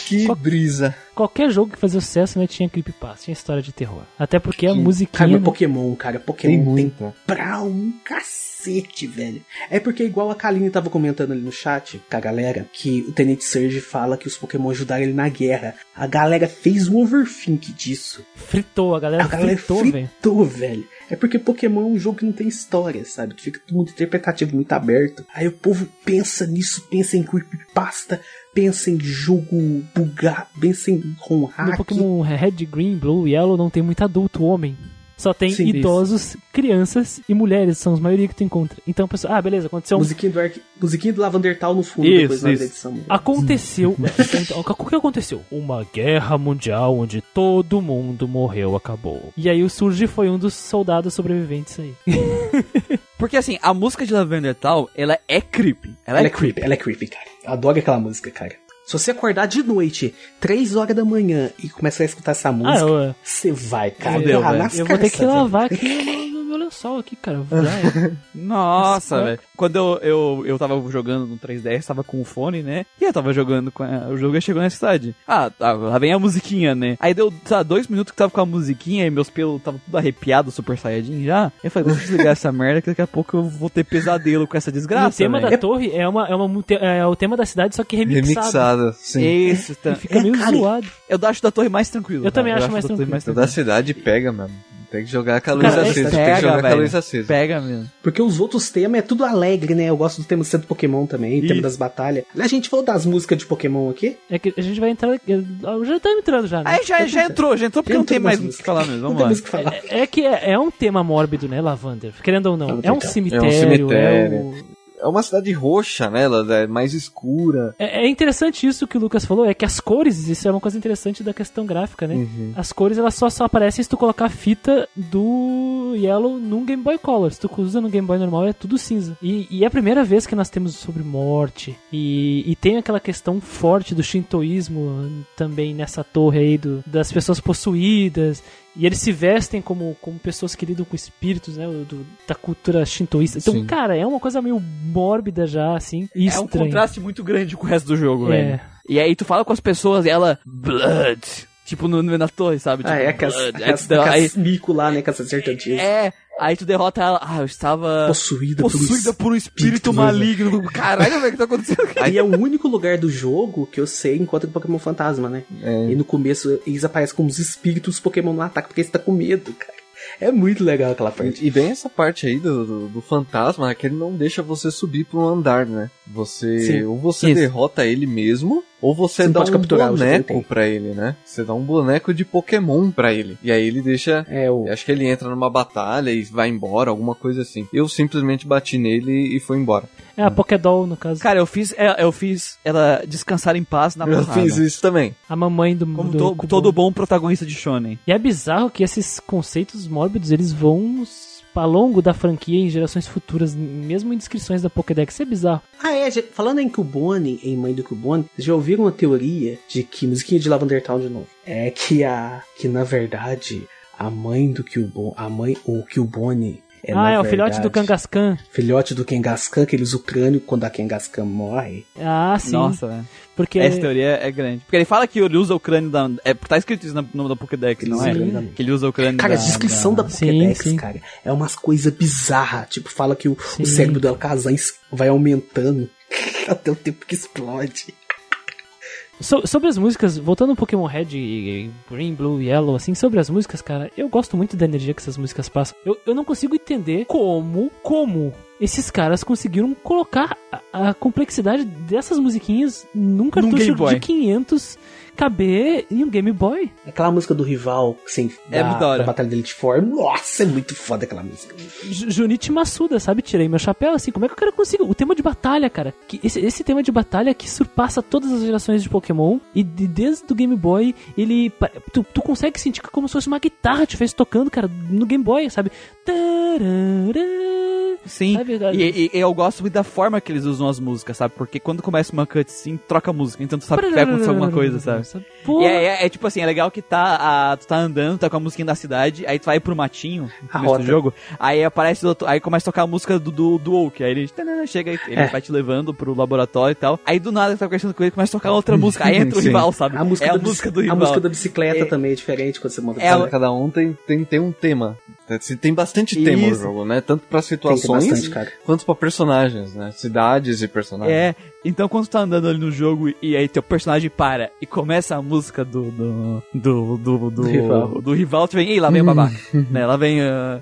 Que brisa. Qualquer jogo que fazia sucesso, né, tinha creepypasta, tinha história de terror. Até porque a Cara, musiquinha... mas Pokémon, cara, Pokémon Tem tem, pra um cacete, velho. É porque, igual a Kaline tava comentando ali no chat com a galera, que o Tenente Surge fala que os Pokémon ajudaram ele na guerra. A galera fez um overthink disso. Fritou, a galera, A galera fritou, velho. fritou, velho. É porque Pokémon é um jogo que não tem história, sabe? Tu fica tudo muito interpretativo, muito aberto. Aí o povo pensa nisso, pensa em creepypasta, pensa em jogo bugado, pensa em No hack. Pokémon Red, Green, Blue, Yellow não tem muito adulto, homem. Só tem Sim, idosos, crianças e mulheres, são as maioria que tu encontra. Então, pessoal, ah, beleza, aconteceu um Musiquinha do, Ark... Musiquinha do Lavender Tal no fundo, Isso, depois isso. edição. Aconteceu. então, <laughs> <laughs> o que aconteceu? Uma guerra mundial onde todo mundo morreu, acabou. E aí o Surge foi um dos soldados sobreviventes aí. <laughs> Porque assim, a música de Lavender Tal, ela é creepy. Ela, Ela é é creepy, ela é creepy, cara. Eu adoro aquela música, cara. Se você acordar de noite, 3 horas da manhã, e começar a escutar essa Ah, música, eu, você vai, cara. Fudeu, Ah, velho. nas eu vou ter que lavar aqui no, <laughs> meu lençol aqui, cara. Já <laughs> é. Nossa, velho. Quando eu, eu, eu tava jogando no 3DS, tava com o fone, né? E eu tava jogando com a- o jogo e chegou na cidade. Ah, tá, lá vem a musiquinha, né? Aí deu, sei lá, dois minutos que tava com a musiquinha e meus pelos estavam tudo arrepiado, super saiyajin já. Eu falei, deixa eu desligar essa merda que daqui a pouco eu vou ter pesadelo com essa E o desgraça, tema da torre é, uma, é, uma, é o tema da cidade, só que remixado. Remixada, sim. Isso, tá. E fica meio cara, zoado. Eu acho da torre mais tranquilo. Eu também cara. acho mais da torre tranquilo. Toda a cidade pega, mano. Tem que jogar com a luz Cara, é- acesa. tem Pega, que jogar com a velho. luz acesa. Pega mesmo. Porque os outros temas é tudo alegre, né? Eu gosto do tema do centro Pokémon também, Isso. tema das batalhas. A gente falou das músicas de Pokémon aqui. É que a gente vai entrar. eu- Já tá entrando já, né? Aí já, já entrou, já entrou porque Já não tem mais o que falar mesmo. Não Vamos tem lá. música pra falar. É que é, é um tema mórbido, né, Lavander? Querendo ou não. Não, É um cemitério. cemitério. É, o- É uma cidade roxa, né? Ela é mais escura. é- é interessante isso que o Lucas falou, é que as cores, isso é uma coisa interessante da questão gráfica, né? Uhum. As cores elas só, só aparecem se tu colocar a fita do Yellow num Game Boy Color. Se tu usa no Game Boy normal é tudo cinza. E, e é a primeira vez que nós temos sobre morte. E, e tem aquela questão forte do shintoísmo também nessa torre aí, do, das pessoas possuídas. E eles se vestem como, como pessoas que lidam com espíritos, né? do- da cultura shintoísta. Então, Sim. cara, é uma coisa meio mórbida já, assim. E É um estranha. contraste muito grande com o resto do jogo, É. velho. E aí tu fala com as pessoas e ela. Blood. Tipo no, no- na torre, sabe? Ah, Tipo, é que as, blood. Tu derro- aí- mico lá, né? Com essas sertantias. É, aí tu derrota ela. Ah, eu estava Possuída, possuída por um espírito espírito maligno. Caralho, velho, o que tá acontecendo aqui? Aí é o único lugar do jogo que eu sei encontra o Pokémon Fantasma, né? É. E no começo eles aparecem como os espíritos, os Pokémon não atacam porque eles tá com medo, cara. É muito legal aquela parte. E, e bem essa parte aí do, do, do fantasma, é que ele não deixa você subir para um andar, né? Você Sim. ou você Isso. derrota ele mesmo, ou você, Você dá pode um boneco pra ele, né? Você dá um boneco de Pokémon pra ele. E aí ele deixa É o. Acho que ele entra numa batalha e vai embora, alguma coisa assim. Eu simplesmente bati nele e fui embora. É a Pokédoll, no caso. Cara, eu fiz, é, eu fiz ela descansar em paz na Eu porrada. fiz isso também. A mamãe do, Como do to- todo bom protagonista de shonen. E é bizarro que esses conceitos mórbidos, eles vão s- ao longo da franquia em gerações futuras, mesmo em descrições da Pokédex. Isso é bizarro. Ah, é, já- falando em Cubone, em Mãe do Cubone, vocês já ouviram uma teoria de que, musiquinha de Lavender Town de novo, é que a, que na verdade, a mãe do Cubone, a mãe, o Cubone é, ah, é o filhote do Kangaskhan. Filhote do Kangaskhan, que ele usa o crânio quando a Kangaskhan morre. Ah, sim. Nossa, velho. porque Essa teoria é grande. Porque ele fala que ele usa o crânio da. É, tá escrito isso no nome da Pokédex, não é? Sim. Que ele usa o crânio Cara, da. a descrição da, Sim, Pokédex, sim. cara, é umas coisas bizarras. Tipo, fala que o, Sim. o cérebro do Alcazan vai aumentando <laughs> até o tempo que explode. So- sobre as músicas, voltando um Pokémon Red, e Green, Blue, Yellow, assim, sobre as músicas, cara, eu gosto muito da energia que essas músicas passam. Eu, eu não consigo entender como, como esses caras conseguiram colocar a, a complexidade dessas musiquinhas num cartucho de 500 caber em um Game Boy. Aquela música do rival, sem É da, da Batalha da Elite Four. Nossa, é muito foda aquela música. Ju- Junichi Masuda, sabe? Tirei meu chapéu, assim, como é que o cara conseguiu? O tema de batalha, cara. Que esse, esse tema de batalha que surpassa todas as gerações de Pokémon. E de- desde o Game Boy, ele. Tu, tu consegue sentir que como se fosse uma guitarra te fez tocando, cara, no Game Boy, sabe? Tarará, Sim, Sabe, e, e- e eu gosto muito da forma que eles usam as músicas, sabe? Porque quando começa uma cutscene, troca a música, então tu sabe que vai acontecer alguma coisa, sabe? Pô, E é, é- é tipo assim, é legal que tá, a- tu tá andando, tá com a musiquinha da cidade, aí tu vai pro matinho, no jogo, aí aparece, outro- aí começa a tocar a música do, do, do Oak, aí ele tanana, chega, ele É. vai te levando pro laboratório e tal, aí do nada tu tá conversando com ele, começa a tocar outra música, aí entra o rival, sabe? A música, é a da, música do rival. A música da bicicleta É. também é diferente quando você monta a É. Cada um tem, tem, tem um tema. Tem bastante tema no Isso. jogo, né? Tanto tem situações bastante, cara. quanto pra personagens, né? Cidades e personagens. É, então quando tu tá andando ali no jogo e aí teu personagem para e começa a música do do do do, do, Do rival. do rival, tu vem, ei, lá vem o babaca, <laughs> né? Lá vem ah,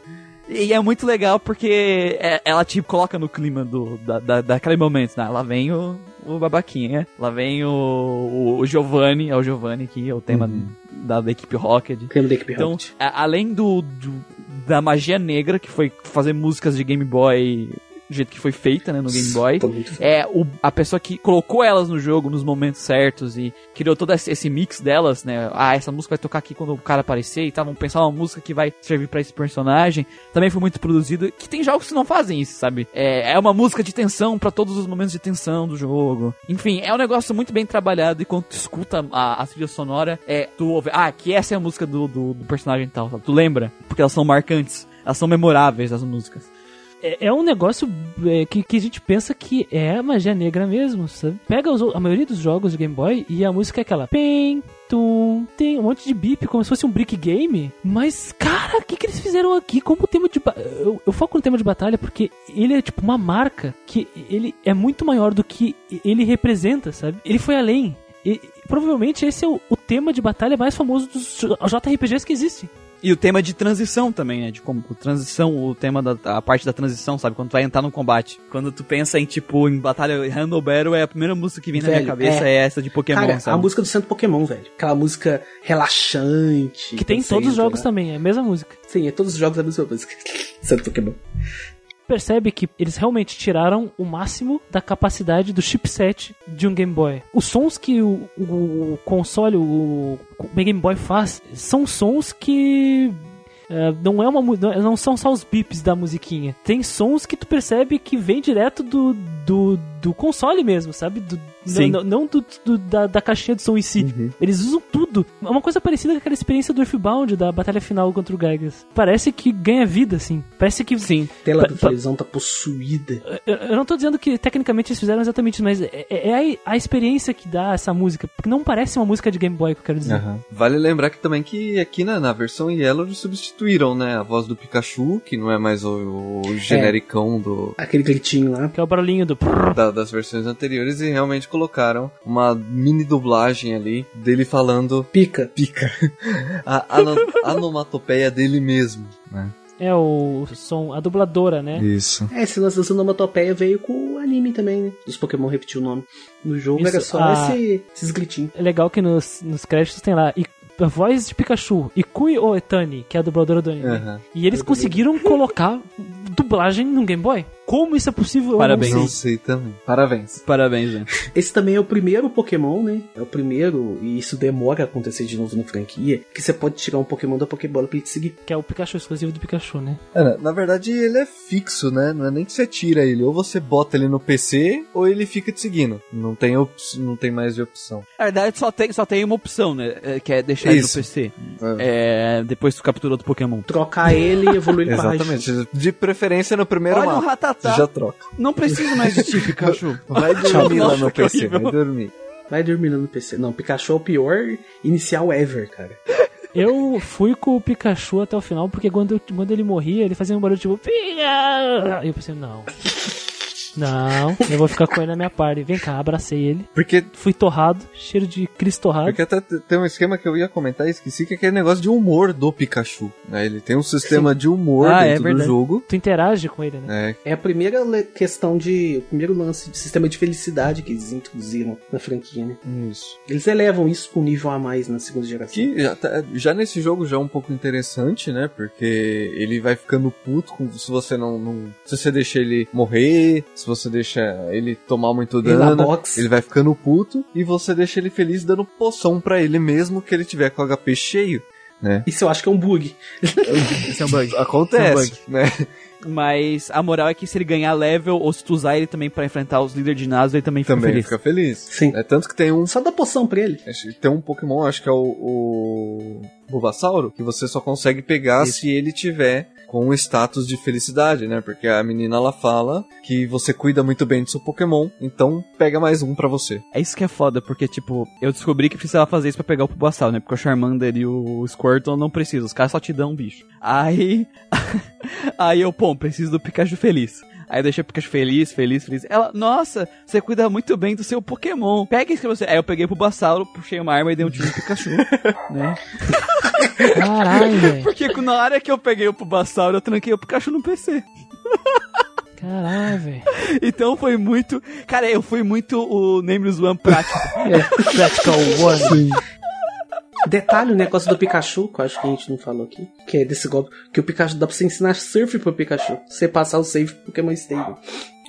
e é muito legal porque é- ela te coloca no clima do, da, da, daquele momento, né? Lá vem o, o babaquinha, lá vem o, o, o Giovanni, é o Giovanni aqui, é o tema da, da equipe Rocket. Creme da equipe Então, Rocket. a- além do, do- da magia negra, que foi fazer músicas de Game Boy do jeito que foi feita, né, no Game Boy, é o, a pessoa que colocou elas no jogo nos momentos certos e criou todo esse, mix delas, né? Ah, essa música vai tocar aqui quando o cara aparecer e tal, vamos pensar uma música que vai servir pra esse personagem. Também foi muito produzido, que tem jogos que não fazem isso, sabe? É, é uma música de tensão pra todos os momentos de tensão do jogo. Enfim, é um negócio muito bem trabalhado e quando tu escuta a, a trilha sonora, é, tu ouve, ah, que essa é a música do, do, do personagem tal, sabe? Tu lembra? Porque elas são marcantes. Elas são memoráveis, as músicas. É, é um negócio é, que, que a gente pensa que é magia negra mesmo, sabe? Pega os o- a maioria dos jogos de Game Boy e a música é aquela pem, tum, tem um monte de bip, como se fosse um brick game. Mas, cara, o que, que eles fizeram aqui como tema de... Eu, eu foco no tema de batalha porque ele é tipo uma marca que ele é muito maior do que ele representa, sabe? Ele foi além. E, provavelmente esse é o, o tema de batalha mais famoso dos JRPGs que existem. E o tema de transição também, né? De como transição, o tema da a parte da transição, sabe? Quando tu vai entrar no combate. Quando tu pensa em, tipo, em batalha Handle Battle, é a primeira música que vem na minha Velho, cabeça é, é. essa de Pokémon, Cara, sabe? a música do Santo Pokémon, velho. Aquela música relaxante. Que tem em todos os jogos né? também, é a mesma música. Sim, é todos os jogos a mesma música. <laughs> Santo Pokémon. Percebe que eles realmente tiraram o máximo da capacidade do chipset de um Game Boy. Os sons que o, o- console, o, o Game Boy faz, são sons que é, não é uma não são só os bips da musiquinha. Tem sons que tu percebe que vem direto do, do, do console mesmo, sabe? Do, Sim. Não, não do, do- da, da caixinha de som em si. Eles usam tudo. É uma coisa parecida com aquela experiência do Earthbound, da batalha final contra o Gygas. Parece que ganha vida, assim. Parece que Sim. A tela da pa- televisão tá possuída. eu, eu não tô dizendo que tecnicamente eles fizeram exatamente isso, mas é, é a, a experiência que dá essa música. Porque não parece uma música de Game Boy, que eu quero dizer. Aham. Vale lembrar que também que aqui na, na versão Yellow eles substituíram, né, a voz do Pikachu, que não é mais o, o genericão do, Aquele gritinho lá. Que é o barulhinho do. da- das versões anteriores e realmente colocaram uma mini dublagem ali dele falando Pica. pica. <laughs> A, a, onomatopeia dele mesmo, né? É o som, a dubladora, né? Isso. É, esse lance da onomatopeia veio com o anime também, né? Dos Pokémon repetiu o nome. No jogo Isso, era só a- esse- esses gritinhos. É legal que nos, nos créditos tem lá. E, a voz de Pikachu, Ikui Oetani, que é a dubladora do anime. Aham. E eles conseguiram colocar dublagem no Game Boy. Como isso é possível? Eu Parabéns. não Não sei. sei também. Parabéns. Parabéns, gente. Esse também é o primeiro Pokémon, né? É o primeiro, e isso demora a acontecer de novo na franquia, que você pode tirar um Pokémon da Pokébola pra ele te seguir. Que é o Pikachu exclusivo do Pikachu, né? É, na- na verdade, ele é fixo, né? Não é nem que você tira ele. Ou você bota ele no PC, ou ele fica te seguindo. Não tem, op não tem mais de opção. Na verdade, só tem, só tem uma opção, né? é, Que é deixar ele no Isso. PC. É, depois tu captura outro Pokémon. Trocar ele e evoluir ele pra. <laughs> Exatamente. De preferência no primeiro Olha o mapa. Ratatá. Você já troca. Não preciso mais de ti, Pikachu. <laughs> Vai dormir lá no PC, horrível. vai dormir. Vai dormir no PC. Não, Pikachu é o pior inicial ever, cara. Eu fui com o Pikachu até o final, porque quando, eu- quando ele morria, ele fazia um barulho tipo. "Pika!" E eu pensei, não. Não, eu vou ficar com ele na minha party. Vem cá, abracei ele. Porque, Fui torrado, cheiro de Cris torrado. porque até tem um esquema que eu ia comentar e esqueci, que é aquele negócio de humor do Pikachu. Né? Ele tem um sistema de humor Ah, é dentro do verdade. jogo. Tu interage com ele, né? É, É a primeira questão de. O primeiro lance de sistema de felicidade que eles introduziram na franquia, né? isso. Eles elevam isso pra um nível a mais na segunda geração. Que já, tá- já nesse jogo já é um pouco interessante, né? Porque ele vai ficando puto com, se você não, não- Se você deixa ele morrer, se você deixa ele tomar muito dano, ele vai ficando puto e você deixa ele feliz dando poção pra ele mesmo que ele tiver com o HP cheio. né? Isso eu acho que é um bug. <laughs> Esse é um bug. Acontece, Esse né? Mas a moral é que se ele ganhar level ou se tu usar ele também pra enfrentar os líderes de ginásio, ele também fica Também feliz. fica feliz. Sim. É tanto que tem um Só dá poção pra ele. Que Tem um Pokémon, acho que é o, o Bulbasauro, que você só consegue pegar Isso. se ele tiver com status de felicidade, né? Porque a menina ela fala que você cuida muito bem do seu Pokémon, então pega mais um pra você. É isso que é foda, porque, tipo, eu descobri que precisava fazer isso pra pegar o Bulbasaur, né? Porque o Charmander e o Squirtle não precisam, os caras só te dão um bicho. Aí. <laughs> aí eu, pô, preciso do Pikachu feliz. Aí eu deixei o Pikachu feliz, feliz, feliz. Ela, nossa, você cuida muito bem do seu Pokémon. Pega isso que você. Aí eu peguei pro Bulbasauro, puxei uma arma e dei um tiro no Pikachu, <laughs> né? Caralho, velho. Porque na hora que eu peguei o Bulbasauro, eu tranquei o Pikachu no PC. Caralho, velho. Então foi muito. Cara, eu fui muito o Nameless One prático. <laughs> Practical One. Detalhe, o negócio do Pikachu, que eu acho que a gente não falou aqui, que é desse golpe, que o Pikachu dá pra você ensinar surf pro Pikachu. Você passar o save pro Pokémon Stable.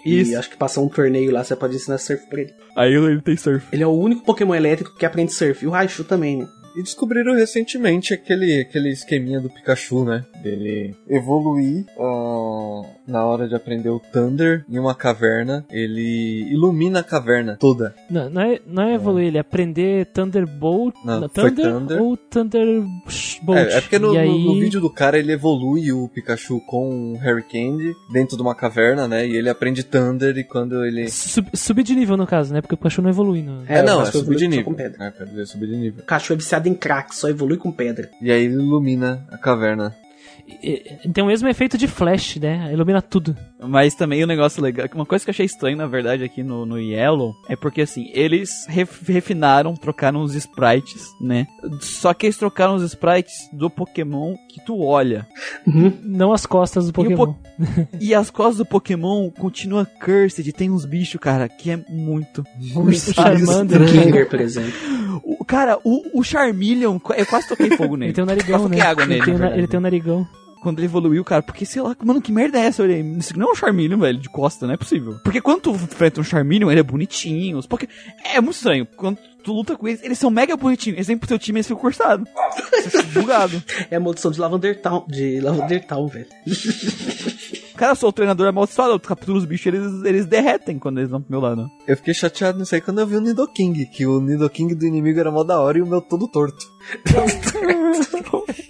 Isso. E acho que passar um torneio lá, você pode ensinar surf pra ele. Aí ele tem surf. Ele é o único Pokémon elétrico que aprende surf. E o Raichu também, né? E descobriram recentemente aquele, aquele esqueminha do Pikachu, né? Dele evoluir ah, na hora de aprender o Thunder em uma caverna. Ele ilumina a caverna toda. Não, não é, não é evoluir, ele é aprender Thunderbolt. Não, Thunder, Thunder. ou Thunderbolt. É, é porque no, no- aí- no vídeo do cara ele evolui o Pikachu com o Harry Candy dentro de uma caverna, né? E ele aprende Thunder e quando ele. Sub- subir de nível, no caso, né? Porque o Pikachu não evolui. No... É, eu não, é subir de nível. com pedra. É, quer dizer, subir de nível. O Pikachu é viciado em crack, só evolui com pedra. E aí ele ilumina a caverna. E- e- Tem o mesmo efeito de flash, né? Ilumina tudo. Mas também o negócio legal, uma coisa que eu achei estranho, na verdade, aqui no, no Yellow, é porque assim, eles ref- refinaram, trocaram os sprites, né? Só que eles trocaram os sprites do Pokémon que tu olha. Não as costas do E Pokémon. po- <laughs> E as costas do Pokémon continua cursed, tem uns bichos, cara, que é muito. O <laughs> Charmander. Kinger, por exemplo. <laughs> Cara, o, o Charmeleon, eu quase toquei fogo nele. Ele tem um narigão, Quase né? toquei água ele, nele, tem, na ele tem um narigão. quando ele evoluiu, cara, porque sei lá, mano, que merda é essa? Olhei, isso não é um Charmeleon, velho, de costa, não é possível. Porque quando tu enfrenta um Charmeleon, ele é bonitinho, os Poké... é muito estranho. Quando tu luta com eles, eles são mega bonitinhos, eles vêm pro teu time e eles ficam cursados. Você fica bugado. <laughs> É a maldição de Lavender Town, de Lavender Town, velho. <laughs> Cara, eu sou o treinador amaldiçoado, eu capturo os bichos, eles, eles derretem quando eles vão pro meu lado. Eu fiquei chateado nisso aí quando eu vi o Nidoking, que o Nidoking do inimigo era mó da hora e o meu todo torto. <laughs>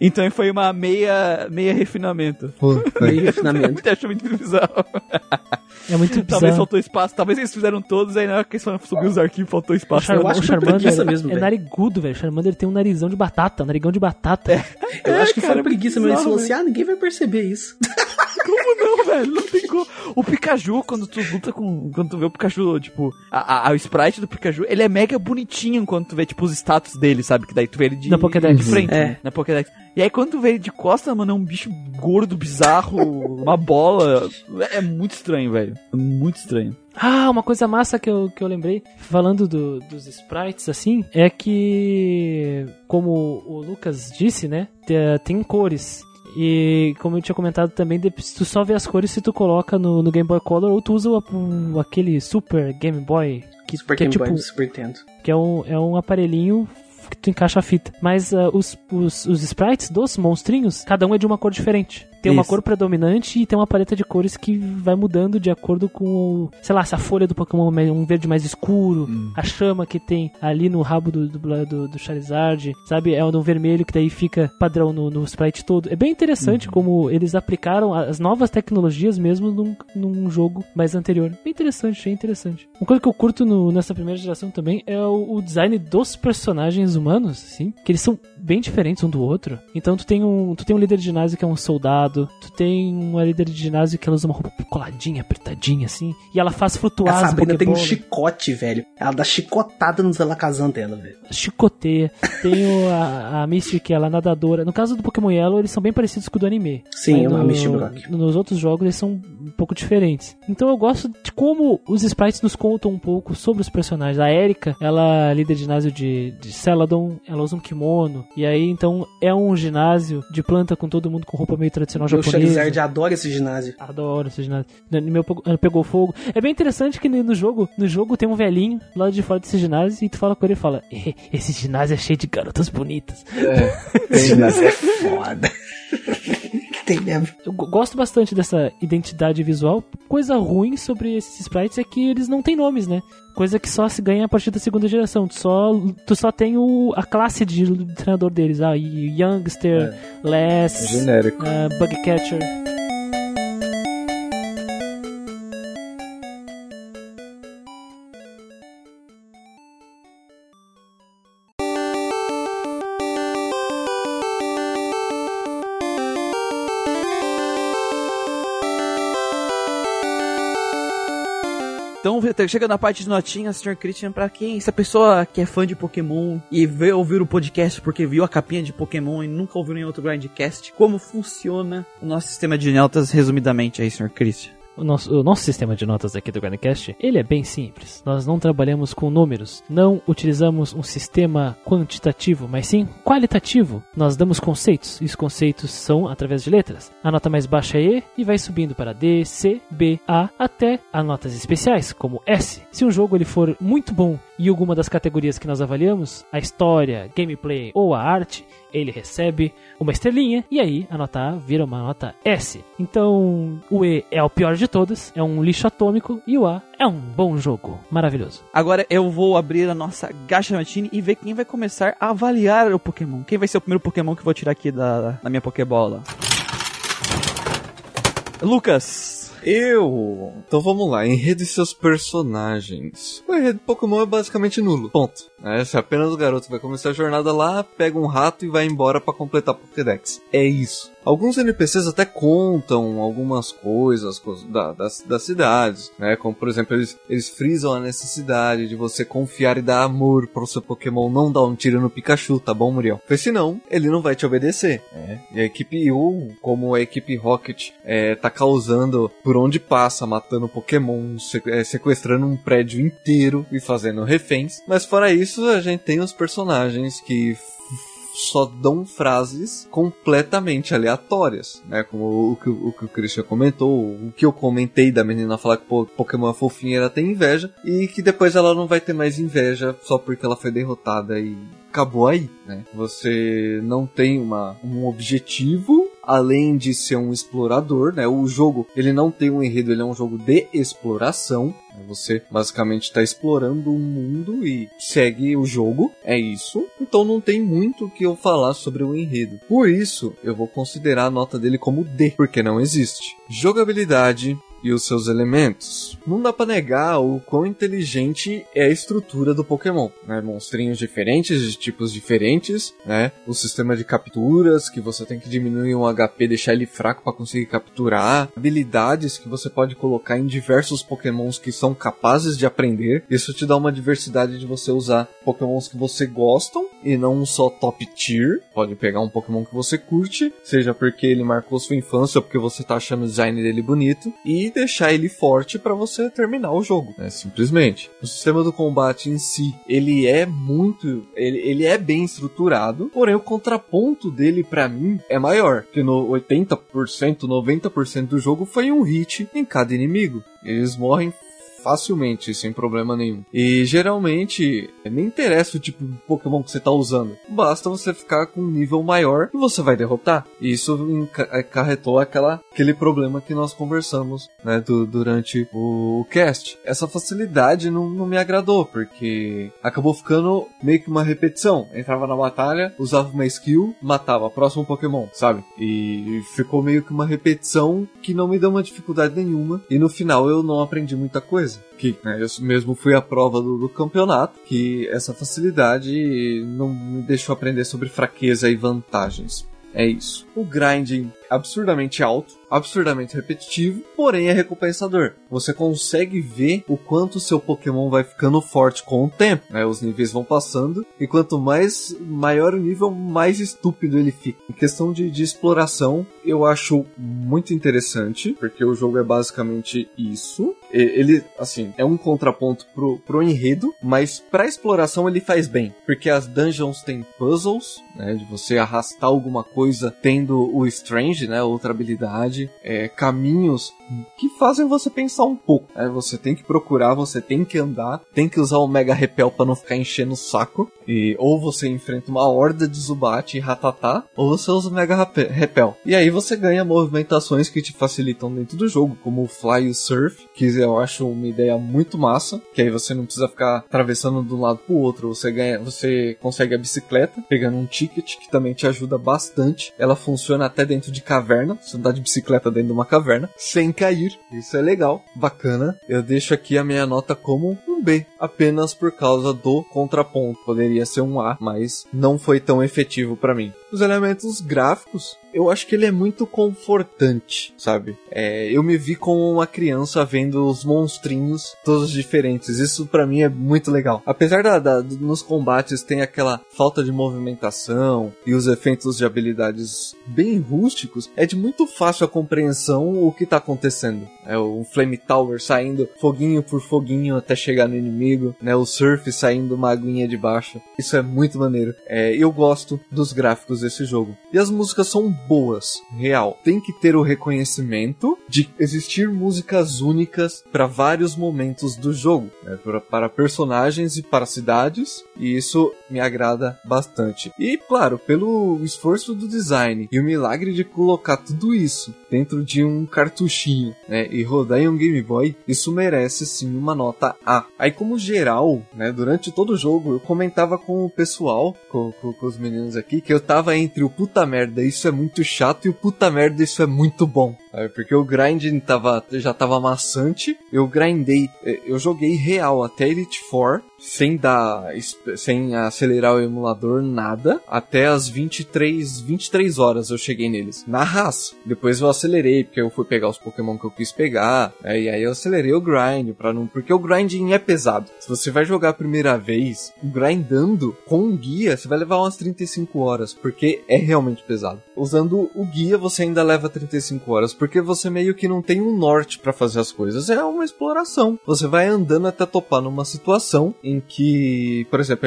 Então foi uma meia, meia refinamento. Meio refinamento. <laughs> Eu acho muito bizarro. <laughs> É muito Talvez bizarro. faltou espaço, talvez eles fizeram todos, aí na hora que eles foram subir os arquivos, faltou O, espaço. Char eu acho o que Charmander preguiça mesmo, é velho. narigudo, velho. O Charmander tem um narizão de batata, um narigão de batata. Eu acho que cara, foi é preguiça, mas eles falaram assim, ah, ninguém vai perceber isso. <laughs> Como não, velho? Não tem como. O Pikachu, quando tu luta com. Quando tu vê o Pikachu, tipo, a, a- o sprite do Pikachu, ele é mega bonitinho quando tu vê, tipo, os status dele, sabe? Que daí tu vê ele de, Na Pokédex. de frente, É. né? Na Pokédex. E aí quando tu vê ele de costa, mano, é um bicho gordo, bizarro, <laughs> uma bola. É muito estranho, velho. É muito estranho. Ah, uma coisa massa que eu, que eu lembrei, falando do- dos sprites, assim, é que, como o Lucas disse, né, te- tem cores. E como eu tinha comentado também, de- tu só vê as cores se tu coloca no, no Game Boy Color ou tu usa o, o- aquele Super Game Boy, que, Super que é Game tipo, Boy do Super Nintendo. que é um, é um aparelhinho tu encaixa a fita. Mas ah, os, os, os sprites dos monstrinhos, cada um é de uma cor diferente. Tem uma Isso. cor predominante e tem uma paleta de cores que vai mudando de acordo com, o, sei lá, se a folha do Pokémon é um verde mais escuro, a chama que tem ali no rabo do, do, do, do Charizard, sabe? É um vermelho que daí fica padrão no, no sprite todo. É bem interessante como eles aplicaram as novas tecnologias mesmo num, num jogo mais anterior. Bem interessante, é interessante. Uma coisa que eu curto no- nessa primeira geração também é o, o design dos personagens humanos, assim, que eles são bem diferentes um do outro. Então tu tem um, tu tem um líder de ginásio que é um soldado, tu tem uma líder de ginásio que ela usa uma roupa coladinha, apertadinha, assim, e ela faz flutuar A as Sabrina tem um chicote, velho. Ela dá chicotada nos alakazam dela, velho. chicoteia. Tem o, a, a Misty, que ela é nadadora. No caso do Pokémon Yellow, eles são bem parecidos com o do anime. Sim, é uma no- Misty Brock. Nos outros jogos, eles são um pouco diferentes. Então eu gosto de como os sprites nos contam um pouco sobre os personagens. A Erika, ela é líder de ginásio de, de Celadon ela usa um kimono. E aí, então, é um ginásio de planta com todo mundo com roupa meio tradicional O japonesa. Charizard adora esse ginásio. Adoro esse ginásio. No meu pegou- pegou fogo. É bem interessante que no jogo, no jogo tem um velhinho lá de fora desse ginásio e tu fala com ele e fala: "Eh, Esse ginásio é cheio de garotas bonitas. <laughs> Esse ginásio é foda. <laughs> Tem mesmo. Eu go- gosto bastante dessa identidade visual. Coisa ruim sobre esses sprites é que eles não têm nomes, né? Coisa que só se ganha a partir da segunda geração. Tu só, tu só tem o, a classe de treinador deles. Ah, Youngster, Les, Genérico. ah, Bugcatcher. Então, chega na parte de notinhas, Sr. Christian, pra quem, se a pessoa que é fã de Pokémon e veio ouvir o podcast porque viu a capinha de Pokémon e nunca ouviu nenhum outro Grindcast, como funciona o nosso sistema de notas resumidamente aí, Sr. Christian? O nosso, o nosso sistema de notas aqui do Grandcast, ele é bem simples. Nós não trabalhamos com números, não utilizamos um sistema quantitativo, mas sim qualitativo. Nós damos conceitos, e os conceitos são através de letras. A nota mais baixa é E e vai subindo para D, C, B, A, até a notas especiais, como S. Se um jogo ele for muito bom e alguma das categorias que nós avaliamos, a história, gameplay ou a arte, ele recebe uma estrelinha e aí a nota A vira uma nota S. Então o E é o pior de todos, é um lixo atômico e o A é um bom jogo, maravilhoso. Agora eu vou abrir a nossa Gacha Matine e ver quem vai começar a avaliar o Pokémon. Quem vai ser o primeiro Pokémon que eu vou tirar aqui da, da minha Pokébola? Lucas! Eu! Então vamos lá, enredo e seus personagens. O enredo do Pokémon é basicamente nulo. Ponto. É, se apenas o garoto vai começar a jornada lá, pega um rato e vai embora pra completar a Pokédex. É isso. Alguns NPCs até contam algumas coisas co- da- das, das cidades, né? Como, por exemplo, eles, eles frisam a necessidade de você confiar e dar amor pro seu Pokémon, não dar um tiro no Pikachu, tá bom, Muriel? Porque senão, ele não vai te obedecer, né? E a equipe U, como a equipe Rocket, é, tá causando por onde passa, matando Pokémon, é, sequestrando um prédio inteiro e fazendo reféns. Mas fora isso, a gente tem os personagens que só dão frases completamente aleatórias, né? Como o que o, que o Christian comentou, o que eu comentei da menina falar que pô, Pokémon é fofinha, ela tem inveja, e que depois ela não vai ter mais inveja só porque ela foi derrotada e acabou aí, né? Você não tem uma, um objetivo além de ser um explorador, né? O jogo, ele não tem um enredo, ele é um jogo de exploração. né? Você basicamente está explorando o mundo e segue o jogo, é isso. Então não tem muito o que eu falar sobre o enredo. Por isso, eu vou considerar a nota dele como D, porque não existe. Jogabilidade, e os seus elementos. Não dá pra negar o quão inteligente é a estrutura do Pokémon, né? Monstrinhos diferentes, de tipos diferentes, né? O sistema de capturas, que você tem que diminuir um HP, deixar ele fraco para conseguir capturar. Habilidades que você pode colocar em diversos Pokémons que são capazes de aprender. Isso te dá uma diversidade de você usar Pokémons que você gostam e não só top tier. Pode pegar um Pokémon que você curte, seja porque ele marcou sua infância ou porque você tá achando o design dele bonito, e deixar ele forte para você terminar o jogo, né? Simplesmente. O sistema do combate em si, ele é muito, ele, ele é bem estruturado, porém o contraponto dele para mim é maior, que no 80%, 90% do jogo foi um hit em cada inimigo. Eles morrem facilmente, sem problema nenhum. E geralmente, nem interessa o tipo de Pokémon que você tá usando. Basta você ficar com um nível maior e você vai derrotar. E isso acarretou aquela, aquele problema que nós conversamos né, du- durante o, o cast. Essa facilidade não, não me agradou, porque acabou ficando meio que uma repetição. Entrava na batalha, usava uma skill, matava, próximo Pokémon, sabe? E ficou meio que uma repetição que não me deu uma dificuldade nenhuma. E no final eu não aprendi muita coisa. Que né, eu mesmo fui à prova do, do campeonato, que essa facilidade não me deixou aprender sobre fraqueza e vantagens. É isso. O grinding absurdamente alto, absurdamente repetitivo, porém é recompensador. Você consegue ver o quanto seu Pokémon vai ficando forte com o tempo, né? Os níveis vão passando e quanto mais maior o nível, mais estúpido ele fica. Em questão de, de exploração, eu acho muito interessante, porque o jogo é basicamente isso. Ele, assim, é um contraponto pro, pro enredo, mas pra exploração ele faz bem, porque as dungeons têm puzzles, né, de você arrastar alguma coisa tendo o Strange, né, outra habilidade, é, caminhos que fazem você pensar um pouco. né, você tem que procurar, você tem que andar, tem que usar o Mega Repel pra não ficar enchendo o saco, e ou você enfrenta uma horda de Zubat e Ratatá, ou você usa o Mega Repel. E aí você ganha movimentações que te facilitam dentro do jogo, como o Fly e o Surf, que eu acho uma ideia muito massa, que aí você não precisa ficar atravessando de um lado pro outro, você ganha, você consegue a bicicleta, pegando um ticket que também te ajuda bastante. Ela funciona até dentro de caverna, você andar de bicicleta dentro de uma caverna, sem cair. Isso é legal, bacana. Eu deixo aqui a minha nota como um B, apenas por causa do contraponto. Poderia ser um A, mas não foi tão efetivo pra mim. Os elementos gráficos, eu acho que ele é muito confortante, sabe? É, eu me vi como uma criança vendo os monstrinhos todos diferentes. Isso pra mim é muito legal. Apesar da, da- nos combates tem aquela falta de movimentação e os efeitos de habilidades bem rústicos, é de muito fácil a compreensão o que tá acontecendo. É o Flame Tower saindo foguinho por foguinho até chegar no inimigo, né? O Surf saindo uma aguinha de baixo. Isso é muito maneiro. É, eu gosto dos gráficos desse jogo. E as músicas são boas, real. Tem que ter o reconhecimento de existir músicas únicas para vários momentos do jogo, né? Pra- para personagens e para cidades, e isso me agrada bastante. E claro, pelo esforço do design e o milagre de colocar tudo isso dentro de um cartuchinho, né, e rodar em um Game Boy, isso merece sim uma nota A. Aí como geral, né, durante todo o jogo eu comentava com o pessoal, com, com- com os meninos aqui, que eu tava entre o puta merda, isso é muito chato, e o puta merda, isso é muito bom. Sabe? Porque o grinding tava, já tava maçante, eu grindei, eh, eu joguei real até Elite Four, sem dar, sem acelerar o emulador, nada, até as 23, 23 horas eu cheguei neles, na raça. Depois eu acelerei, porque eu fui pegar os Pokémon que eu quis pegar, né, e aí eu acelerei o grind, para não, porque o grinding é pesado. Se você vai jogar a primeira vez, grindando com um guia, você vai levar umas 35 horas, porque é realmente pesado. Usando o guia, você ainda leva 35 horas, porque você meio que não tem um norte pra fazer as coisas, é uma exploração. Você vai andando até topar numa situação em que, por exemplo,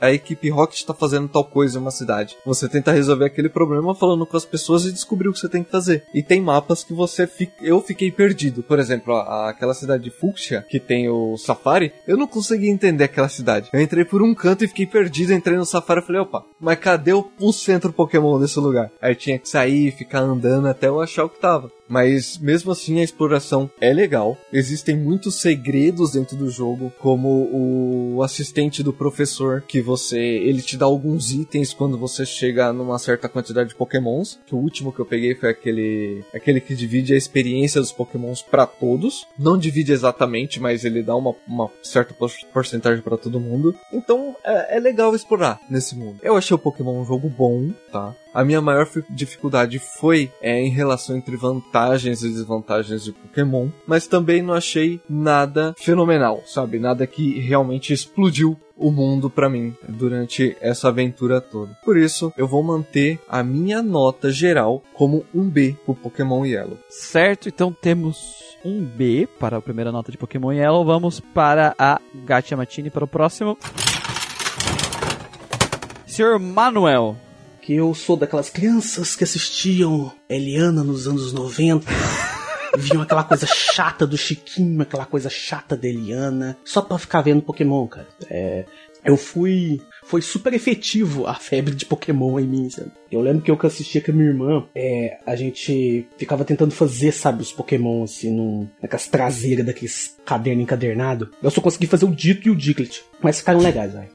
a equipe- Rocket tá fazendo tal coisa em uma cidade. Você tenta resolver aquele problema falando com as pessoas e descobrir o que você tem que fazer. E tem mapas que você fica. Eu fiquei perdido. Por exemplo, a- aquela cidade de Fuxia, que tem o Safari, eu não consegui entender aquela cidade. Eu entrei por um canto e fiquei perdido, entrei no Safari e falei, opa, mas cadê o, o centro Pokémon desse lugar? Aí tinha que sair ficar andando até eu achar o que tava. Mas mesmo assim a exploração é legal. Existem muitos segredos dentro do jogo, como o assistente do professor, que você. ele te dá alguns itens quando você chega numa certa quantidade de pokémons. Que o último que eu peguei foi aquele. aquele que divide a experiência dos pokémons pra todos. Não divide exatamente, mas ele dá uma, uma certa por- porcentagem pra todo mundo. Então é, é legal explorar nesse mundo. Eu achei o Pokémon um jogo bom, tá? A minha maior fi- dificuldade foi é, em relação entre vantagens e desvantagens de Pokémon, mas também não achei nada fenomenal, sabe? Nada que realmente explodiu o mundo pra mim durante essa aventura toda. Por isso, eu vou manter a minha nota geral como um B pro Pokémon Yellow. Certo, então temos um B para a primeira nota de Pokémon Yellow. Vamos para a Gatia Matini para o próximo. Senhor Manuel. Que eu sou daquelas crianças que assistiam Eliana nos anos 90. <laughs> Viam aquela coisa chata do Chiquinho, aquela coisa chata da Eliana, só pra ficar vendo Pokémon, cara. É, eu fui. Foi super efetivo a febre de Pokémon em mim, sabe? Eu lembro que eu que assistia com a minha irmã, é, a gente ficava tentando fazer, sabe, os Pokémon assim, num, naquelas traseiras daqueles caderno encadernado. Eu só consegui fazer o Dito e o Diglett. Mas ficaram legais, <laughs> legais.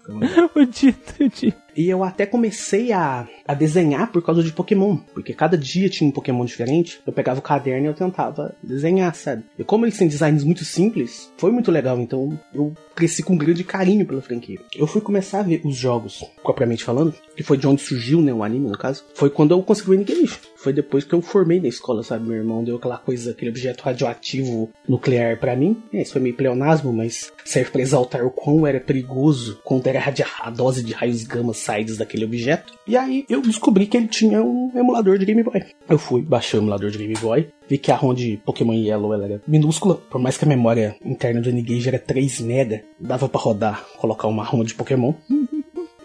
o dito, o dito. E eu até comecei a, a desenhar por causa de Pokémon. Porque cada dia tinha um Pokémon diferente. Eu pegava o caderno e eu tentava desenhar, sabe? E como eles têm designs muito simples, foi muito legal. Então eu cresci com um grande carinho pela franquia. Eu fui começar a ver os jogos, propriamente falando, que foi de onde surgiu, né, o anime, no caso. Foi quando eu consegui o N-Gage. Foi depois que eu formei na escola, sabe? Meu irmão deu aquela coisa, aquele objeto radioativo nuclear para mim. É, isso foi meio pleonasmo, mas serve para exaltar o quão era perigoso, quanto era a dose de raios gama saídos daquele objeto. E aí eu descobri que ele tinha um emulador de Game Boy. Eu fui, baixei o emulador de Game Boy, vi que a ROM de Pokémon Yellow ela era minúscula, por mais que a memória interna do N-Gage era 3 MB, dava para rodar, colocar uma ROM de Pokémon.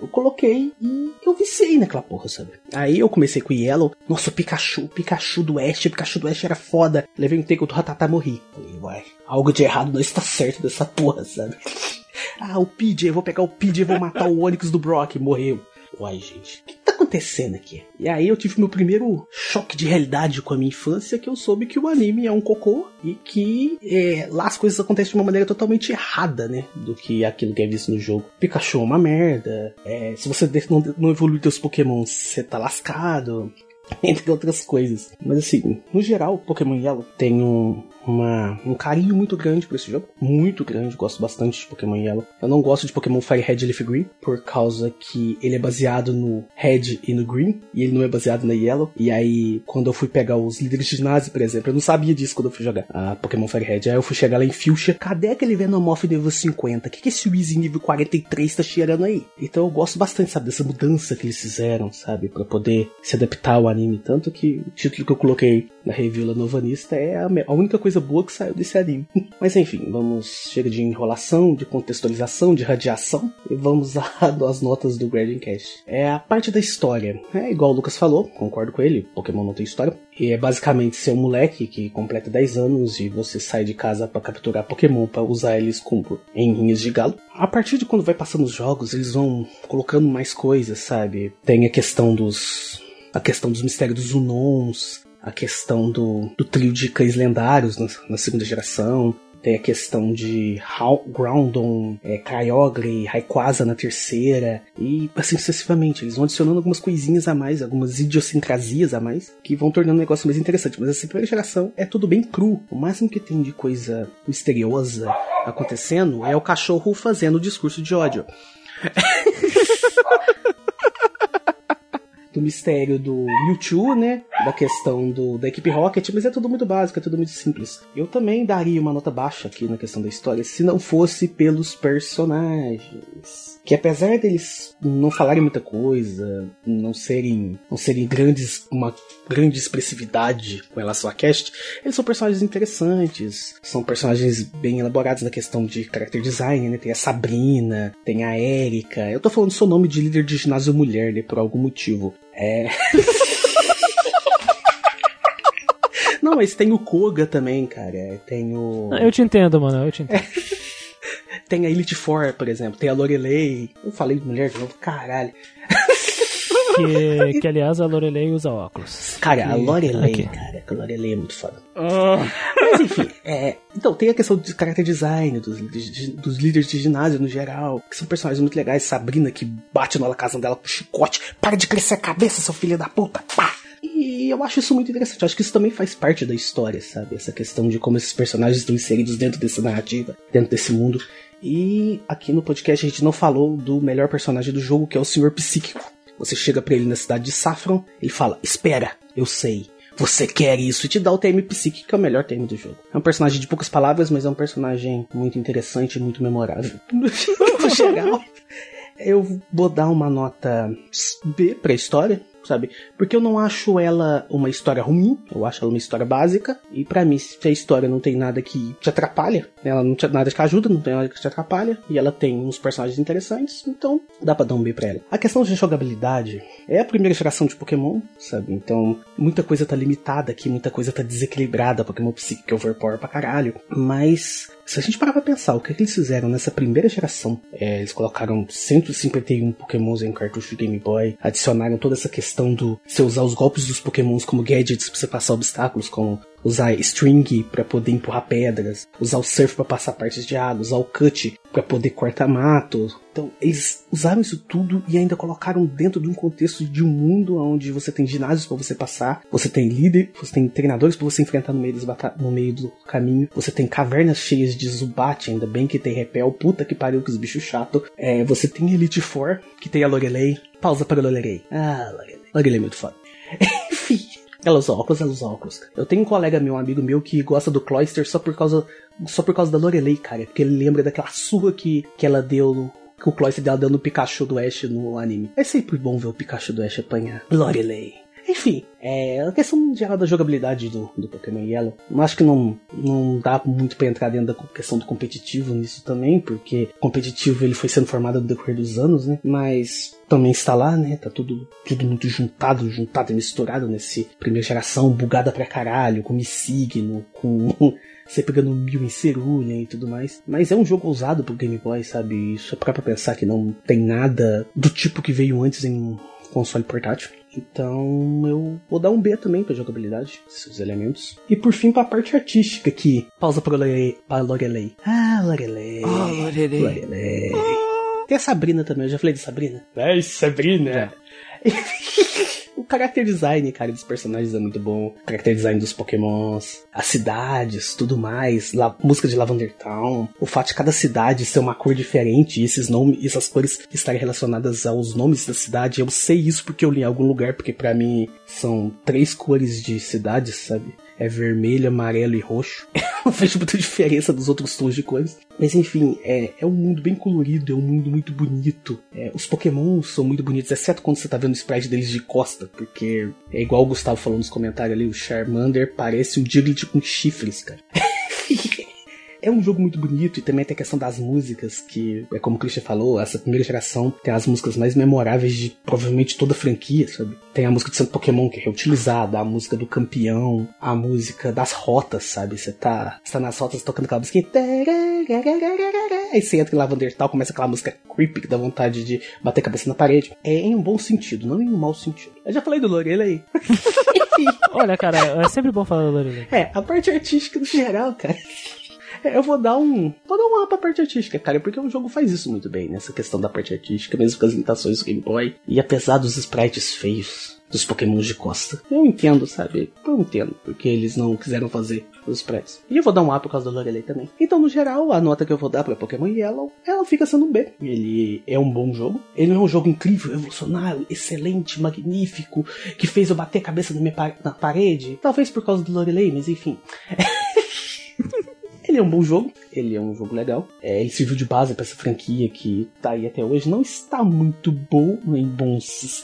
Eu coloquei e eu viciei naquela porra, sabe? Aí eu comecei com o Yellow. Nossa, o Pikachu, Pikachu do Oeste, Pikachu do Oeste era foda. Levei um tempo do Ratatá morri. Falei, uai, algo de errado não está certo dessa porra, sabe? <laughs> ah, o PJ, vou pegar o PJ e vou matar o Onix do Brock. Morreu. Uai, gente, o que tá acontecendo aqui? E aí eu tive meu primeiro choque de realidade com a minha infância, que eu soube que o anime é um cocô e que é, lá as coisas acontecem de uma maneira totalmente errada, né? Do que aquilo que é visto no jogo. Pikachu é uma merda. É, se você não, não evoluir teus Pokémon, você tá lascado. <laughs> Entre outras coisas. Mas assim, no geral, Pokémon Yellow tem um, uma, um carinho muito grande por esse jogo. Muito grande, gosto bastante de Pokémon Yellow. Eu não gosto de Pokémon Fire Red e Leaf Green, por causa que ele é baseado no Red e no Green, e ele não é baseado na Yellow. E aí, quando eu fui pegar os líderes de ginásio, por exemplo, eu não sabia disso quando eu fui jogar a Pokémon Fire Red. Aí eu fui chegar lá em Fuchsia, cadê aquele Venomoth nível 50? O que, que esse Weezy nível 43 tá cheirando aí? Então eu gosto bastante, sabe, dessa mudança que eles fizeram, sabe, para poder se adaptar ao anime. Tanto que o título que eu coloquei na review Novanista é a, a única coisa boa que saiu desse anime. <laughs> Mas enfim, vamos. Chega de enrolação, de contextualização, de radiação. E vamos <laughs> às notas do Grading Cast. É a parte da história. É igual o Lucas falou, concordo com ele, Pokémon não tem história. E é basicamente ser um moleque que completa 10 anos e você sai de casa para capturar Pokémon para usar eles como em rinhas de galo. A partir de quando vai passando os jogos, eles vão colocando mais coisas, sabe? Tem a questão dos a questão dos mistérios dos Unons, a questão do, do trio de cães lendários na, na segunda geração, tem a questão de Groundon, é, Kyogre, Rayquaza na terceira, e assim sucessivamente. Eles vão adicionando algumas coisinhas a mais, algumas idiosincrasias a mais, que vão tornando o negócio mais interessante. Mas essa primeira geração é tudo bem cru. O máximo que tem de coisa misteriosa acontecendo é o cachorro fazendo o discurso de ódio. <laughs> do mistério do Mewtwo, né? Da questão do, da equipe Rocket, mas é tudo muito básico, é tudo muito simples. Eu também daria uma nota baixa aqui na questão da história se não fosse pelos personagens. Que apesar deles não falarem muita coisa, não serem, não serem grandes, uma grande expressividade com relação a cast, eles são personagens interessantes, são personagens bem elaborados na questão de character design, né? Tem a Sabrina, tem a Erika. Eu tô falando seu nome de líder de ginásio mulher, né? Por algum motivo. É. <laughs> Não, mas tem o Koga também, cara. Tem o. Eu te entendo, mano, eu te entendo. <laughs> tem a Elite Four, por exemplo. Tem a Lorelei. Eu falei de mulher de novo, caralho. Que, que aliás a Lorelei usa óculos. Cara, a Lorelei, okay. cara, a Lorelei é muito foda. Oh. Mas enfim, é, então tem a questão de character design dos, de, dos líderes de ginásio no geral, que são personagens muito legais. Sabrina que bate na casa dela com chicote, para de crescer a cabeça, seu filho da puta, pá! E eu acho isso muito interessante. Eu acho que isso também faz parte da história, sabe? Essa questão de como esses personagens estão inseridos dentro dessa narrativa, dentro desse mundo. E aqui no podcast a gente não falou do melhor personagem do jogo, que é o Senhor Psíquico. Você chega para ele na cidade de Saffron, ele fala: Espera, eu sei. Você quer isso? E te dá o TM Psíquico, que é o melhor TM do jogo. É um personagem de poucas palavras, mas é um personagem muito interessante e muito memorável. <laughs> no geral, eu vou dar uma nota B pra história sabe? Porque eu não acho ela uma história ruim, eu acho ela uma história básica, e para mim, se a história não tem nada que te atrapalha, ela não tem nada que ajuda, não tem nada que te atrapalha, e ela tem uns personagens interessantes, então dá pra dar um B pra ela. A questão de jogabilidade é a primeira geração de Pokémon, sabe? Então, muita coisa tá limitada aqui, muita coisa tá desequilibrada, Pokémon Psychic Overpower pra caralho, mas se a gente parar pra pensar o que, é que eles fizeram nessa primeira geração, é, eles colocaram 151 Pokémons em um cartucho de Game Boy, adicionaram toda essa questão do você usar os golpes dos Pokémons como gadgets pra você passar obstáculos, como usar string pra poder empurrar pedras, usar o surf pra passar partes de água, usar o cut pra poder cortar mato. Então, eles usaram isso tudo e ainda colocaram dentro de um contexto de um mundo onde você tem ginásios pra você passar, você tem líder, você tem treinadores pra você enfrentar no meio, no meio do caminho, você tem cavernas cheias de Zubat, ainda bem que tem repel, puta que pariu que os bichos chato. É, você tem Elite Four, que tem a Lorelei. Pausa para a Lorelei. Ah, Lorelei. Lorelei é muito foda. <laughs> Enfim. Ela usa óculos, ela usa óculos. Eu tenho um colega meu, um amigo meu, que gosta do Cloyster só por causa só por causa da Lorelei, cara. Porque ele lembra daquela surra que, que ela deu no, que o Cloyster dela deu no Pikachu do Ash no anime. É sempre bom ver o Pikachu do Ash apanhar. Lorelei. Enfim, é a questão geral da jogabilidade do, do Pokémon Yellow. Eu acho que não, não dá muito pra entrar dentro da questão do competitivo nisso também, porque competitivo ele foi sendo formado no decorrer dos anos, né? Mas também está lá, né? Tá tudo, tudo muito juntado, juntado e misturado nesse primeira geração, bugada pra caralho, com Missigno, com <laughs> você pegando mil em cerulha e tudo mais. Mas é um jogo ousado pro Game Boy, sabe? Isso é pra pensar que não tem nada do tipo que veio antes em um console portátil. Então eu vou dar um B também pra jogabilidade, seus elementos. E por fim pra parte artística que pausa para Lorelei. Ah, Lorelei. Ah, Lorelei. Lorelei. Tem a Sabrina também, eu já falei de Sabrina. Ai, Sabrina. <laughs> O character design, cara, dos personagens é muito bom. O character design dos pokémons, as cidades, tudo mais. La música de Lavender Town. O fato de cada cidade ser uma cor diferente e esses nomes, essas cores estarem relacionadas aos nomes da cidade. Eu sei isso porque eu li em algum lugar, porque para mim são três cores de cidades, sabe? É vermelho, amarelo e roxo. <laughs> não vejo muita diferença dos outros tons de cores. Mas enfim, é, é um mundo bem colorido, é um mundo muito bonito. É, os Pokémon são muito bonitos, exceto quando você tá vendo o sprite deles de costa, porque é igual o Gustavo falou nos comentários ali, o Charmander parece um Diglett com chifres, cara. <laughs> É um jogo muito bonito e também tem a questão das músicas, que é como o Christian falou, essa primeira geração tem as músicas mais memoráveis de provavelmente toda a franquia, sabe? Tem a música de Santo Pokémon que é reutilizada, a música do campeão, a música das rotas, sabe? Você tá, tá nas rotas tocando aquela musiquinha. Aí você entra em Lavender Tal, começa aquela música creepy que dá vontade de bater a cabeça na parede. É em um bom sentido, não em um mau sentido. Eu já falei do Lorelei. <laughs> Olha, cara, é sempre bom falar da Lorelei. É, a parte artística no geral, cara. É, Eu vou dar um. Vou dar um A pra parte artística, cara, porque o jogo faz isso muito bem, nessa questão da parte artística, mesmo com as limitações do Game Boy. E apesar dos sprites feios dos Pokémons de costa. Eu entendo, sabe? Eu entendo, porque eles não quiseram fazer os sprites. E eu vou dar um A por causa do Lorelei também. Então, no geral, a nota que eu vou dar pra Pokémon Yellow, ela fica sendo B. Ele é um bom jogo. Ele é um jogo incrível, revolucionário, excelente, magnífico, que fez eu bater a cabeça na, minha pa- na parede. Talvez por causa do Lorelei, mas enfim. <laughs> Ele é um bom jogo, ele é um jogo legal. É, ele serviu de base para essa franquia que tá aí até hoje. Não está muito bom, em bom,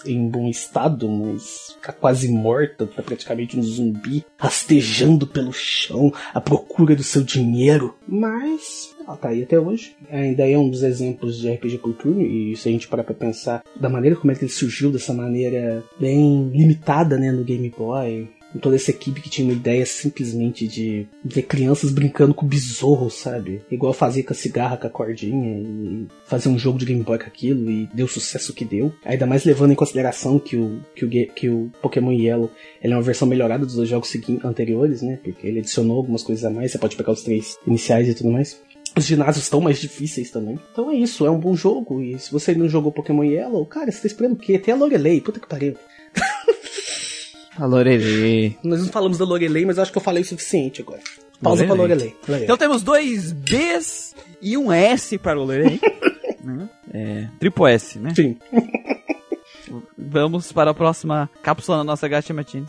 em bom estado, mas tá quase morta, tá praticamente um zumbi rastejando pelo chão à procura do seu dinheiro. Mas ela tá aí até hoje. Ainda é um dos exemplos de RPG por e se a gente parar pra pensar da maneira como é que ele surgiu dessa maneira bem limitada, né, no Game Boy, com toda essa equipe que tinha uma ideia simplesmente de ver crianças brincando com besouro, sabe? Igual fazia com a cigarra, com a cordinha, e fazer um jogo de Game Boy com aquilo, e deu o sucesso que deu. Ainda mais levando em consideração que o, que o, que o Pokémon Yellow ele é uma versão melhorada dos dois jogos anteriores, né? Porque ele adicionou algumas coisas a mais, você pode pegar os três iniciais e tudo mais. Os ginásios estão mais difíceis também. Então é isso, é um bom jogo. E se você não jogou Pokémon Yellow, cara, você tá esperando o quê? Tem a Lorelei, puta que pariu. A Lorelei. Nós não falamos da Lorelei, mas eu acho que eu falei o suficiente agora. Pausa pra Lorelei. Lorelei. Então temos dois Bs e um S para o Lorelei. <laughs> Né? é, triplo S, né? Sim. Vamos para a próxima cápsula na nossa Gacha Machine.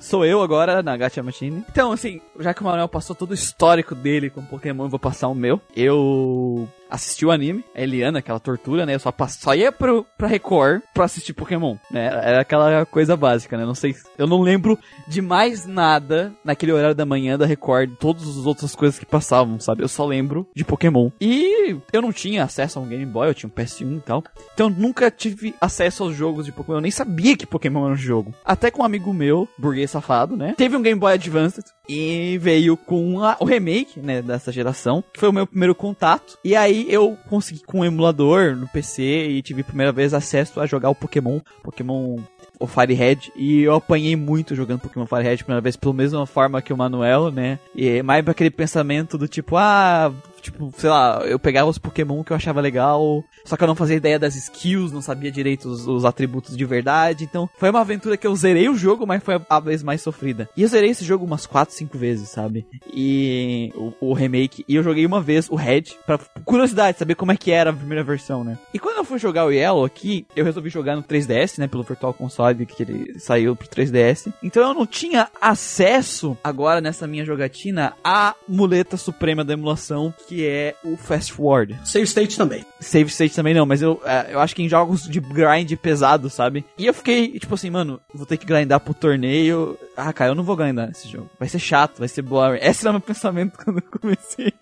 Sou eu agora na Gacha Machine. Então, assim, já que o Manuel passou todo o histórico dele com Pokémon, eu vou passar o meu. Eu assisti o anime, a Eliana, aquela tortura, né? Eu só, só ia pro, pra Record pra assistir Pokémon, né? Era aquela coisa básica, né? Não sei, eu não lembro de mais nada naquele horário da manhã da Record, todas as outras coisas que passavam, sabe? Eu só lembro de Pokémon. E eu não tinha acesso a um Game Boy, eu tinha um PS1 e tal. Então eu nunca tive acesso aos jogos de Pokémon, eu nem sabia que Pokémon era um jogo. Até com um amigo meu, burguês safado, né? Teve um Game Boy Advance e veio com a- o remake, né, dessa geração, que foi o meu primeiro contato. E aí eu consegui com um emulador no PC e tive a primeira vez acesso a jogar o Pokémon, Pokémon o Firehead, e eu apanhei muito jogando Pokémon Firehead primeira vez, pela mesma forma que o Manuel, né? E mais pra aquele pensamento do tipo, ah, tipo, sei lá, eu pegava os Pokémon que eu achava legal, só que eu não fazia ideia das skills, não sabia direito os, os atributos de verdade. Então, foi uma aventura que eu zerei o jogo, mas foi a, vez mais sofrida. E eu zerei esse jogo umas 4, 5 vezes, sabe? E o, o remake, e eu joguei uma vez o Red, pra curiosidade, saber como é que era a primeira versão, né? E quando eu fui jogar o Yellow aqui, eu resolvi jogar no 3DS, né, pelo Virtual Console que ele saiu pro 3DS. Então eu não tinha acesso agora nessa minha jogatina à muleta suprema da emulação, que é o Fast Forward. Save State também. Save State também não, mas eu, é, eu acho que em jogos de grind pesado, sabe? E eu fiquei, tipo assim, mano, vou ter que grindar pro torneio. Ah, cara, eu não vou grindar nesse jogo. Vai ser chato, vai ser boring. Esse era o meu <laughs> pensamento quando eu comecei.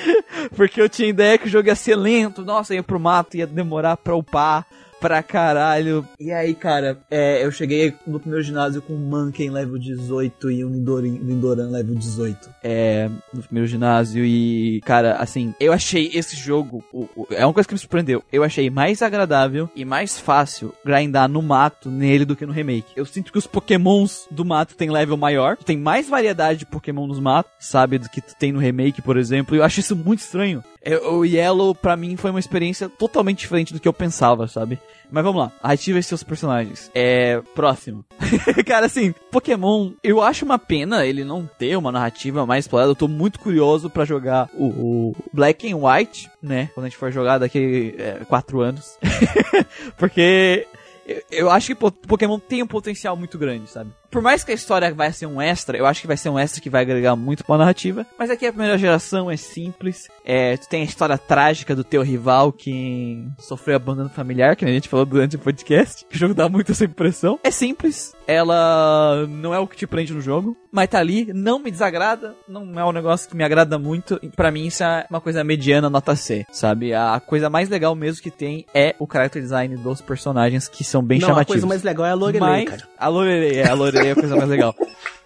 <laughs> Porque eu tinha ideia que o jogo ia ser lento, nossa, ia pro mato, ia demorar pra upar pra caralho. E aí, cara, é, eu cheguei no primeiro ginásio com um Monkey level 18 e um Lindoran, Lindoran level 18. É, no primeiro ginásio e, cara, assim, eu achei esse jogo, o, o, é uma coisa que me surpreendeu, eu achei mais agradável e mais fácil grindar no mato nele do que no remake. Eu sinto que os pokémons do mato tem level maior, tem mais variedade de pokémon nos matos, sabe, do que tem no remake, por exemplo, e eu acho isso muito estranho. É, o Yellow, pra mim, foi uma experiência totalmente diferente do que eu pensava, sabe? Mas vamos lá, ative seus personagens. É. Próximo. <laughs> Cara, assim, Pokémon, eu acho uma pena ele não ter uma narrativa mais explorada. Eu tô muito curioso para jogar o, o, Black and White, né? Quando a gente for jogar daqui é, quatro anos. <laughs> Porque eu acho que Pokémon tem um potencial muito grande, sabe? Por mais que a história vai ser um extra, eu acho que vai ser um extra que vai agregar muito pra narrativa. Mas aqui a primeira geração é simples. É, tu tem a história trágica do teu rival que sofreu abandono familiar, que a gente falou durante o podcast. O jogo dá muito essa impressão. É simples. Ela não é o que te prende no jogo, mas tá ali, não me desagrada, não é um negócio que me agrada muito. Pra mim isso é uma coisa mediana, nota C, sabe? A coisa mais legal mesmo que tem é o character design dos personagens que são bem não, chamativos. a coisa mais legal é a Lorelei, cara. A Lorelei, é, a Lorelei é a coisa mais legal.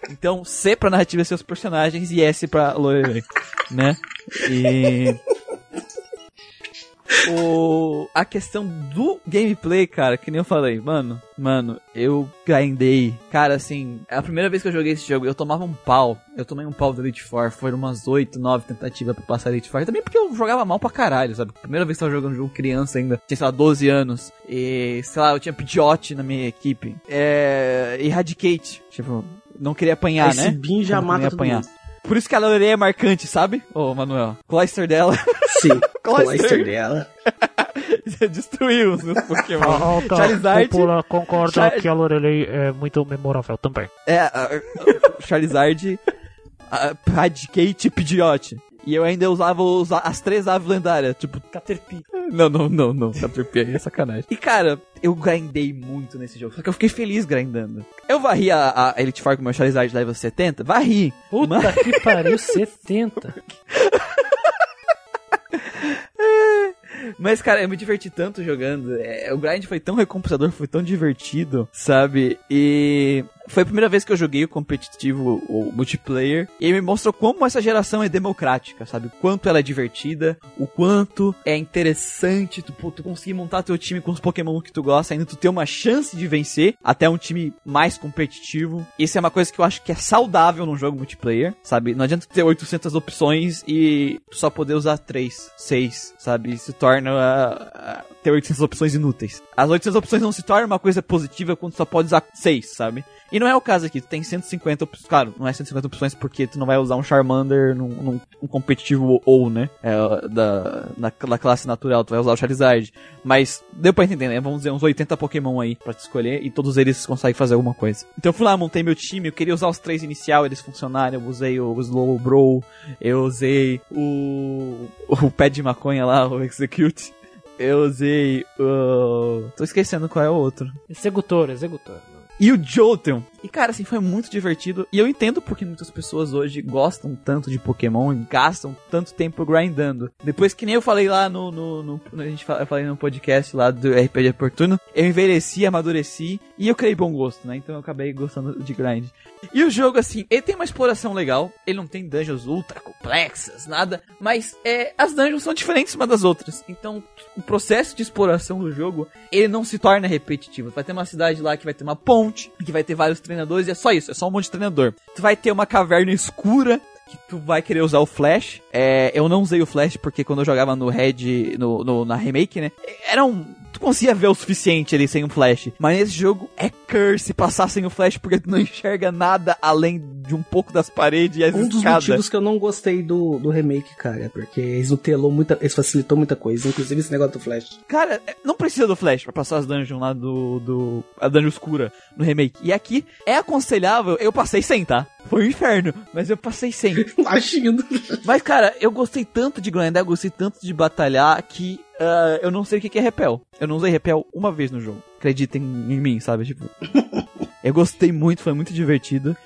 Então, C pra narrativa e seus personagens e S pra Lorelei, né? E o, a questão do gameplay, cara, que nem eu falei, mano, mano, eu grindei. Cara, assim, é a primeira vez que eu joguei esse jogo, eu tomava um pau. Eu tomei um pau do Elite Four, foram umas 8, 9 tentativas pra passar Elite Four. Também porque eu jogava mal pra caralho, sabe? Primeira vez que eu tava jogando um jogo criança ainda, tinha, sei lá, 12 anos. E, sei lá, eu tinha Pidgeot na minha equipe. É. Eradicate. Tipo, não queria apanhar, Esse né? Esse Bin já mata apanhar. Mundo. Por isso que a Lorelei é marcante, sabe? Ô, Manuel. Cloyster dela. Sim, <laughs> Cloyster dela. <laughs> Destruiu os meus Pokémon. Tá. Charizard. Cúpula concorda Char... que a Lorelei é muito memorável também. É, uh, Charizard, uh, Radicate e Pidgeot. E eu ainda usava os, as três aves lendárias, tipo Caterpie. Não, não, não, não. Caterpie aí é sacanagem. E cara, eu grindei muito nesse jogo. Só que eu fiquei feliz grindando. Eu varri a, a Elite Four com meu Charizard level 70? Varri. Puta mas... que pariu, 70. <laughs> Mas, cara, eu me diverti tanto jogando. É, o grind foi tão recompensador, foi tão divertido, sabe? E foi a primeira vez que eu joguei o competitivo, o multiplayer, e ele me mostrou como essa geração é democrática, sabe? O quanto ela é divertida, o quanto é interessante tu, tu conseguir montar teu time com os Pokémon que tu gosta, ainda tu ter uma chance de vencer até um time mais competitivo. Isso é uma coisa que eu acho que é saudável num jogo multiplayer, sabe? Não adianta ter 800 opções e só poder usar 3, 6, sabe? Se torna uh, uh, ter 800 opções inúteis. As 800 opções não se tornam uma coisa positiva quando só pode usar 6, sabe? E não é o caso aqui, tu tem 150 opções. Claro, não é 150 opções porque tu não vai usar um Charmander num, num um competitivo ou, né? É, da, na, classe natural, tu vai usar o Charizard. Mas deu pra entender, né? Vamos dizer, uns 80 Pokémon aí pra te escolher e todos eles conseguem fazer alguma coisa. Então eu fui lá, montei meu time, eu queria usar os três inicial, eles funcionaram. Eu usei o Slow Bro, eu usei o. o pé de maconha lá, o Execute. Eu usei o. Tô esquecendo qual é o outro. Executor, executor e o Jolteon. E cara, assim, foi muito divertido. E eu entendo porque muitas pessoas hoje gostam tanto de Pokémon e gastam tanto tempo grindando. Depois que nem eu falei lá no. no, no a gente fala, eu falei no podcast lá do RPG Oportuno, eu envelheci, amadureci E eu criei bom gosto, né? Então eu acabei gostando de grind. E o jogo, assim, ele tem uma exploração legal. Ele não tem dungeons ultra complexas, nada. Mas é, as dungeons são diferentes uma das outras. Então, o processo de exploração do jogo, ele não se torna repetitivo. Vai ter uma cidade lá que vai ter uma ponte, que vai ter vários treinadores, e é só isso, é só um monte de treinador. Tu vai ter uma caverna escura que tu vai querer usar o Flash. É, eu não usei o Flash porque quando eu jogava no Red, no, no, na remake, né? Era um. Tu conseguia ver o suficiente ali sem o Flash. Mas nesse jogo é curse passar sem o Flash porque tu não enxerga nada além de um pouco das paredes e as Um dos escadas. motivos que eu não gostei do, do remake, cara, porque eles nutelou muita. Eles facilitou muita coisa, inclusive esse negócio do Flash. Cara, é, não precisa do Flash pra passar as dungeons lá do, do. A dungeon escura no remake. E aqui é aconselhável, eu passei sem, tá? Foi um inferno, mas eu passei sem. <laughs> Imagino. Mas, cara, eu gostei tanto de grindar, eu gostei tanto de batalhar que ah, eu não sei o que que é repel. Eu não usei repel uma vez no jogo. Acreditem em mim, sabe? Tipo. <laughs> eu gostei muito, foi muito divertido.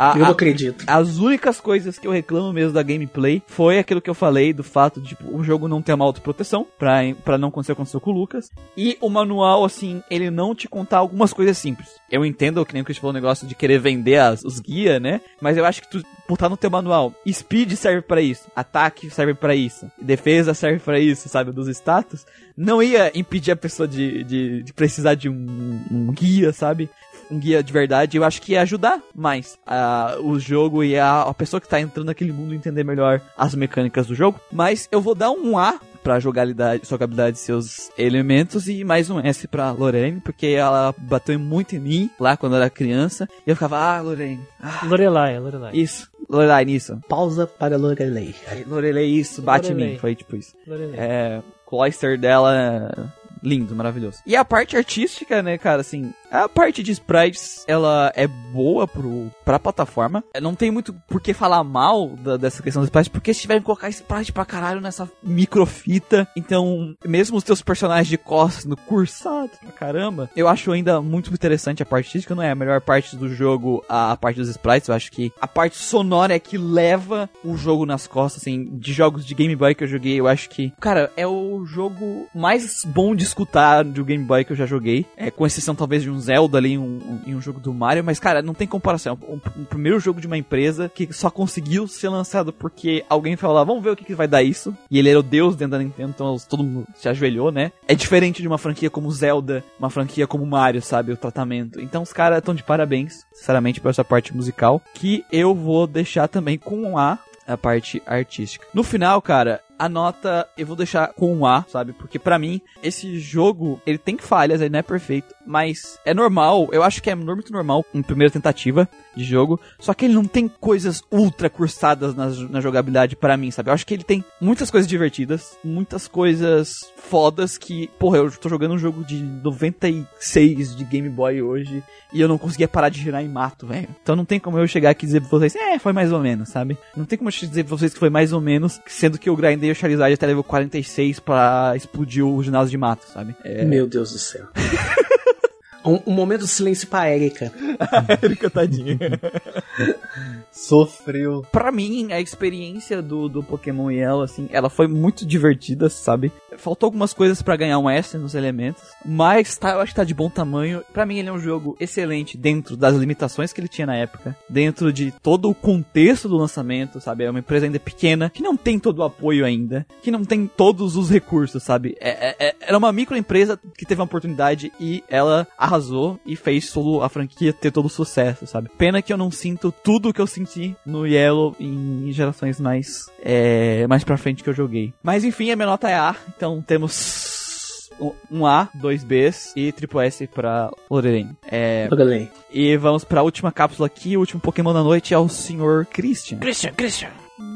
A- Eu a- não acredito. as únicas coisas que eu reclamo mesmo da gameplay foi aquilo que eu falei do fato de tipo, o jogo não ter uma autoproteção pra, pra não acontecer o que aconteceu com o Lucas. E o manual, assim, ele não te contar algumas coisas simples. Eu entendo que nem o Chris falou o negócio de querer vender as, os guias, né? Mas eu acho que tu botar no teu manual, speed serve pra isso, ataque serve pra isso, defesa serve pra isso, sabe? Dos status, não ia impedir a pessoa de, de, de precisar de um, um guia, sabe? Um guia de verdade, eu acho que ia ajudar mais a, o jogo e a, a pessoa que tá entrando naquele mundo entender melhor as mecânicas do jogo. Mas eu vou dar um A pra jogabilidade, jogabilidade de seus elementos e mais um S pra Lorene, porque ela bateu muito em mim lá quando eu era criança. E eu ficava, ah, Lorene, ah, Lorelai, Lorelai. isso, Lorelai, nisso. Pausa para Lorelei. Aí, Lorelei, isso, bate em Lorelei. mim, foi tipo isso. Lorelai. É, o cloister dela lindo, maravilhoso. E a parte artística, né, cara, assim, a parte de sprites, ela é boa pro, pra plataforma. Não tem muito por que falar mal da- dessa questão dos sprites, porque se tiverem que colocar sprite pra caralho nessa microfita, então, mesmo os teus personagens de costas no cursados pra caramba, eu acho ainda muito interessante a parte artística, não é a melhor parte do jogo a, a parte dos sprites, eu acho que a parte sonora é que leva o jogo nas costas, assim, de jogos de Game Boy que eu joguei, eu acho que, cara, é o jogo mais bom de escutar do Game Boy que eu já joguei, é, com exceção talvez de um Zelda ali, um, um, um jogo do Mario, mas, cara, não tem comparação, o, o primeiro jogo de uma empresa que só conseguiu ser lançado porque alguém falou lá, vamos ver o que, que vai dar isso, e ele era o deus dentro da Nintendo, então todo mundo se ajoelhou, né? É diferente de uma franquia como Zelda, uma franquia como Mario, sabe? O tratamento. Então os caras estão de parabéns, sinceramente, por essa parte musical, que eu vou deixar também com um A. A parte artística. No final, cara, a nota eu vou deixar com um A, sabe? Porque pra mim, esse jogo, ele tem falhas, ele não é perfeito, mas é normal, eu acho que é muito normal em primeira tentativa de jogo, só que ele não tem coisas ultra cursadas na, na jogabilidade pra mim, sabe? Eu acho que ele tem muitas coisas divertidas, muitas coisas fodas que, porra, eu tô jogando um jogo de 96 de Game Boy hoje e eu não conseguia parar de girar em mato, velho. Então não tem como eu chegar aqui e dizer pra vocês, é, foi mais ou menos, sabe? Não tem como eu dizer pra vocês que foi mais ou menos, sendo que eu grindei o Charizard até level 46 pra explodir o ginásio de mato, sabe? É, Meu Deus do céu. <laughs> um, um momento de silêncio pra Erika. Erika, <laughs> tadinha. <laughs> Sofreu. pra mim, a experiência do, do Pokémon Yellow, assim, ela foi muito divertida, sabe? Faltou algumas coisas pra ganhar um S nos elementos, mas tá, eu acho que tá de bom tamanho. Pra mim, ele é um jogo excelente dentro das limitações que ele tinha na época, dentro de todo o contexto do lançamento, sabe? É uma empresa ainda pequena, que não tem todo o apoio ainda, que não tem todos os recursos, sabe? É, é- é- era uma microempresa que teve uma oportunidade e ela arrasou e fez todo a franquia ter todo o sucesso, sabe? Pena que eu não sinto tudo o que eu senti no Yellow em gerações mais é, mais pra frente que eu joguei. Mas enfim, a minha nota é A, então temos um- A, dois Bs e triple S pra Lorelei. É, e vamos pra última cápsula aqui, o último Pokémon da noite é o Sr. Christian. Christian, Christian.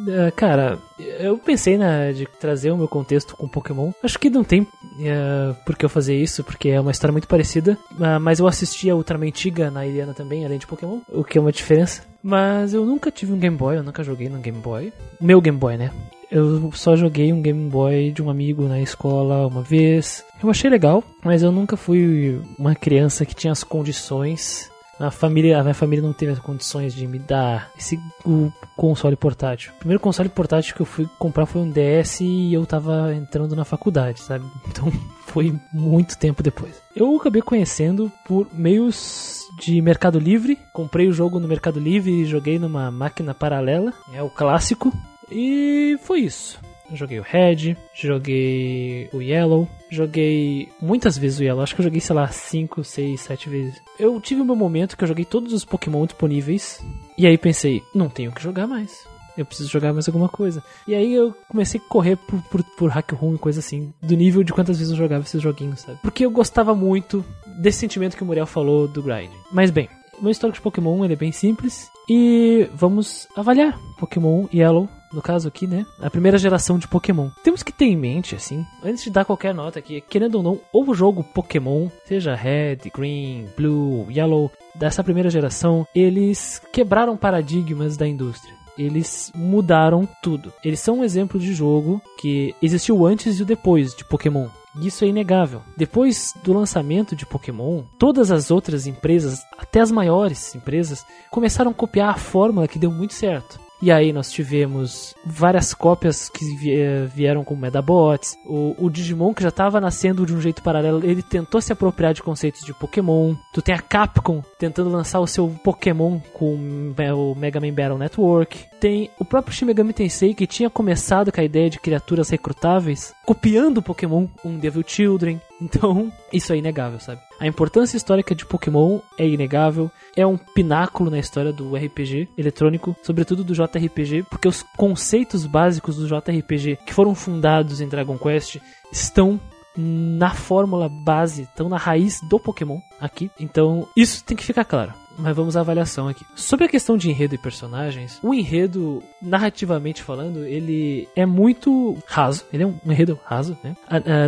Ah, cara, eu pensei na, de trazer o meu contexto com Pokémon. Acho que não tem ah, por que eu fazer isso, porque é uma história muito parecida. Ah, mas eu assisti a Ultraman Tiga na Iliana também, além de Pokémon, o que é uma diferença. Mas eu nunca tive um Game Boy, eu nunca joguei no Game Boy. Meu Game Boy, né? Eu só joguei um Game Boy de um amigo na escola uma vez. Eu achei legal, mas eu nunca fui uma criança que tinha as condições a família, a minha família não teve as condições de me dar esse o console portátil. O primeiro console portátil que eu fui comprar foi um DS e eu tava entrando na faculdade, sabe? <laughs> Então foi muito tempo depois. Eu acabei conhecendo por meios de Mercado Livre. Comprei o jogo no Mercado Livre e joguei numa máquina paralela. É o clássico. E foi isso. Joguei o Red, joguei o Yellow, joguei muitas vezes o Yellow, acho que eu joguei, sei lá, 5, 6, 7 vezes. Eu tive o meu momento que eu joguei todos os Pokémon disponíveis, e aí pensei, não tenho que jogar mais. Eu preciso jogar mais alguma coisa. E aí eu comecei a correr por, por, por hack room e coisa assim, do nível de quantas vezes eu jogava esses joguinhos, sabe? Porque eu gostava muito desse sentimento que o Muriel falou do grind. Mas bem, meu histórico de Pokémon ele é bem simples. E vamos avaliar Pokémon Yellow no caso aqui, né? A primeira geração de Pokémon. Temos que ter em mente, assim, antes de dar qualquer nota aqui, querendo ou não, o jogo Pokémon, seja Red, Green, Blue, Yellow, dessa primeira geração, eles quebraram paradigmas da indústria. Eles mudaram tudo. Eles são um exemplo de jogo que existiu antes e o depois de Pokémon. Isso é inegável. Depois do lançamento de Pokémon, todas as outras empresas, até as maiores empresas, começaram a copiar a fórmula que deu muito certo. E aí nós tivemos várias cópias que vieram com Medabots. O, o Digimon, que já estava nascendo de um jeito paralelo, ele tentou se apropriar de conceitos de Pokémon. Tu tem a Capcom tentando lançar o seu Pokémon com o Mega Man Battle Network. Tem o próprio Shin Megami Tensei, que tinha começado com a ideia de criaturas recrutáveis, copiando Pokémon, um Devil Children. <laughs> Então, isso é inegável, sabe? A importância histórica de Pokémon é inegável, é um pináculo na história do RPG eletrônico, sobretudo do JRPG, porque os conceitos básicos do JRPG que foram fundados em Dragon Quest estão na fórmula base, estão na raiz do Pokémon aqui. Então, isso tem que ficar claro. Mas vamos à avaliação aqui. Sobre a questão de enredo e personagens, o enredo, narrativamente falando, ele é muito raso. Ele é um enredo raso, né?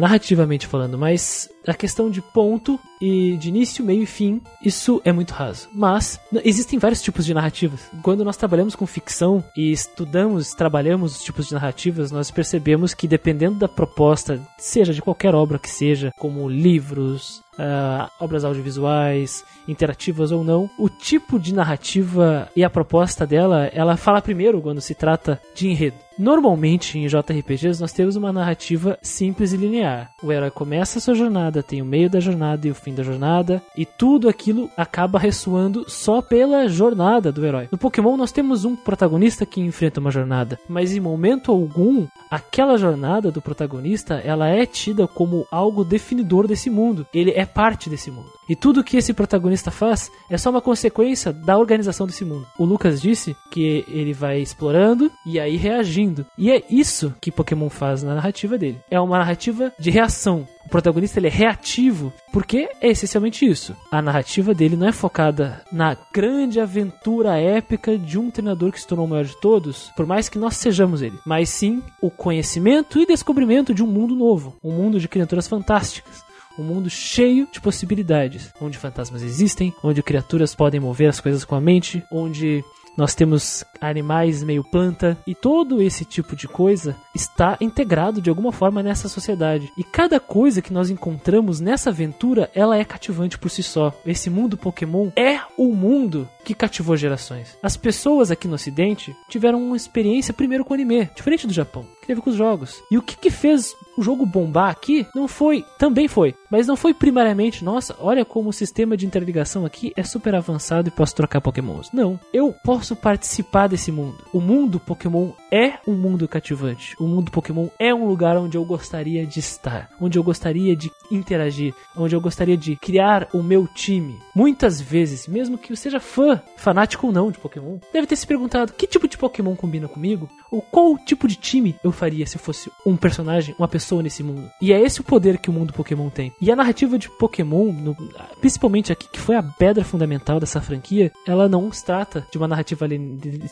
narrativamente falando, mas a questão de ponto e de início, meio e fim, isso é muito raso. Mas existem vários tipos de narrativas. Quando nós trabalhamos com ficção e estudamos, trabalhamos os tipos de narrativas, nós percebemos que dependendo da proposta, seja de qualquer obra que seja, como livros, uh, obras audiovisuais, interativas ou não, o tipo de narrativa e a proposta dela, ela fala primeiro quando se trata de enredo. Normalmente em JRPGs nós temos uma narrativa simples e linear. O herói começa a sua jornada, tem o meio da jornada e o fim da jornada, e tudo aquilo acaba ressoando só pela jornada do herói. No Pokémon nós temos um protagonista que enfrenta uma jornada, mas em momento algum aquela jornada do protagonista ela é tida como algo definidor desse mundo. Ele é parte desse mundo. E tudo que esse protagonista faz é só uma consequência da organização desse mundo. O Lucas disse que ele vai explorando e aí reagindo. E é isso que Pokémon faz na narrativa dele. É uma narrativa de reação. O protagonista ele é reativo porque é essencialmente isso. A narrativa dele não é focada na grande aventura épica de um treinador que se tornou o maior de todos, por mais que nós sejamos ele, mas sim o conhecimento e descobrimento de um mundo novo, um mundo de criaturas fantásticas um mundo cheio de possibilidades, onde fantasmas existem, onde criaturas podem mover as coisas com a mente, onde nós temos animais meio planta e todo esse tipo de coisa está integrado de alguma forma nessa sociedade. E cada coisa que nós encontramos nessa aventura, ela é cativante por si só. Esse mundo Pokémon é o mundo que cativou gerações. As pessoas aqui no ocidente tiveram uma experiência primeiro com anime, diferente do Japão, teve com os jogos. E o que que fez o jogo bombar aqui não foi, também foi, mas não foi primariamente, nossa, olha como o sistema de interligação aqui é super avançado e posso trocar pokémons. Não, eu posso participar desse mundo. O mundo Pokémon é um mundo cativante. O mundo Pokémon é um lugar onde eu gostaria de estar, onde eu gostaria de interagir, onde eu gostaria de criar o meu time. Muitas vezes, mesmo que eu seja fã, fanático ou não de Pokémon, deve ter se perguntado que tipo de Pokémon combina comigo, ou qual tipo de time eu faria se eu fosse um personagem, uma pessoa nesse mundo. E é esse o poder que o mundo Pokémon tem. E a narrativa de Pokémon, no, principalmente aqui, que foi a pedra fundamental dessa franquia, ela não se trata de uma narrativa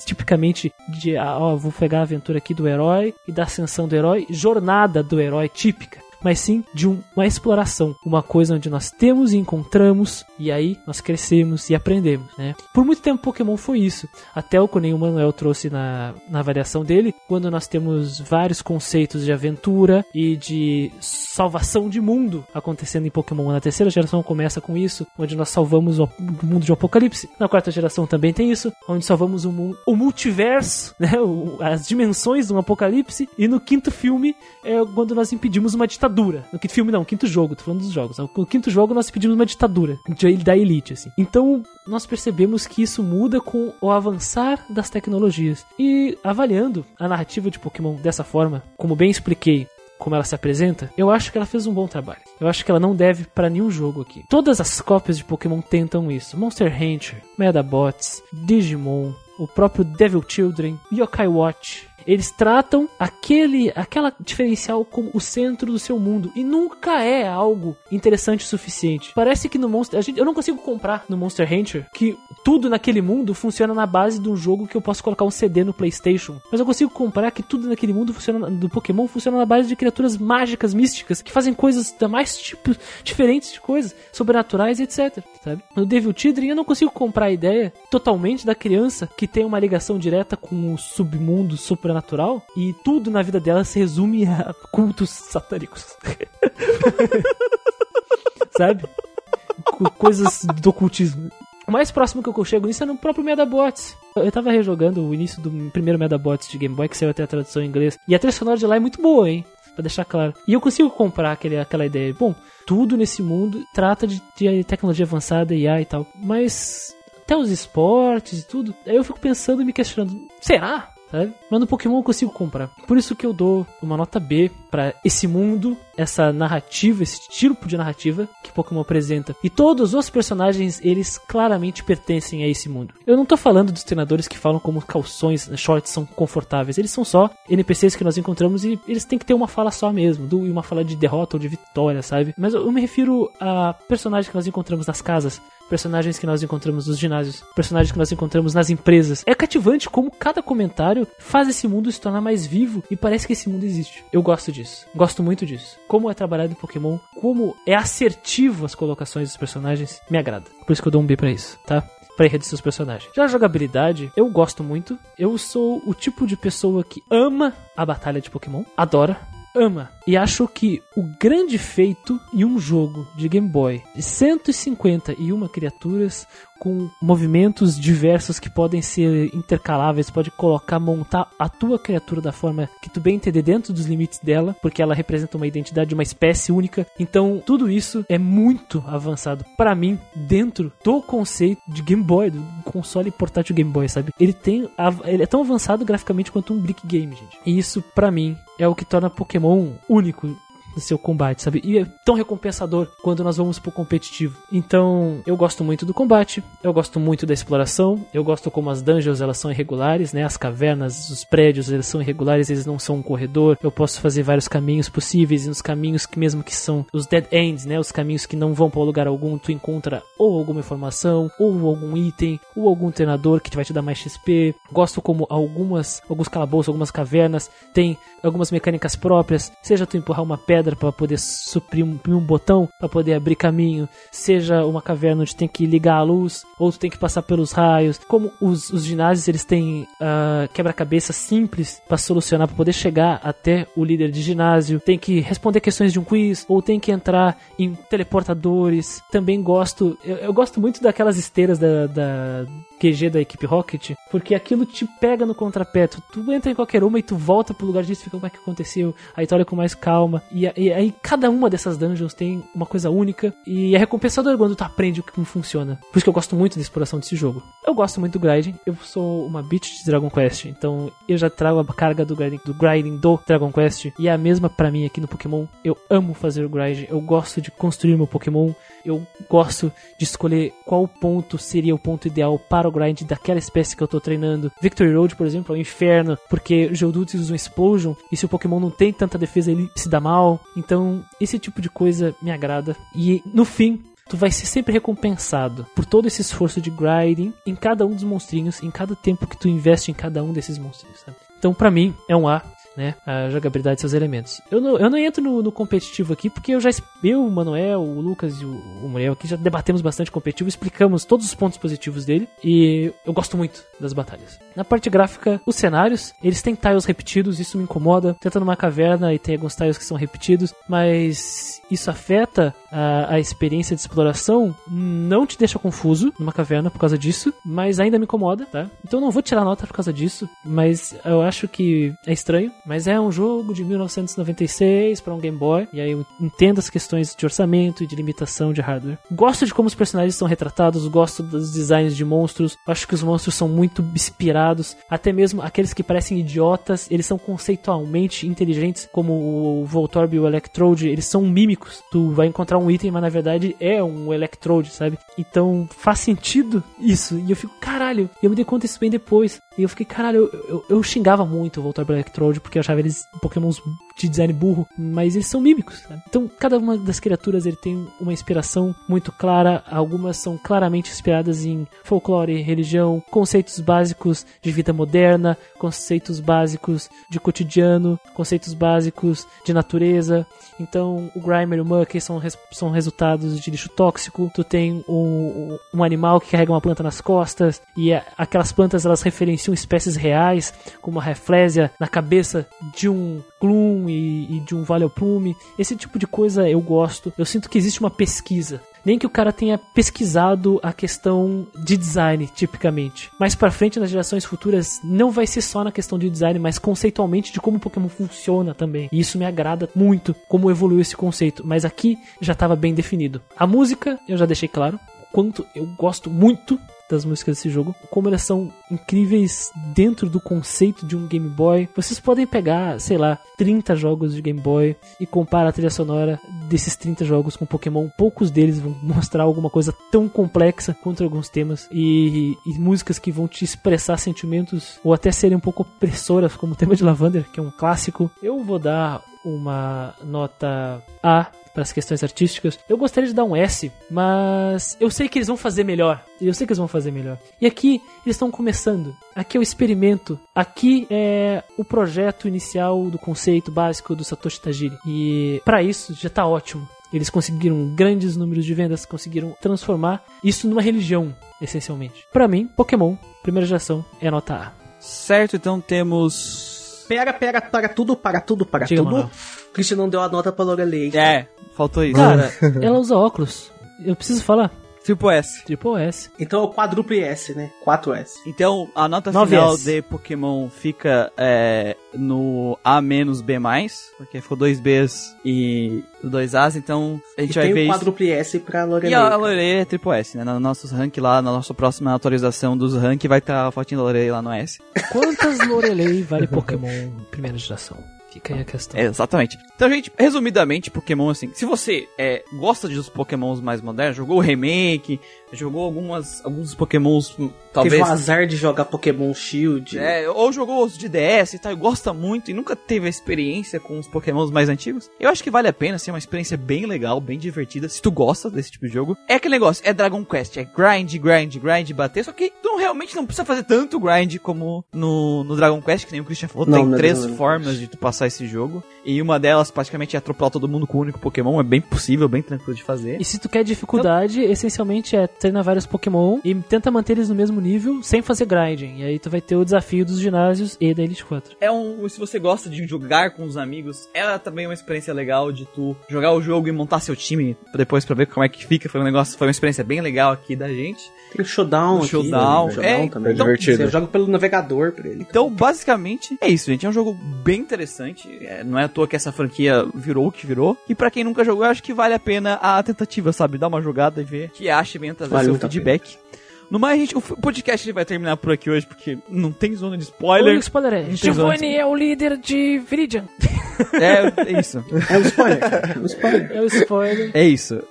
tipicamente de, ah, ó, vou pegar a aventura aqui do herói e da ascensão do herói, jornada do herói típica mas sim de uma exploração, uma coisa onde nós temos e encontramos e aí nós crescemos e aprendemos, né? Por muito tempo Pokémon foi isso, até o que o Manuel trouxe na, na variação dele, quando nós temos vários conceitos de aventura e de salvação de mundo acontecendo em Pokémon. Na terceira geração começa com isso, onde nós salvamos o mundo de um apocalipse. Na quarta geração também tem isso, onde salvamos o, o multiverso, <laughs> né? O, as dimensões de um apocalipse. E no quinto filme é quando nós impedimos uma ditadura ditadura. No quinto filme, não, quinto jogo, tô falando dos jogos. No quinto jogo, nós pedimos uma ditadura da elite, assim. Então, nós percebemos que isso muda com o avançar das tecnologias. E avaliando a narrativa de Pokémon dessa forma, como bem expliquei, como ela se apresenta, eu acho que ela fez um bom trabalho. Eu acho que ela não deve pra nenhum jogo aqui. Todas as cópias de Pokémon tentam isso. Monster Hunter, Medabots, Digimon, o próprio Devil Children, Yokai Watch. Eles tratam aquele, aquela diferencial como o centro do seu mundo e nunca é algo interessante o suficiente. Parece que no Monster, a gente, eu não consigo comprar no Monster Hunter que tudo naquele mundo funciona na base de um jogo que eu posso colocar um CD no PlayStation, mas eu consigo comprar que tudo naquele mundo funciona do Pokémon funciona na base de criaturas mágicas, místicas que fazem coisas da mais tipos diferentes de coisas, sobrenaturais, etc. Sabe? No Devil Children eu não consigo comprar a ideia totalmente da criança que tem uma ligação direta com o submundo supernatural e tudo na vida dela se resume a cultos satânicos. <laughs> Sabe? Co- coisas do ocultismo. O mais próximo que eu chego nisso é no próprio Medabots. Eu tava rejogando o início do primeiro Medabots de Game Boy, que saiu até a tradução em inglês. E a trilha sonora de lá é muito boa, hein? Pra deixar claro. E eu consigo comprar aquele, aquela ideia. Bom, tudo nesse mundo trata de, de tecnologia avançada, IA e tal. Mas até os esportes e tudo. Aí eu fico pensando e me questionando: será? Mas no Pokémon eu consigo comprar. Por isso que eu dou uma nota B pra esse mundo, essa narrativa, esse tipo de narrativa que Pokémon apresenta. E todos os personagens, eles claramente pertencem a esse mundo. Eu não tô falando dos treinadores que falam como calções, né, shorts são confortáveis. Eles são só NPCs que nós encontramos e eles têm que ter uma fala só mesmo, uma fala de derrota ou de vitória, sabe? Mas eu me refiro a personagens que nós encontramos nas casas, personagens que nós encontramos nos ginásios, personagens que nós encontramos nas empresas. É cativante como cada comentário faz esse mundo se tornar mais vivo e parece que esse mundo existe. Eu gosto disso. Gosto muito disso. Como é trabalhado em Pokémon, como é assertivo as colocações dos personagens, me agrada. Por isso que eu dou um B pra isso, tá? Pra enredo seus personagens. Já a jogabilidade, eu gosto muito. Eu sou o tipo de pessoa que ama a batalha de Pokémon, adora, ama. E acho que o grande feito em um jogo de Game Boy de 151 criaturas com movimentos diversos que podem ser intercaláveis, pode colocar, montar a tua criatura da forma que tu bem entender dentro dos limites dela, porque ela representa uma identidade de uma espécie única. Então, tudo isso é muito avançado para mim dentro do conceito de Game Boy, do console portátil Game Boy, sabe? Ele tem ele é tão avançado graficamente quanto um brick game, gente. E isso para mim é o que torna Pokémon único no seu combate, sabe? E é tão recompensador quando nós vamos pro competitivo. Então, eu gosto muito do combate, eu gosto muito da exploração, eu gosto como as dungeons elas são irregulares, né? As cavernas, os prédios, eles são irregulares, eles não são um corredor. Eu posso fazer vários caminhos possíveis e nos caminhos que mesmo que são os dead ends, né? Os caminhos que não vão para lugar algum, tu encontra ou alguma informação, ou algum item, ou algum treinador que vai te dar mais XP. Gosto como algumas, alguns calabouços, algumas cavernas tem algumas mecânicas próprias, seja tu empurrar uma pedra para poder suprir um, um botão para poder abrir caminho, seja uma caverna onde tem que ligar a luz, ou tu tem que passar pelos raios. Como os, os ginásios eles têm ah, quebra-cabeça simples para solucionar para poder chegar até o líder de ginásio, tem que responder questões de um quiz, ou tem que entrar em teleportadores. Também gosto, eu, eu gosto muito daquelas esteiras da, da QG da equipe Rocket, porque aquilo te pega no contrapé. Tu, tu entra em qualquer uma e tu volta pro lugar disso fica como é que aconteceu. Aí tu olha com mais calma. E, aí cada uma dessas dungeons tem uma coisa única. E é recompensador quando tu aprende o que como funciona. Por isso que eu gosto muito da exploração desse jogo. Eu gosto muito do grinding. Eu sou uma bitch de Dragon Quest. Então eu já trago a carga do grinding do, grinding do Dragon Quest. E é a mesma pra mim aqui no Pokémon. Eu amo fazer o grind. Eu gosto de construir meu Pokémon. Eu gosto de escolher qual ponto seria o ponto ideal para o grind daquela espécie que eu tô treinando. Victory Road, por exemplo, é um inferno, porque o Geodudes usa um Explosion, e se o Pokémon não tem tanta defesa, ele se dá mal. Então, esse tipo de coisa me agrada. E, no fim, tu vai ser sempre recompensado por todo esse esforço de grinding em cada um dos monstrinhos, em cada tempo que tu investe em cada um desses monstrinhos, sabe? Então, pra mim, é um A né, a jogabilidade de seus elementos. Eu não, eu não entro no, no competitivo aqui porque eu já eu, o Manuel, o Lucas e o, o Muriel aqui já debatemos bastante competitivo, explicamos todos os pontos positivos dele e eu gosto muito das batalhas. Na parte gráfica, os cenários, eles têm tiles repetidos, isso me incomoda. Tenta numa caverna e tem alguns tiles que são repetidos, mas isso afeta a, a experiência de exploração não te deixa confuso numa caverna por causa disso, mas ainda me incomoda, tá? Então não vou tirar nota por causa disso, mas eu acho que é estranho. Mas é um jogo de 1996 para um Game Boy, e aí eu entendo as questões de orçamento e de limitação de hardware. Gosto de como os personagens são retratados, gosto dos designs de monstros, acho que os monstros são muito inspirados, até mesmo aqueles que parecem idiotas, eles são conceitualmente inteligentes, como o Voltorb e o Electrode, eles são mímicos. Tu vai encontrar um item, mas na verdade é um Electrode, sabe? Então faz sentido isso. E eu fico, caralho, eu me dei conta disso bem depois. E eu fiquei, caralho, eu, eu, eu xingava muito o Voltorb o Electrode, porque eu achava eles pokémons de design burro, mas eles são mímicos, sabe? Então cada uma das criaturas ele tem uma inspiração muito clara, algumas são claramente inspiradas em folclore, religião, conceitos básicos de vida moderna, conceitos básicos de cotidiano, conceitos básicos de natureza. Então, o Grimer e o Mucky são, res são resultados de lixo tóxico. Tu tem um, um animal que carrega uma planta nas costas e a, aquelas plantas elas referenciam espécies reais, como a Rafflesia na cabeça de um Gloom e, e de um Vileplume. Esse tipo de coisa eu gosto. Eu sinto que existe uma pesquisa nem que o cara tenha pesquisado a questão de design, tipicamente. Mais para frente, nas gerações futuras, não vai ser só na questão de design, mas conceitualmente de como o Pokémon funciona também. E isso me agrada muito, como evoluiu esse conceito. Mas aqui já estava bem definido. A música, eu já deixei claro, quanto eu gosto muito das músicas desse jogo, como elas são incríveis dentro do conceito de um Game Boy. Vocês podem pegar, sei lá, 30 jogos de Game Boy e comparar a trilha sonora desses 30 jogos com Pokémon. Poucos deles vão mostrar alguma coisa tão complexa quanto alguns temas e, e, músicas que vão te expressar sentimentos ou até serem um pouco opressoras, como o tema de Lavander, que é um clássico. Eu vou dar uma nota A para as questões artísticas. Eu gostaria de dar um S, mas eu sei que eles vão fazer melhor. Eu sei que eles vão fazer melhor. E aqui eles estão começando. Aqui é o experimento. Aqui é o projeto inicial do conceito básico do Satoshi Tajiri. E para isso já tá ótimo. Eles conseguiram grandes números de vendas, conseguiram transformar isso numa religião, essencialmente. Para mim, Pokémon, primeira geração, é nota A. Certo, então temos. Pera, pera, para tudo, para tudo, para Diga, tudo. Manuel. Christian não deu a nota pra Lorelei. É, faltou isso. Cara, <laughs> ela usa óculos. Eu preciso falar. Tipo S. Tipo S. Então é o quadruple S, né? 4S. Então, a nota 9S. final de Pokémon fica é, no A menos B+, porque ficou dois Bs e dois As, então a gente E vai tem ver o isso. quadruple S pra Lorelei. E a. Lorelei é triple S, né? No nosso rank lá, na nossa próxima atualização dos rank, vai estar a fotinha da Lorelei lá no S. Quantas Lorelei vale Pokémon primeira geração? Fica aí a questão. É, exatamente. Então, gente, resumidamente, Pokémon, assim, se você é, gosta dos Pokémons mais modernos, jogou o remake, jogou algumas, alguns Pokémons, hum, talvez... Teve o azar de jogar Pokémon Shield. É, ou jogou os de DS e tal, e gosta muito e nunca teve a experiência com os Pokémons mais antigos. Eu acho que vale a pena, assim, é uma experiência bem legal, bem divertida, se tu gosta desse tipo de jogo. É aquele negócio, é Dragon Quest, é grind, grind, grind, bater, só que tu não, realmente não precisa fazer tanto grind como no, no Dragon Quest, que nem o Christian falou, Não, tem não três Dragon formas de tu passar esse jogo, e uma delas praticamente é atropelar todo mundo com o único Pokémon, é bem possível, bem tranquilo de fazer. E se tu quer dificuldade, essencialmente é treinar vários Pokémon e tenta manter eles no mesmo nível sem fazer grinding. E aí tu vai ter o desafio dos ginásios e da Elite 4. É um. Se você gosta de jogar com os amigos, é também uma experiência legal de tu jogar o jogo e montar seu time depois pra ver como é que fica. Foi um negócio, foi uma experiência bem legal aqui da gente. Tem o Showdown O aqui. Showdown, né? O é, também. então, divertido. Você joga pelo navegador pra ele. Então, basicamente, é isso, gente. É um jogo bem interessante. É, não é à toa que essa franquia virou o que virou. E pra quem nunca jogou, eu acho que vale a pena a tentativa, sabe? Dar uma jogada e ver o que acha e trazer Vale seu feedback. No mais, gente, o podcast vai terminar por aqui hoje, porque não tem zona de spoiler. o spoiler é: Giovanni é o líder de Viridian. <laughs> é, é isso. É um spoiler. É um spoiler. É o spoiler. É isso.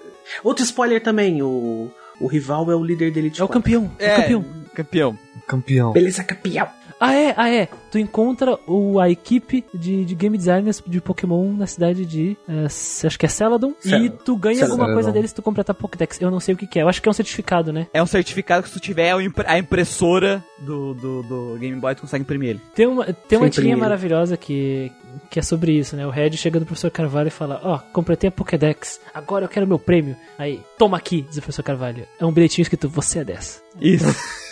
Outro spoiler também, o, o rival é o líder dele de É o campeão. É o campeão. campeão. Campeão. Beleza, campeão. Ah, é, ah, é. Tu encontra o, a equipe de, de game designers de Pokémon na cidade de. eh, acho que é Celadon. E tu ganha Celadon. alguma coisa deles se tu completar Pokédex. Eu não sei o que, que é. Eu acho que é um certificado, né? É um certificado que se tu tiver a impre- a impressora do, do, do Game Boy, tu consegue imprimir ele. Tem uma, tem uma tirinha maravilhosa que, que é sobre isso, né? O Red chega do professor Carvalho e fala: Ó, completei a Pokédex, agora eu quero meu prêmio. Aí, toma aqui, diz o professor Carvalho. É um bilhetinho escrito: Você é dessa. Isso.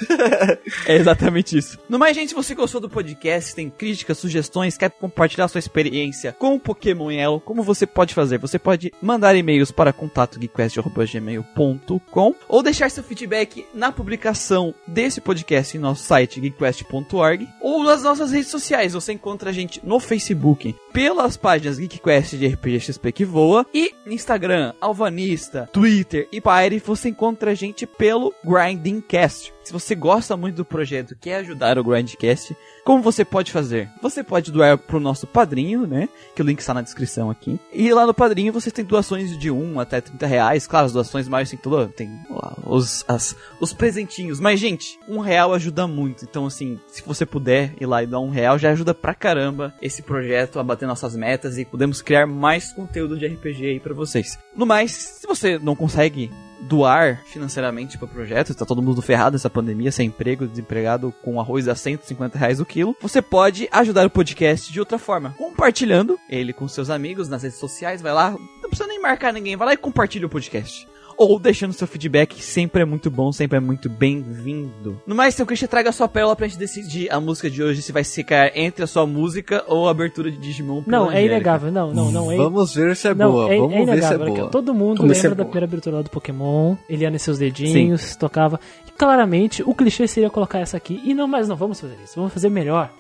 <laughs> é exatamente isso. No mais, gente, se você gostou do podcast, podcast, tem críticas, sugestões, quer compartilhar sua experiência com o Pokémon Yellow, como você pode fazer? Você pode mandar e-mails para contato.geekquest.gmail.com ou deixar seu feedback na publicação desse podcast em nosso site geekquest.org ou nas nossas redes sociais. Você encontra a gente no Facebook pelas páginas GeekQuest de RPG XP que voa e Instagram, Alvanista, Twitter e Pyre você encontra a gente pelo Grindingcast. Se você gosta muito do projeto, quer ajudar o Grindcast, como você pode fazer? Você pode doar pro nosso padrinho, né? Que o link está na descrição aqui. E lá no padrinho você tem doações de 1 até 30 reais. Claro, as doações tem tudo. Tem lá, os, as, os presentinhos. Mas, gente, um real ajuda muito. Então, assim, se você puder ir lá e dar um real, já ajuda pra caramba esse projeto a bater nossas metas e podemos criar mais conteúdo de RPG aí pra vocês. No mais, se você não consegue doar financeiramente para o projeto, tá todo mundo ferrado nessa pandemia, sem emprego, desempregado, com arroz a 150 reais o quilo, você pode ajudar o podcast de outra forma, compartilhando ele com seus amigos nas redes sociais, vai lá, não precisa nem marcar ninguém, vai lá e compartilha o podcast ou deixando seu feedback, sempre é muito bom, sempre é muito bem-vindo. No mais, seu Christian, traga a sua pérola pra gente decidir a música de hoje, se vai ficar entre a sua música ou a abertura de Digimon. Não, é inegável. Não, não, não. É, Vamos ver se é não, boa. é, Vamos é ver se é boa. Todo mundo Como se é lembra da primeira abertura lá do Pokémon. Eliana e seus dedinhos, tocava. E claramente, o clichê seria colocar essa aqui. E não, mas não vamos fazer isso. Vamos fazer melhor.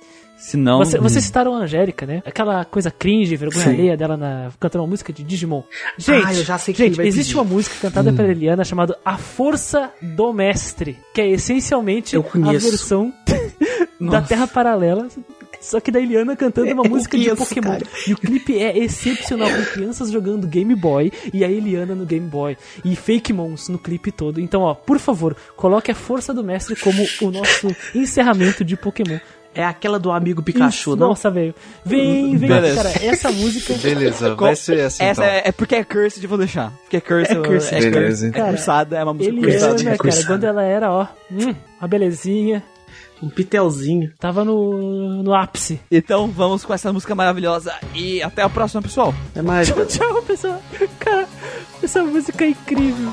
Se não, Você, vocês citaram a Angélica, né? Aquela coisa cringe, vergonha Sim. alheia dela na, cantando uma música de Digimon. Gente, Ah, eu já sei que gente existe pedir. uma música cantada pela Eliana chamada A Força do Mestre, que é essencialmente Eu a versão <laughs> da. Terra Paralela. Só que da Eliana cantando uma Eu música de conheço, Pokémon. cara. E o clipe é excepcional, com crianças jogando Game Boy e a Eliana no Game Boy. E Fake Mons no clipe todo. Então, ó, por favor, coloque a Força do Mestre como o nosso encerramento de Pokémon. É aquela do amigo Pikachu, Isso, não? Nossa, velho. Vem, vem, Beleza. cara, essa <laughs> música. Beleza, vai ser assim Essa então. é, é porque é cursed, vou deixar. Porque é cursed, É cursed. é, Beleza. é Cara, cursada, é uma música Eliana, cursada. cara, cursada. quando ela era, ó, hum, uma belezinha, Um pitelzinho. tava no, no ápice. Então vamos com essa música maravilhosa e até a próxima, pessoal. É mágica. Tchau, pessoal. Cara, essa música é incrível.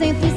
100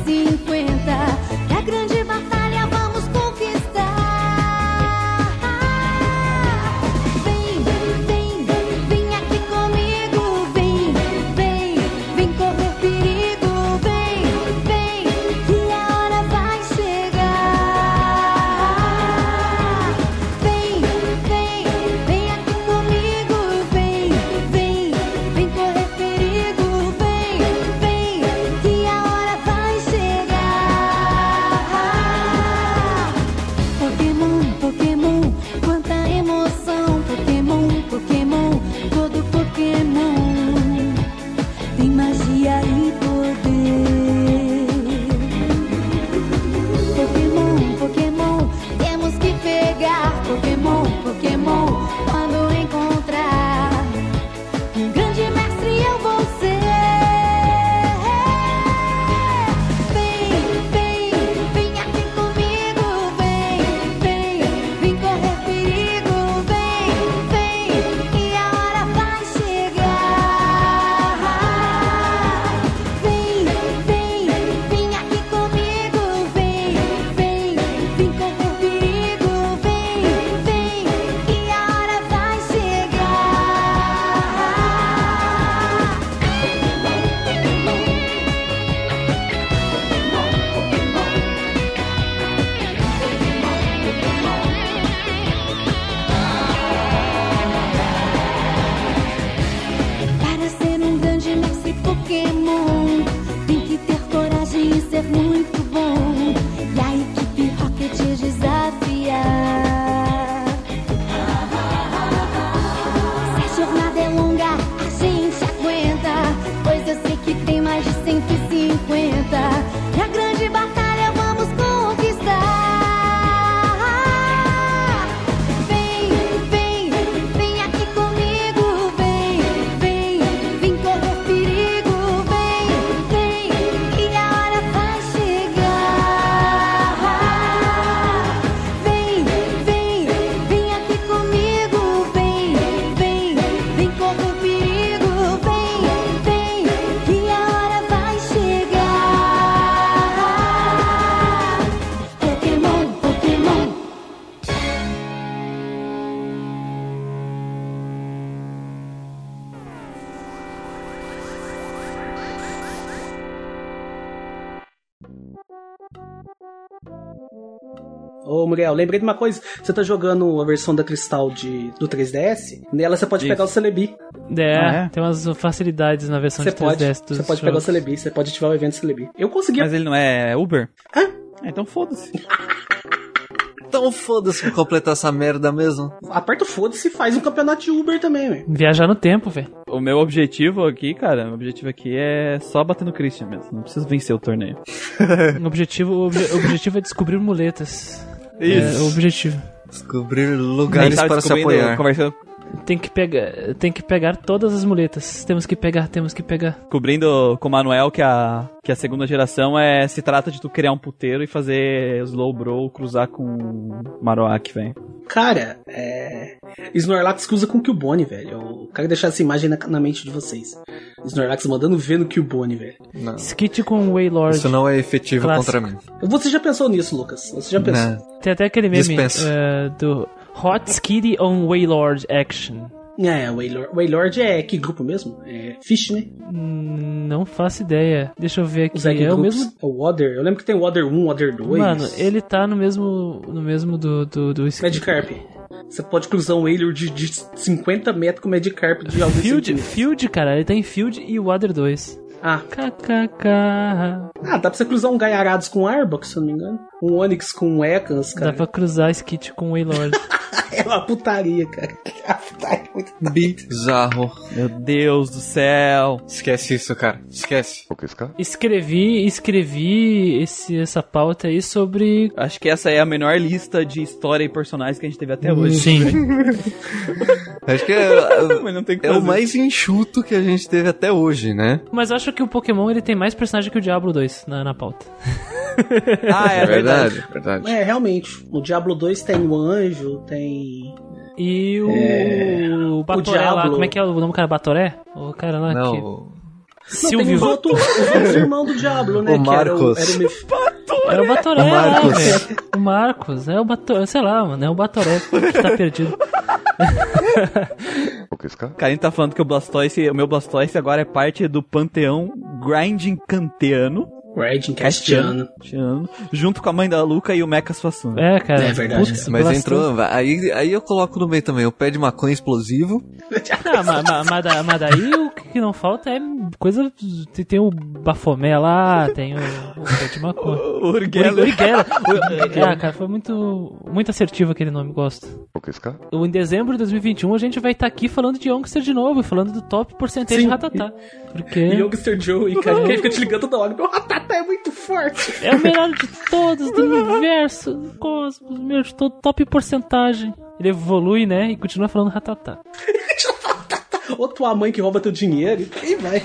Muriel, lembrei de uma coisa. Você tá jogando a versão da Cristal de, do 3DS? Nela você pode Isso. pegar o Celebi. É, Ah, é? tem umas facilidades na versão Você de pode, 3DS dos você pode pegar o jogos. Celebi. Você pode ativar o evento Celebi. Eu consegui. Mas ele não é Uber? Hã? Ah, então foda-se. <laughs> Então foda-se pra completar essa merda mesmo. Aperta o foda-se e faz um campeonato de Uber também, velho. Viajar no tempo, velho. O meu objetivo aqui, cara, o objetivo aqui é só bater no Christian mesmo. Não preciso vencer o torneio. <laughs> O objetivo, o obje- o objetivo é descobrir muletas. Isso. É o objetivo. Descobrir lugares para se apoiar. Conversando, Tem que pegar, tem que pegar todas as muletas. Temos que pegar, temos que pegar. descobrindo com o Manuel que a, que a segunda geração é se trata de tu criar um puteiro e fazer slow bro cruzar com Marowak, velho. Cara, é. Snorlax cruza com o Cubone, velho. Eu quero deixar essa imagem na, na mente de vocês. Snorlax mandando ver no Cubone, velho. Não. Skit com Waylord. Isso não é efetivo Clássico. contra mim. Você já pensou nisso, Lucas? Você já pensou? Não. Tem até aquele meme eh, do Hot Skitty on Waylord Action. É, Waylord, Waylord é que grupo mesmo? É Fish, né? Hum, Não faço ideia. Deixa eu ver Os aqui. egg É o mesmo. É o Water. Eu lembro que tem o Water 1, Water 2. Mano, ele tá no mesmo. No mesmo do. do, do Skitty. Magikarp. Você pode cruzar um Wailord de, de 50 metros com o Magikarp de alguns Field, centímetros. Field, cara, ele tá em Field e Water 2. Ah, KKK. ah, dá pra você cruzar um Gaiarados com Arbok, se eu não me engano. Um Onix com Ekans, Dá cara. pra cruzar Skit com Waylord. <laughs> É uma putaria, cara. <laughs> É uma putaria muito... <laughs> Bizarro. Meu Deus do céu. Esquece isso, cara. Esquece. escrevi, escrevi esse, essa pauta aí sobre. Acho que essa é a menor lista de história e personagens que a gente teve até hoje. Sim. <laughs> Acho que é, Mas não tem o que é o mais enxuto que a gente teve até hoje, né? Mas acho que o Pokémon ele tem mais personagem que o Diablo 2 na, na pauta. Ah, é, verdade. verdade. verdade. É, realmente. No Diablo 2 tem o Anjo, tem... E o, o Batoré lá, Diablo. como é que é o nome do cara? Batoré? O cara lá que. Não, Não, tem Silvio. os os outros irmãos do Diablo, né? O Que era o, Marcos. era o É o Batoré O lá, Marcos. velho. O Marcos. É o Batoré, sei lá, mano. É o Batoré que tá perdido. <laughs> O Karim tá falando que o Blastoise, o meu Blastoise agora é parte do panteão Grinding Kanteano. Riding Castiano. Castiano, junto com a mãe da Luca e o Mecha Suassuna. É, cara. É verdade, Putz, Mas entrou. Aí, aí eu coloco no meio também o pé de maconha explosivo. Não, mas, mas, mas da- mas daí o que não falta é coisa. Tem, tem o Bafomé lá, tem o. o pé de maconha. <laughs> O Urguela. Uriguela. O- Ah, cara, foi muito, muito assertivo aquele nome, gosto. O- Em dezembro de 2021 a gente vai estar aqui falando de Youngster de novo, falando do top porcentagem Sim. de Ratatá. Porque Youngster Joe, e cara, quem fica te ligando toda hora? Meu Ratatá é muito forte. é o melhor de todos, do universo, do cosmos, meu, de todo top porcentagem. Ele evolui, né, e continua falando Ratatá. <laughs> Ou tua mãe que rouba teu dinheiro, e vai.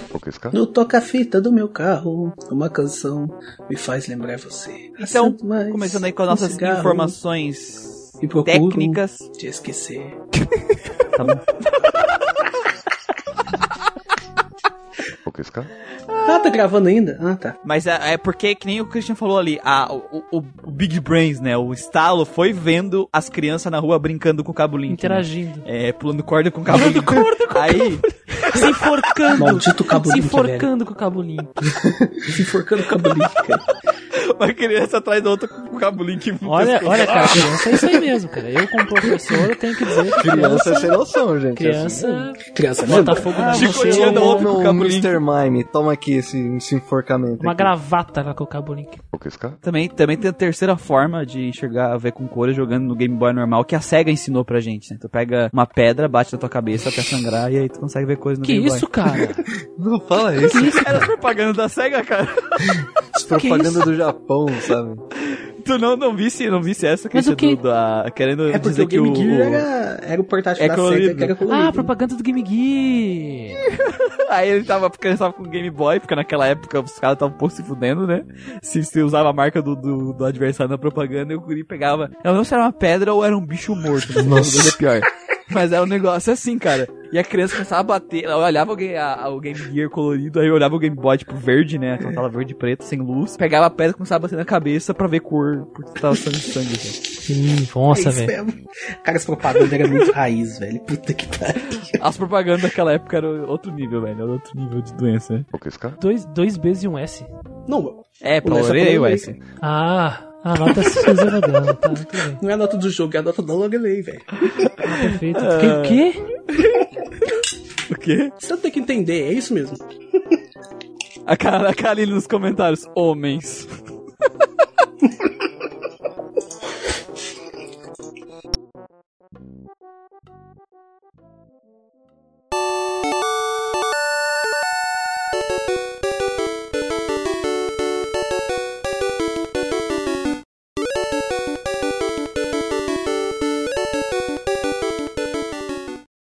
No toca-fita do meu carro, uma canção me faz lembrar você. Então, começando aí com as nossas cigarro informações E técnicas. te esquecer. <laughs> Tá bom. Ah, tá gravando ainda? Ah, tá. Mas é, é porque, que nem o Christian falou ali, a, o, o- o Big Brains, né? O estalo foi vendo as crianças na rua brincando com o cabo link. Interagindo. Né? É, pulando corda com o cabo link. Aí, Se enforcando. Maldito cabo Se link, enforcando com o cabo limpo. Se enforcando com a bolinha, cara. Uma criança atrás da outra com o cabo link. Olha, olha, cara, criança é isso aí mesmo, cara. Eu, como professor, eu tenho que dizer que Criança é sem noção, gente. criança Criança, né? bota fogo na chicoteando a outra com o cabo link. Mr. Mime, toma aqui esse, esse enforcamento. uma aqui. gravata lá com o link. Também, também tem a terceira forma de enxergar, ver com cores jogando no Game Boy normal, que a SEGA ensinou pra gente, né? Tu pega uma pedra, bate na tua cabeça até sangrar e aí tu consegue ver coisas no Que Game isso, cara? <laughs> Não fala isso. Boy. Era propaganda da SEGA, cara. propaganda do Japão, sabe? Tu não, não visse, não visse essa quê? do- da, querendo É dizer o que Game o... Gear o- era, era o portátil É da colorido. SEGA que era colorido. Ah, propaganda do Game Gear. <laughs> Aí ele tava, porque ele tava com o Game Boy, porque naquela época os caras estavam um pouco se fudendo, né? Se, se usava a marca do, do, do adversário na propaganda, e o guri pegava. Eu não sei se era uma pedra ou era um bicho morto? Nossa. <laughs> é pior. Mas era um negócio assim, cara. E a criança começava a bater, ela olhava o, Game- a- o Game Gear colorido, aí olhava o Game Boy, tipo, verde, né? Aquela tela verde e preta, sem luz. Pegava a pedra e começava a bater na cabeça pra ver cor, porque tava sangue sangue, assim. Sim, nossa, É velho. Cara, essa propaganda era muito raiz, velho. Puta que pariu. As propagandas daquela época eram outro nível, velho. Era outro nível de doença, né? Dois, dois Bs e um S. Não, É, pra orelha e o S. Ah, a nota é exclusiva dela, tá? Não é a nota do jogo, é a nota da Lorelei, velho. Tá ah, perfeito. Uh... O quê? O quê? Você tem que entender, é isso mesmo. A cara, a cara ali nos comentários, homens.